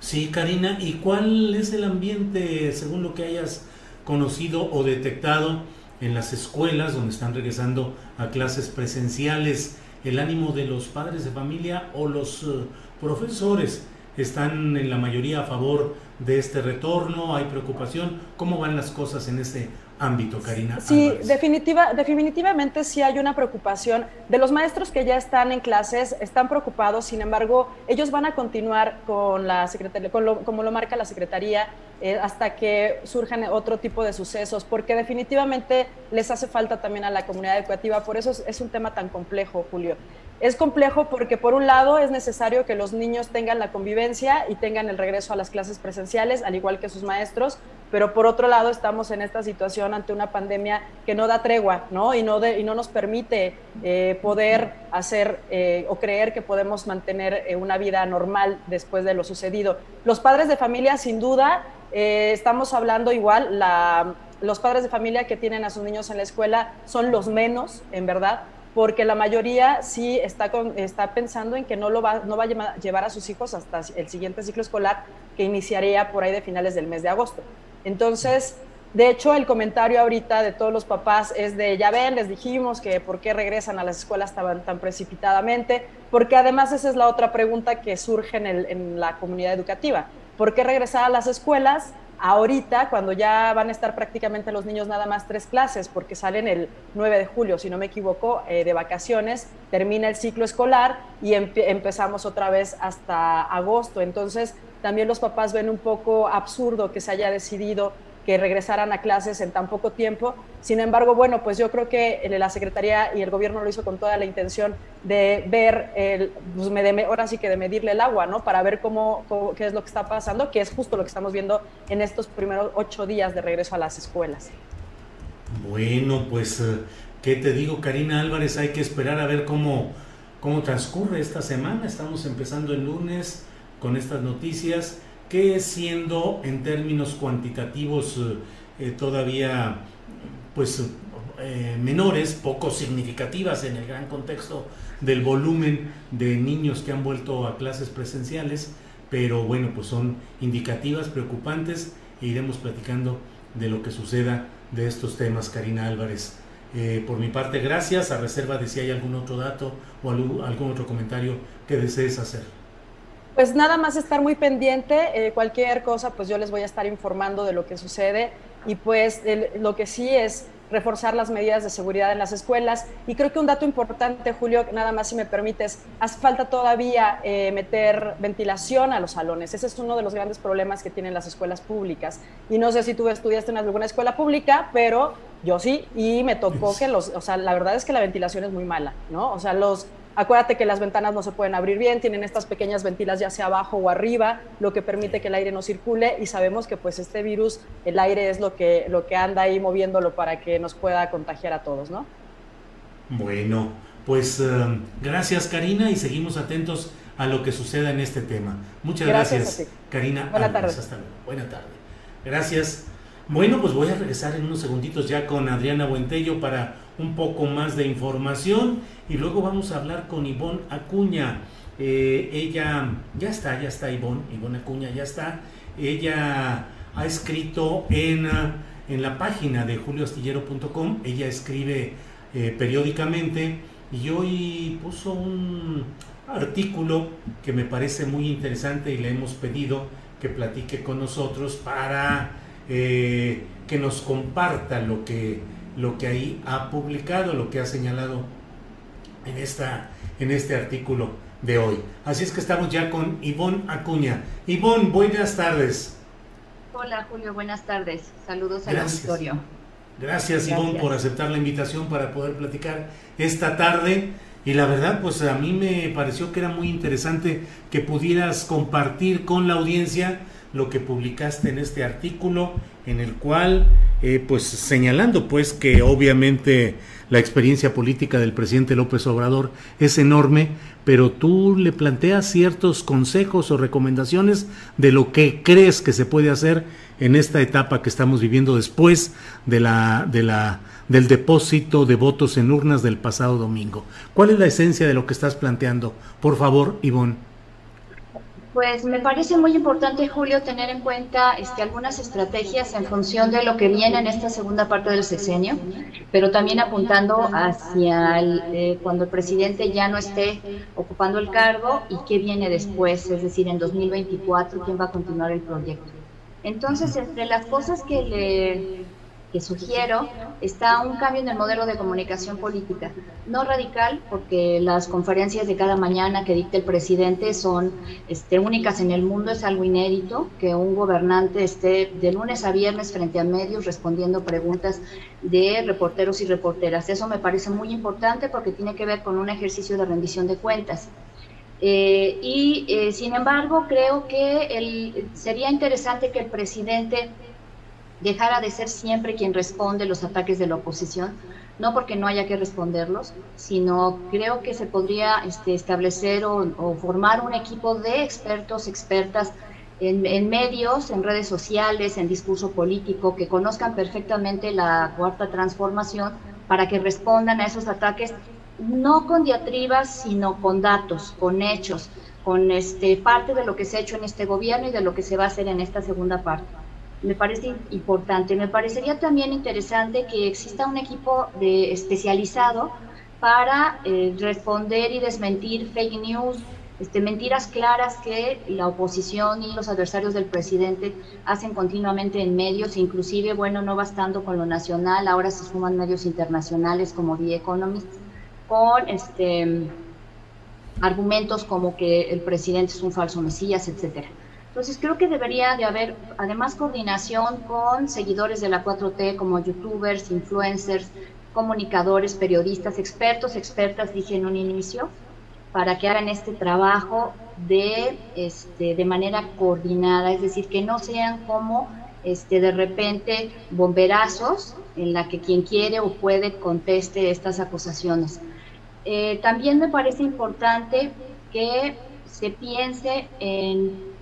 Sí, Karina, ¿y cuál es el ambiente según lo que hayas conocido o detectado en las escuelas donde están regresando a clases presenciales? ¿El ánimo de los padres de familia o los eh, profesores están en la mayoría a favor de este retorno? ¿Hay preocupación? ¿Cómo van las cosas en ese ámbito, Karina. Sí, definitiva, definitivamente sí hay una preocupación. De los maestros que ya están en clases, están preocupados, sin embargo, ellos van a continuar con la secretaría, como lo marca la Secretaría, eh, hasta que surjan otro tipo de sucesos, porque definitivamente les hace falta también a la comunidad educativa, por eso es un tema tan complejo, Julio. Es complejo porque por un lado es necesario que los niños tengan la convivencia y tengan el regreso a las clases presenciales, al igual que sus maestros, pero por otro lado estamos en esta situación ante una pandemia que no da tregua, ¿no? Y no, y no nos permite eh, poder hacer eh, o creer que podemos mantener eh, una vida normal después de lo sucedido. Los padres de familia, sin duda, estamos hablando igual, la, los padres de familia que tienen a sus niños en la escuela son los menos, en verdad, porque la mayoría sí está, está pensando en que no, lo va, no va a llevar a sus hijos hasta el siguiente ciclo escolar que iniciaría por ahí de finales del mes de agosto. Entonces, de hecho, el comentario ahorita de todos los papás es de, ya ven, les dijimos que por qué regresan a las escuelas tan, tan precipitadamente, porque además esa es la otra pregunta que surge en, en la comunidad educativa. ¿Por qué regresar a las escuelas ahorita, cuando ya van a estar prácticamente los niños nada más tres clases, porque salen el 9 de julio, si no me equivoco, eh, de vacaciones, termina el ciclo escolar y empezamos otra vez hasta agosto. Entonces, también los papás ven un poco absurdo que se haya decidido que regresaran a clases en tan poco tiempo. Sin embargo, bueno, pues yo creo que la Secretaría y el gobierno lo hizo con toda la intención de ver, el, pues me, ahora sí que de medirle el agua, ¿no? Para ver cómo, qué es lo que está pasando, que es justo lo que estamos viendo en estos primeros ocho días de regreso a las escuelas. Bueno, pues, eh, ¿qué te digo, Karina Álvarez? Hay que esperar a ver cómo, cómo transcurre esta semana. Estamos empezando el lunes con estas noticias que siendo en términos cuantitativos eh, eh, todavía pues eh, menores, poco significativas en el gran contexto del volumen de niños que han vuelto a clases presenciales, pero bueno, pues son indicativas, preocupantes e iremos platicando de lo que suceda de estos temas, Karina Álvarez. por mi parte, gracias, a reserva de si hay algún otro dato o algún otro comentario que desees hacer. Pues nada más estar muy pendiente, eh, cualquier cosa, pues yo les voy a estar informando de lo que sucede y pues lo que sí es reforzar las medidas de seguridad en las escuelas. Y creo que un dato importante, Julio, nada más si me permites, hace falta todavía eh, meter ventilación a los salones. Ese es uno de los grandes problemas que tienen las escuelas públicas. Y no sé si tú estudiaste en alguna escuela pública, pero yo sí, y me tocó que los, o sea, la verdad es que la ventilación es muy mala, ¿no? O sea, los Acuérdate que las ventanas no se pueden abrir bien, tienen estas pequeñas ventilas ya sea abajo o arriba, lo que permite que el aire no circule y sabemos que pues este virus, el aire es lo que, lo que anda ahí moviéndolo para que nos pueda contagiar a todos, ¿no? Bueno, pues um, gracias Karina y seguimos atentos a lo que suceda en este tema. Muchas gracias, Karina. Buenas tardes. Hasta luego. Buena tarde. Gracias. Bueno, pues voy a regresar en unos segunditos ya con Adriana Buentello para un poco más de información y luego vamos a hablar con Ivonne Acuña. Eh, ella, ya está, ya está Ivonne, Ivonne Acuña, ya está. Ella ha escrito en, en la página de julioastillero.com, ella escribe eh, periódicamente y hoy puso un artículo que me parece muy interesante y le hemos pedido que platique con nosotros para eh, que nos comparta lo que lo que ahí ha publicado, lo que ha señalado en, esta, en este artículo de hoy. Así es que estamos ya con Ivonne Acuña. Ivonne, buenas tardes. Hola Julio, buenas tardes. Saludos al auditorio. Gracias, Ivonne por aceptar la invitación para poder platicar esta tarde. Y la verdad, pues a mí me pareció que era muy interesante que pudieras compartir con la audiencia lo que publicaste en este artículo en el cual, eh, pues señalando pues que obviamente la experiencia política del presidente López Obrador es enorme, pero tú le planteas ciertos consejos o recomendaciones de lo que crees que se puede hacer en esta etapa que estamos viviendo después de la, de la, del depósito de votos en urnas del pasado domingo. ¿Cuál es la esencia de lo que estás planteando? Por favor, Ivonne. Pues me parece muy importante, Julio, tener en cuenta este, algunas estrategias en función de lo que viene en esta segunda parte del sexenio, pero también apuntando hacia eh, cuando el presidente ya no esté ocupando el cargo y qué viene después, es decir, en 2024, quién va a continuar el proyecto. Entonces, entre las cosas que le que sugiero está un cambio en el modelo de comunicación política. No radical, porque las conferencias de cada mañana que dicta el presidente son este, únicas en el mundo, es algo inédito que un gobernante esté de lunes a viernes frente a medios respondiendo preguntas de reporteros y reporteras. Eso me parece muy importante porque tiene que ver con un ejercicio de rendición de cuentas. Eh, y eh, sin embargo, creo que sería interesante que el presidente dejara de ser siempre quien responde los ataques de la oposición, no porque no haya que responderlos, sino creo que se podría este, establecer o, formar un equipo de expertos, expertas en, medios, en redes sociales, en discurso político, que conozcan perfectamente la cuarta transformación para que respondan a esos ataques no con diatribas, sino con datos, con hechos, con este, parte de lo que se ha hecho en este gobierno y de lo que se va a hacer en esta segunda parte me parece importante. Me parecería también interesante que exista un equipo de, especializado para eh, responder y desmentir fake news, este, mentiras claras que la oposición y los adversarios del presidente hacen continuamente en medios, inclusive, bueno, no bastando con lo nacional, ahora se suman medios internacionales como The Economist, con este, argumentos como que el presidente es un falso mesías, etcétera. Entonces creo que debería de haber además coordinación con seguidores de la 4T como youtubers, influencers, comunicadores, periodistas, expertos, expertas, dije en un inicio, para que hagan este trabajo de, este, de manera coordinada, es decir, que no sean como este, de repente bomberazos en la que quien quiere o puede conteste estas acusaciones. Eh, también me parece importante que se piense en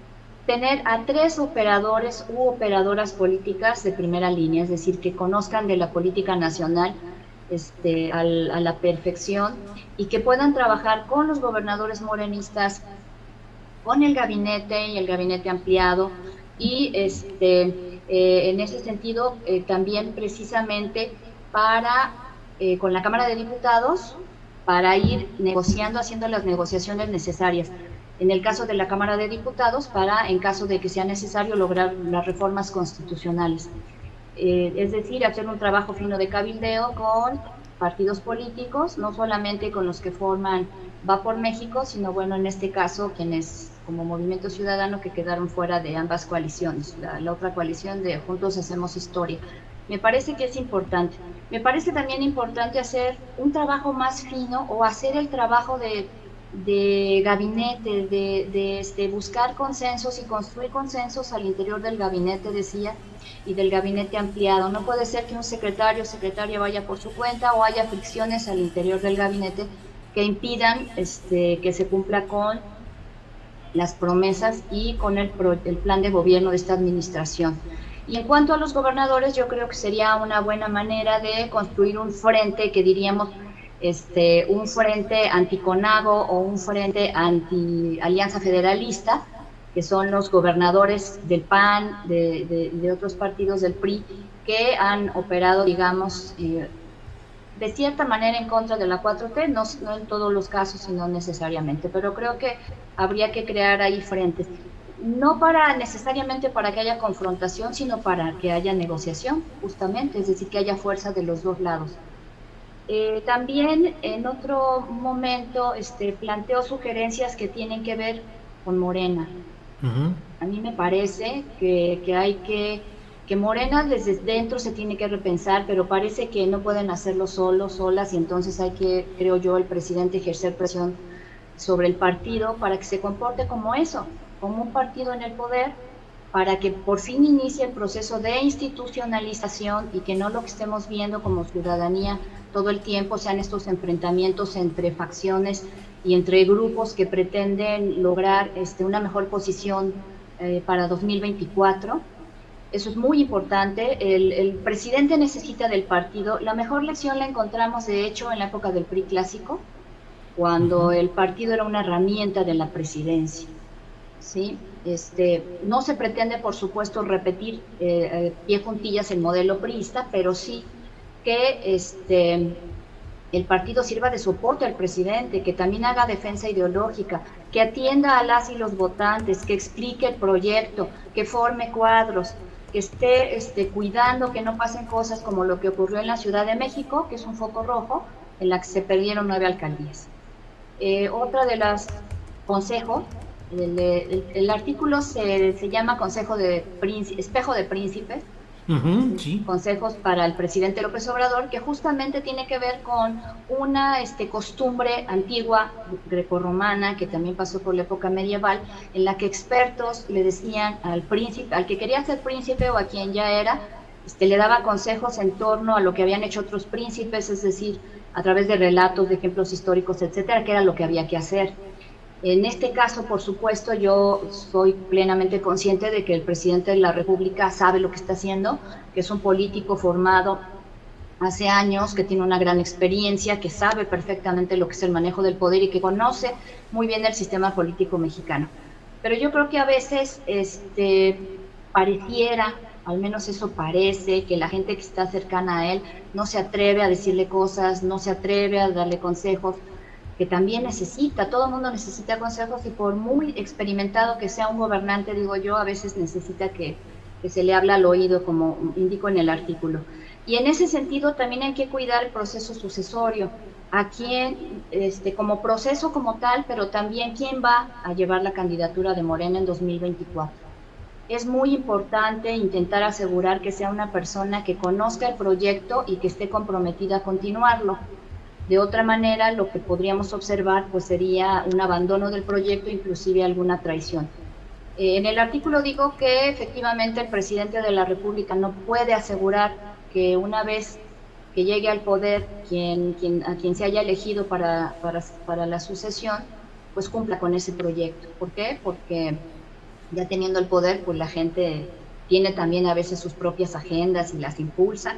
tener a tres operadores u operadoras políticas de primera línea, es decir, que conozcan de la política nacional este, a la perfección y que puedan trabajar con los gobernadores morenistas, con el gabinete y el gabinete ampliado y este, eh, en ese sentido eh, también precisamente para eh, con la Cámara de Diputados para ir negociando, haciendo las negociaciones necesarias en el caso de la Cámara de Diputados para, en caso de que sea necesario, lograr las reformas constitucionales. Eh, es decir, hacer un trabajo fino de cabildeo con partidos políticos, no solamente con los que forman Va por México, sino bueno, en este caso, quienes como Movimiento Ciudadano que quedaron fuera de ambas coaliciones, la, la otra coalición de Juntos Hacemos Historia. Me parece que es importante. Me parece también importante hacer un trabajo más fino o hacer el trabajo de de gabinete, de, este, buscar consensos y construir consensos al interior del gabinete, decía, y del gabinete ampliado. No puede ser que un secretario o secretaria vaya por su cuenta o haya fricciones al interior del gabinete que impidan este, que se cumpla con las promesas y con el, el plan de gobierno de esta administración. Y en cuanto a los gobernadores, yo creo que sería una buena manera de construir un frente que diríamos este, un frente anticonago o un frente anti-alianza federalista, que son los gobernadores del PAN, de, de, otros partidos del PRI, que han operado, digamos, eh, de cierta manera en contra de la 4T, no, no, en todos los casos, sino necesariamente, pero creo que habría que crear ahí frentes, no para necesariamente para que haya confrontación, sino para que haya negociación, justamente, es decir, que haya fuerza de los dos lados. Eh, también en otro momento este, planteó sugerencias que tienen que ver con Morena. A mí me parece que, que, hay que, que Morena desde dentro se tiene que repensar, pero parece que no pueden hacerlo solos, solas, y entonces hay que, creo yo, el presidente ejercer presión sobre el partido para que se comporte como eso, como un partido en el poder, para que por fin inicie el proceso de institucionalización y que no lo que estemos viendo como ciudadanía todo el tiempo sean estos enfrentamientos entre facciones y entre grupos que pretenden lograr este, una mejor posición eh, para 2024. Eso es muy importante. El, presidente necesita del partido. La mejor lección la encontramos, de hecho, en la época del PRI clásico, cuando el partido era una herramienta de la presidencia. ¿sí? Este, no se pretende, por supuesto, repetir eh, eh, pie juntillas el modelo priista, pero sí que este, el partido sirva de soporte al presidente, que también haga defensa ideológica, que atienda a las y los votantes, que explique el proyecto, que forme cuadros, que esté este, cuidando que no pasen cosas como lo que ocurrió en la Ciudad de México, que es un foco rojo, en la que se perdieron nueve alcaldías. Eh, otra de las consejos, el, artículo se, se, llama Consejo de Espejo de Príncipes, consejos para el presidente López Obrador, que justamente tiene que ver con una este, costumbre antigua grecorromana que también pasó por la época medieval, en la que expertos le decían al príncipe, al que quería ser príncipe o a quien ya era, este, le daba consejos en torno a lo que habían hecho otros príncipes, es decir, a través de relatos, de ejemplos históricos, etcétera, que era lo que había que hacer. En este caso, por supuesto, yo soy plenamente consciente de que el presidente de la República sabe lo que está haciendo, que es un político formado hace años, que tiene una gran experiencia, que sabe perfectamente lo que es el manejo del poder y que conoce muy bien el sistema político mexicano. Pero yo creo que a veces este, pareciera, al menos eso parece, que la gente que está cercana a él no se atreve a decirle cosas, no se atreve a darle consejos, que también necesita, todo el mundo necesita consejos y por muy experimentado que sea un gobernante, digo yo, a veces necesita que, se le habla al oído, como indico en el artículo. Y en ese sentido también hay que cuidar el proceso sucesorio, a quién, este, como proceso como tal, pero también quién va a llevar la candidatura de Morena en 2024. Es muy importante intentar asegurar que sea una persona que conozca el proyecto y que esté comprometida a continuarlo de otra manera, lo que podríamos observar pues, sería un abandono del proyecto, inclusive alguna traición. Eh, en el artículo digo que efectivamente el presidente de la República no puede asegurar que una vez que llegue al poder quien, quien, a quien se haya elegido para, para, para la sucesión, pues cumpla con ese proyecto. ¿Por qué? Porque ya teniendo el poder, pues la gente tiene también a veces sus propias agendas y las impulsa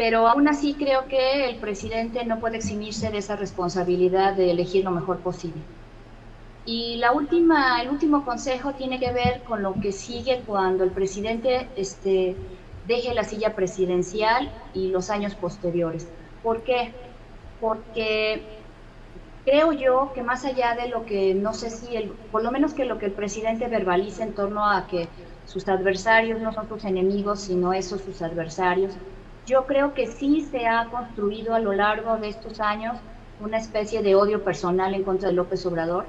pero aún así creo que el presidente no puede eximirse de esa responsabilidad de elegir lo mejor posible. Y la última, el último consejo tiene que ver con lo que sigue cuando el presidente este, deje la silla presidencial y los años posteriores. ¿Por qué? Porque creo yo que más allá de lo que, no sé si, el, por lo menos que lo que el presidente verbalice en torno a que sus adversarios no son sus enemigos, sino esos sus adversarios, yo creo que sí se ha construido a lo largo de estos años una especie de odio personal en contra de López Obrador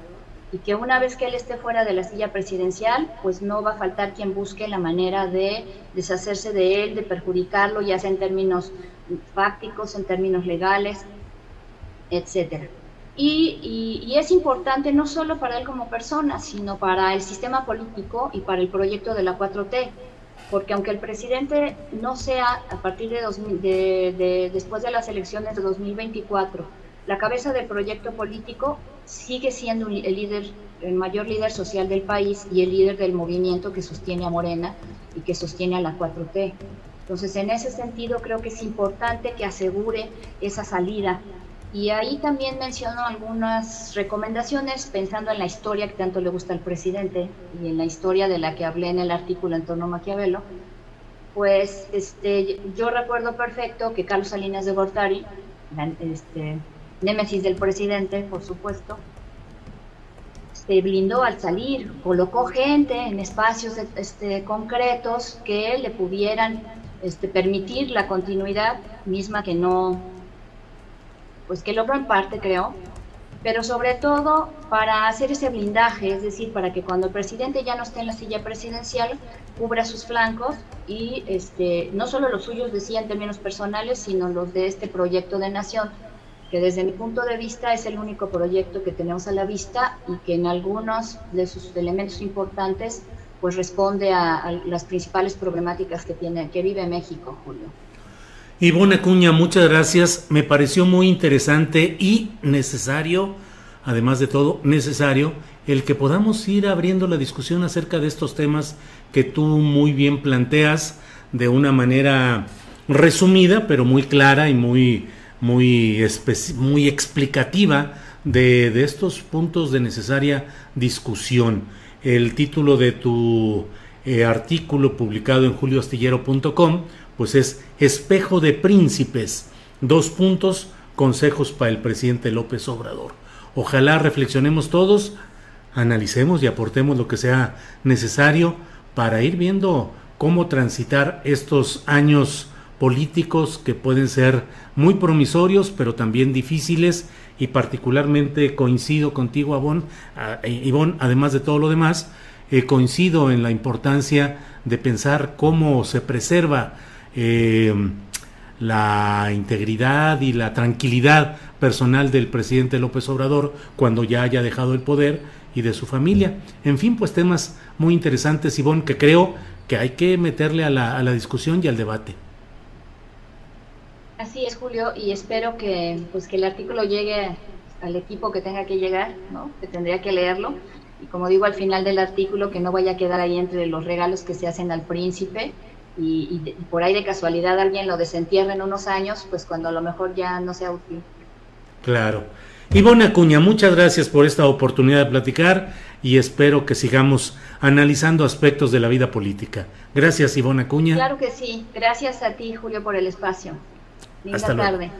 y que una vez que él esté fuera de la silla presidencial, pues no va a faltar quien busque la manera de deshacerse de él, de perjudicarlo, ya sea en términos fácticos, en términos legales, etcétera. Y, y, es importante no solo para él como persona, sino para el sistema político y para el proyecto de la 4T porque aunque el presidente no sea a partir de, de, después de las elecciones de 2024 la cabeza del proyecto político, sigue siendo el líder, el mayor líder social del país y el líder del movimiento que sostiene a Morena y que sostiene a la 4T. Entonces, en ese sentido, creo que es importante que asegure esa salida y ahí también menciono algunas recomendaciones pensando en la historia que tanto le gusta al presidente y en la historia de la que hablé en el artículo en torno a Maquiavelo. Pues este, yo recuerdo perfecto que Carlos Salinas de Gortari, este, némesis del presidente, por supuesto, se blindó al salir, colocó gente en espacios este, concretos que le pudieran este, permitir la continuidad misma que no pues que logró en parte, creo, pero sobre todo para hacer ese blindaje, es decir, para que cuando el presidente ya no esté en la silla presidencial, cubra sus flancos y este, no solo los suyos decía en términos personales, sino los de este proyecto de nación, que desde mi punto de vista es el único proyecto que tenemos a la vista y que en algunos de sus elementos importantes pues responde a, a las principales problemáticas que tiene, que vive México, Julio. Ivonne Acuña, muchas gracias. Me pareció muy interesante y necesario, además de todo, necesario el que podamos ir abriendo la discusión acerca de estos temas que tú muy bien planteas de una manera resumida, pero muy clara y muy, muy, muy explicativa de, de estos puntos de necesaria discusión. el título de tu eh, artículo publicado en julioastillero.com, pues es Espejo de Príncipes, dos puntos, consejos para el presidente López Obrador. Ojalá reflexionemos todos, analicemos y aportemos lo que sea necesario para ir viendo cómo transitar estos años políticos que pueden ser muy promisorios, pero también difíciles y particularmente coincido contigo, Avon, Ivonne, además de todo lo demás, eh, coincido en la importancia de pensar cómo se preserva eh, la integridad y la tranquilidad personal del presidente López Obrador cuando ya haya dejado el poder y de su familia. En fin, pues temas muy interesantes, Ivonne, que creo que hay que meterle a la, a la discusión y al debate. Así es, Julio, y espero que, pues, que el artículo llegue al equipo que tenga que llegar, ¿no? que tendría que leerlo. Y como digo al final del artículo, que no vaya a quedar ahí entre los regalos que se hacen al príncipe y, y por ahí de casualidad alguien lo desentierre en unos años, pues cuando a lo mejor ya no sea útil. Claro. Ivonne Acuña, muchas gracias por esta oportunidad de platicar y espero que sigamos analizando aspectos de la vida política. Gracias, Ivonne Acuña. Claro que sí. Gracias a ti, Julio, por el espacio. Linda tarde.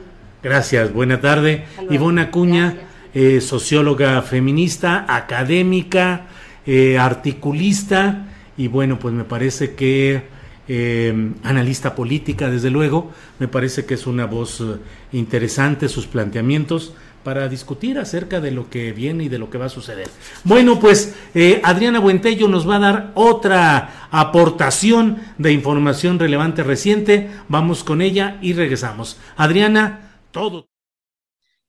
Gracias, buena tarde. Ivonne Acuña, eh, socióloga feminista, académica, eh, articulista y bueno, pues me parece que eh, analista política, desde luego, me parece que es una voz interesante, sus planteamientos para discutir acerca de lo que viene y de lo que va a suceder. Bueno, pues eh, Adriana Buentello nos va a dar otra aportación de información relevante reciente. Vamos con ella y regresamos. Adriana, todo.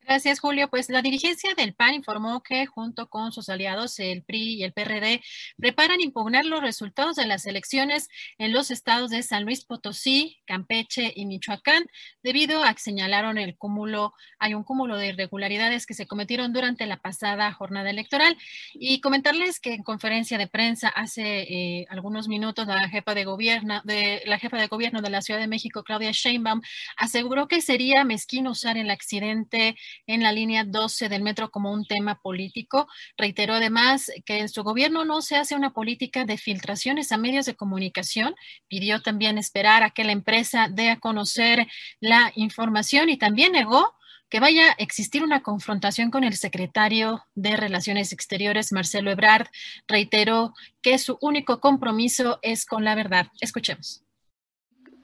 Gracias, Julio. Pues la dirigencia del PAN informó que junto con sus aliados, el PRI y el PRD, preparan impugnar los resultados de las elecciones en los estados de San Luis Potosí, Campeche y Michoacán, debido a que señalaron el cúmulo, hay un cúmulo de irregularidades que se cometieron durante la pasada jornada electoral. Y comentarles que en conferencia de prensa hace eh, algunos minutos la jefa de gobierno de la jefa de gobierno de la Ciudad de México, Claudia Sheinbaum, aseguró que sería mezquino usar el accidente en la línea 12 del metro como un tema político. Reiteró además que en su gobierno no se hace una política de filtraciones a medios de comunicación. Pidió también esperar a que la empresa dé a conocer la información y también negó que vaya a existir una confrontación con el secretario de Relaciones Exteriores, Marcelo Ebrard. Reiteró que su único compromiso es con la verdad. Escuchemos.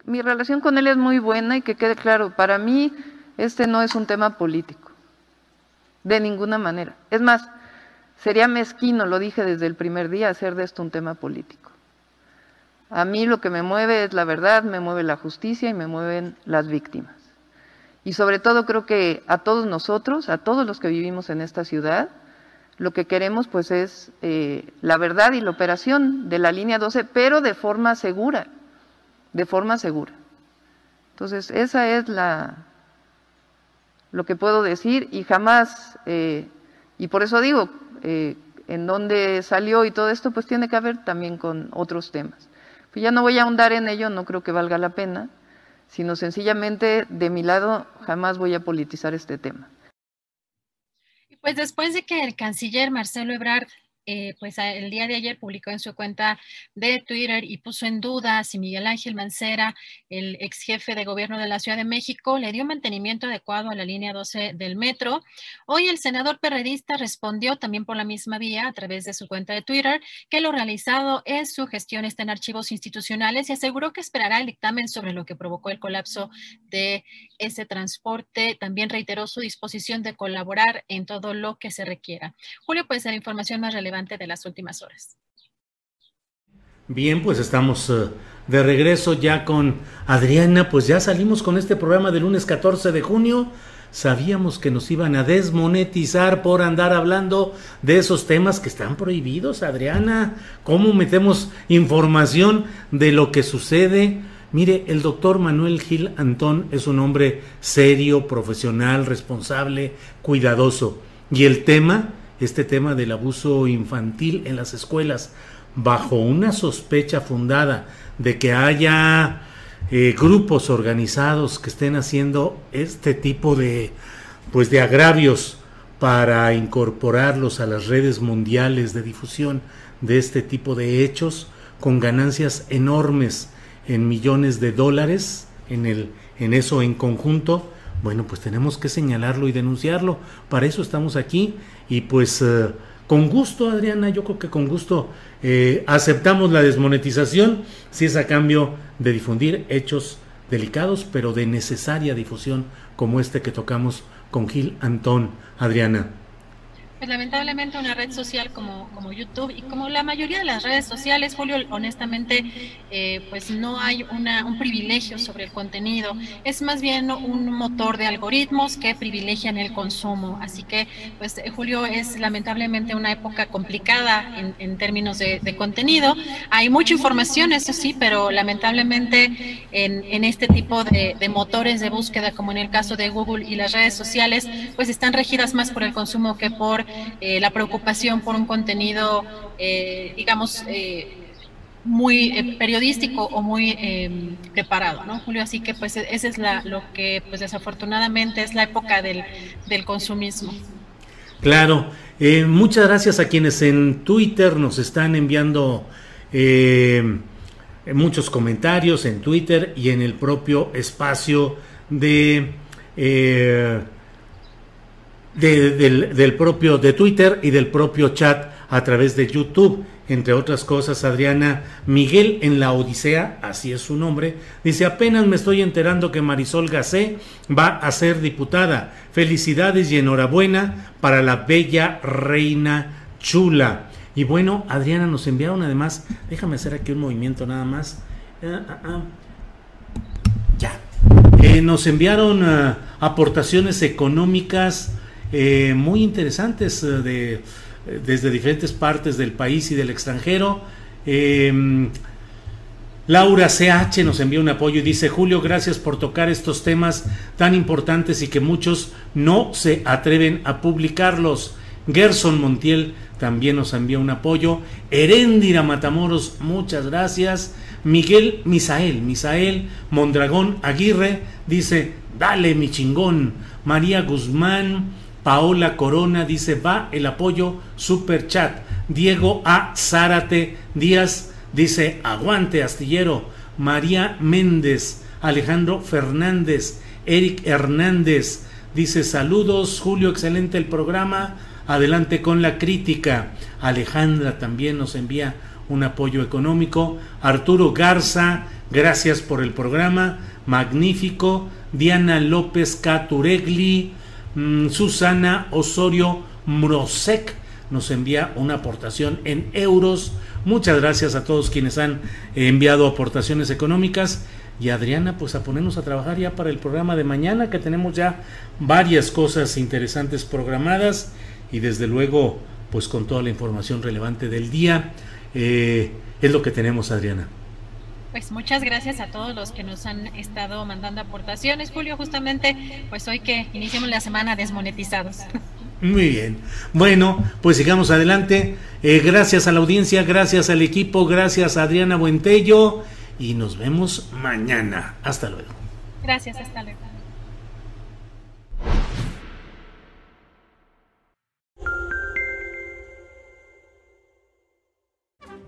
Mi relación con él es muy buena y que quede claro, para mí este no es un tema político, de ninguna manera. Es más, sería mezquino, lo dije desde el primer día, hacer de esto un tema político. A mí lo que me mueve es la verdad, me mueve la justicia y me mueven las víctimas. Y sobre todo creo que a todos nosotros, a todos los que vivimos en esta ciudad, lo que queremos pues es eh, la verdad y la operación de la línea 12, pero de forma segura, de forma segura. Entonces, esa es la, lo que puedo decir y jamás, eh, y por eso digo, eh, en dónde salió y todo esto, pues tiene que haber también con otros temas. Pues ya no voy a ahondar en ello, no creo que valga la pena, sino sencillamente de mi lado jamás voy a politizar este tema. Pues después de que el canciller Marcelo Ebrard eh, pues el día de ayer publicó en su cuenta de Twitter y puso en duda si Miguel Ángel Mancera, el ex jefe de gobierno de la Ciudad de México, le dio mantenimiento adecuado a la línea 12 del metro. Hoy el senador perredista respondió también por la misma vía a través de su cuenta de Twitter que lo realizado en su gestión está en archivos institucionales y aseguró que esperará el dictamen sobre lo que provocó el colapso de ese transporte. También reiteró su disposición de colaborar en todo lo que se requiera. Julio, pues la información más relevante de las últimas horas. Bien, pues estamos eh, de regreso ya con Adriana, pues ya salimos con este programa del lunes 14 de junio. Sabíamos que nos iban a desmonetizar por andar hablando de esos temas que están prohibidos, Adriana. ¿Cómo metemos información de lo que sucede? Mire, el doctor Manuel Gil Antón es un hombre serio, profesional, responsable, cuidadoso. Y el tema este tema del abuso infantil en las escuelas bajo una sospecha fundada de que haya eh, grupos organizados que estén haciendo este tipo de pues de agravios para incorporarlos a las redes mundiales de difusión de este tipo de hechos con ganancias enormes en millones de dólares en el en eso en conjunto, bueno, pues tenemos que señalarlo y denunciarlo. Para eso estamos aquí y pues eh, con gusto, Adriana, yo creo que con gusto eh, aceptamos la desmonetización si es a cambio de difundir hechos delicados, pero de necesaria difusión como este que tocamos con Gil Antón, Adriana. Pues lamentablemente una red social como, como YouTube y como la mayoría de las redes sociales, Julio, honestamente, eh, pues no hay una, un privilegio sobre el contenido. Es más bien un motor de algoritmos que privilegian el consumo. Así que, pues eh, Julio, es lamentablemente una época complicada en, términos de, contenido. Hay mucha información, eso sí, pero lamentablemente en, en este tipo de motores de búsqueda, como en el caso de Google y las redes sociales, pues están regidas más por el consumo que por eh, la preocupación por un contenido, eh, digamos, eh, muy periodístico o muy preparado, ¿no, Julio? Así que pues esa es la, lo que pues desafortunadamente es la época del, del consumismo. Claro, muchas gracias a quienes en Twitter nos están enviando muchos comentarios en Twitter y en el propio espacio de del, del, propio de Twitter y del propio chat a través de YouTube. Entre otras cosas, Adriana Miguel en la Odisea, así es su nombre, dice apenas me estoy enterando que Marisol Gacé va a ser diputada. Felicidades y enhorabuena para la bella reina chula. Y bueno, Adriana nos enviaron además, déjame hacer aquí un movimiento nada más. Ah, ah, ah. Ya. Eh, nos enviaron aportaciones económicas eh, muy interesantes eh, de, eh, desde diferentes partes del país y del extranjero. Em, Laura CH nos envía un apoyo y dice, Julio, gracias por tocar estos temas tan importantes y que muchos no se atreven a publicarlos. Gerson Montiel también nos envía un apoyo. Heréndira Matamoros, muchas gracias. Miguel Misael, Misael Mondragón Aguirre dice, dale mi chingón. María Guzmán, Paola Corona dice, va el apoyo super chat. Diego A. Zárate Díaz dice, aguante astillero. María Méndez, Alejandro Fernández, Eric Hernández dice, saludos Julio, excelente el programa. Adelante con la crítica. Alejandra también nos envía un apoyo económico. Arturo Garza, gracias por el programa. Magnífico. Diana López Caturegli, Susana Osorio Mrosek nos envía una aportación en euros. Muchas gracias a todos quienes han enviado aportaciones económicas. Y Adriana, pues a ponernos a trabajar ya para el programa de mañana, que tenemos ya varias cosas interesantes programadas y desde luego, pues con toda la información relevante del día. Eh, es lo que tenemos, Adriana. Pues muchas gracias a todos los que nos han estado mandando aportaciones, Julio, justamente pues hoy que iniciamos la semana desmonetizados. Muy bien. Bueno, pues sigamos adelante. Eh, gracias a la audiencia, gracias al equipo, gracias a Adriana Buentello y nos vemos mañana. Hasta luego. Gracias, hasta luego.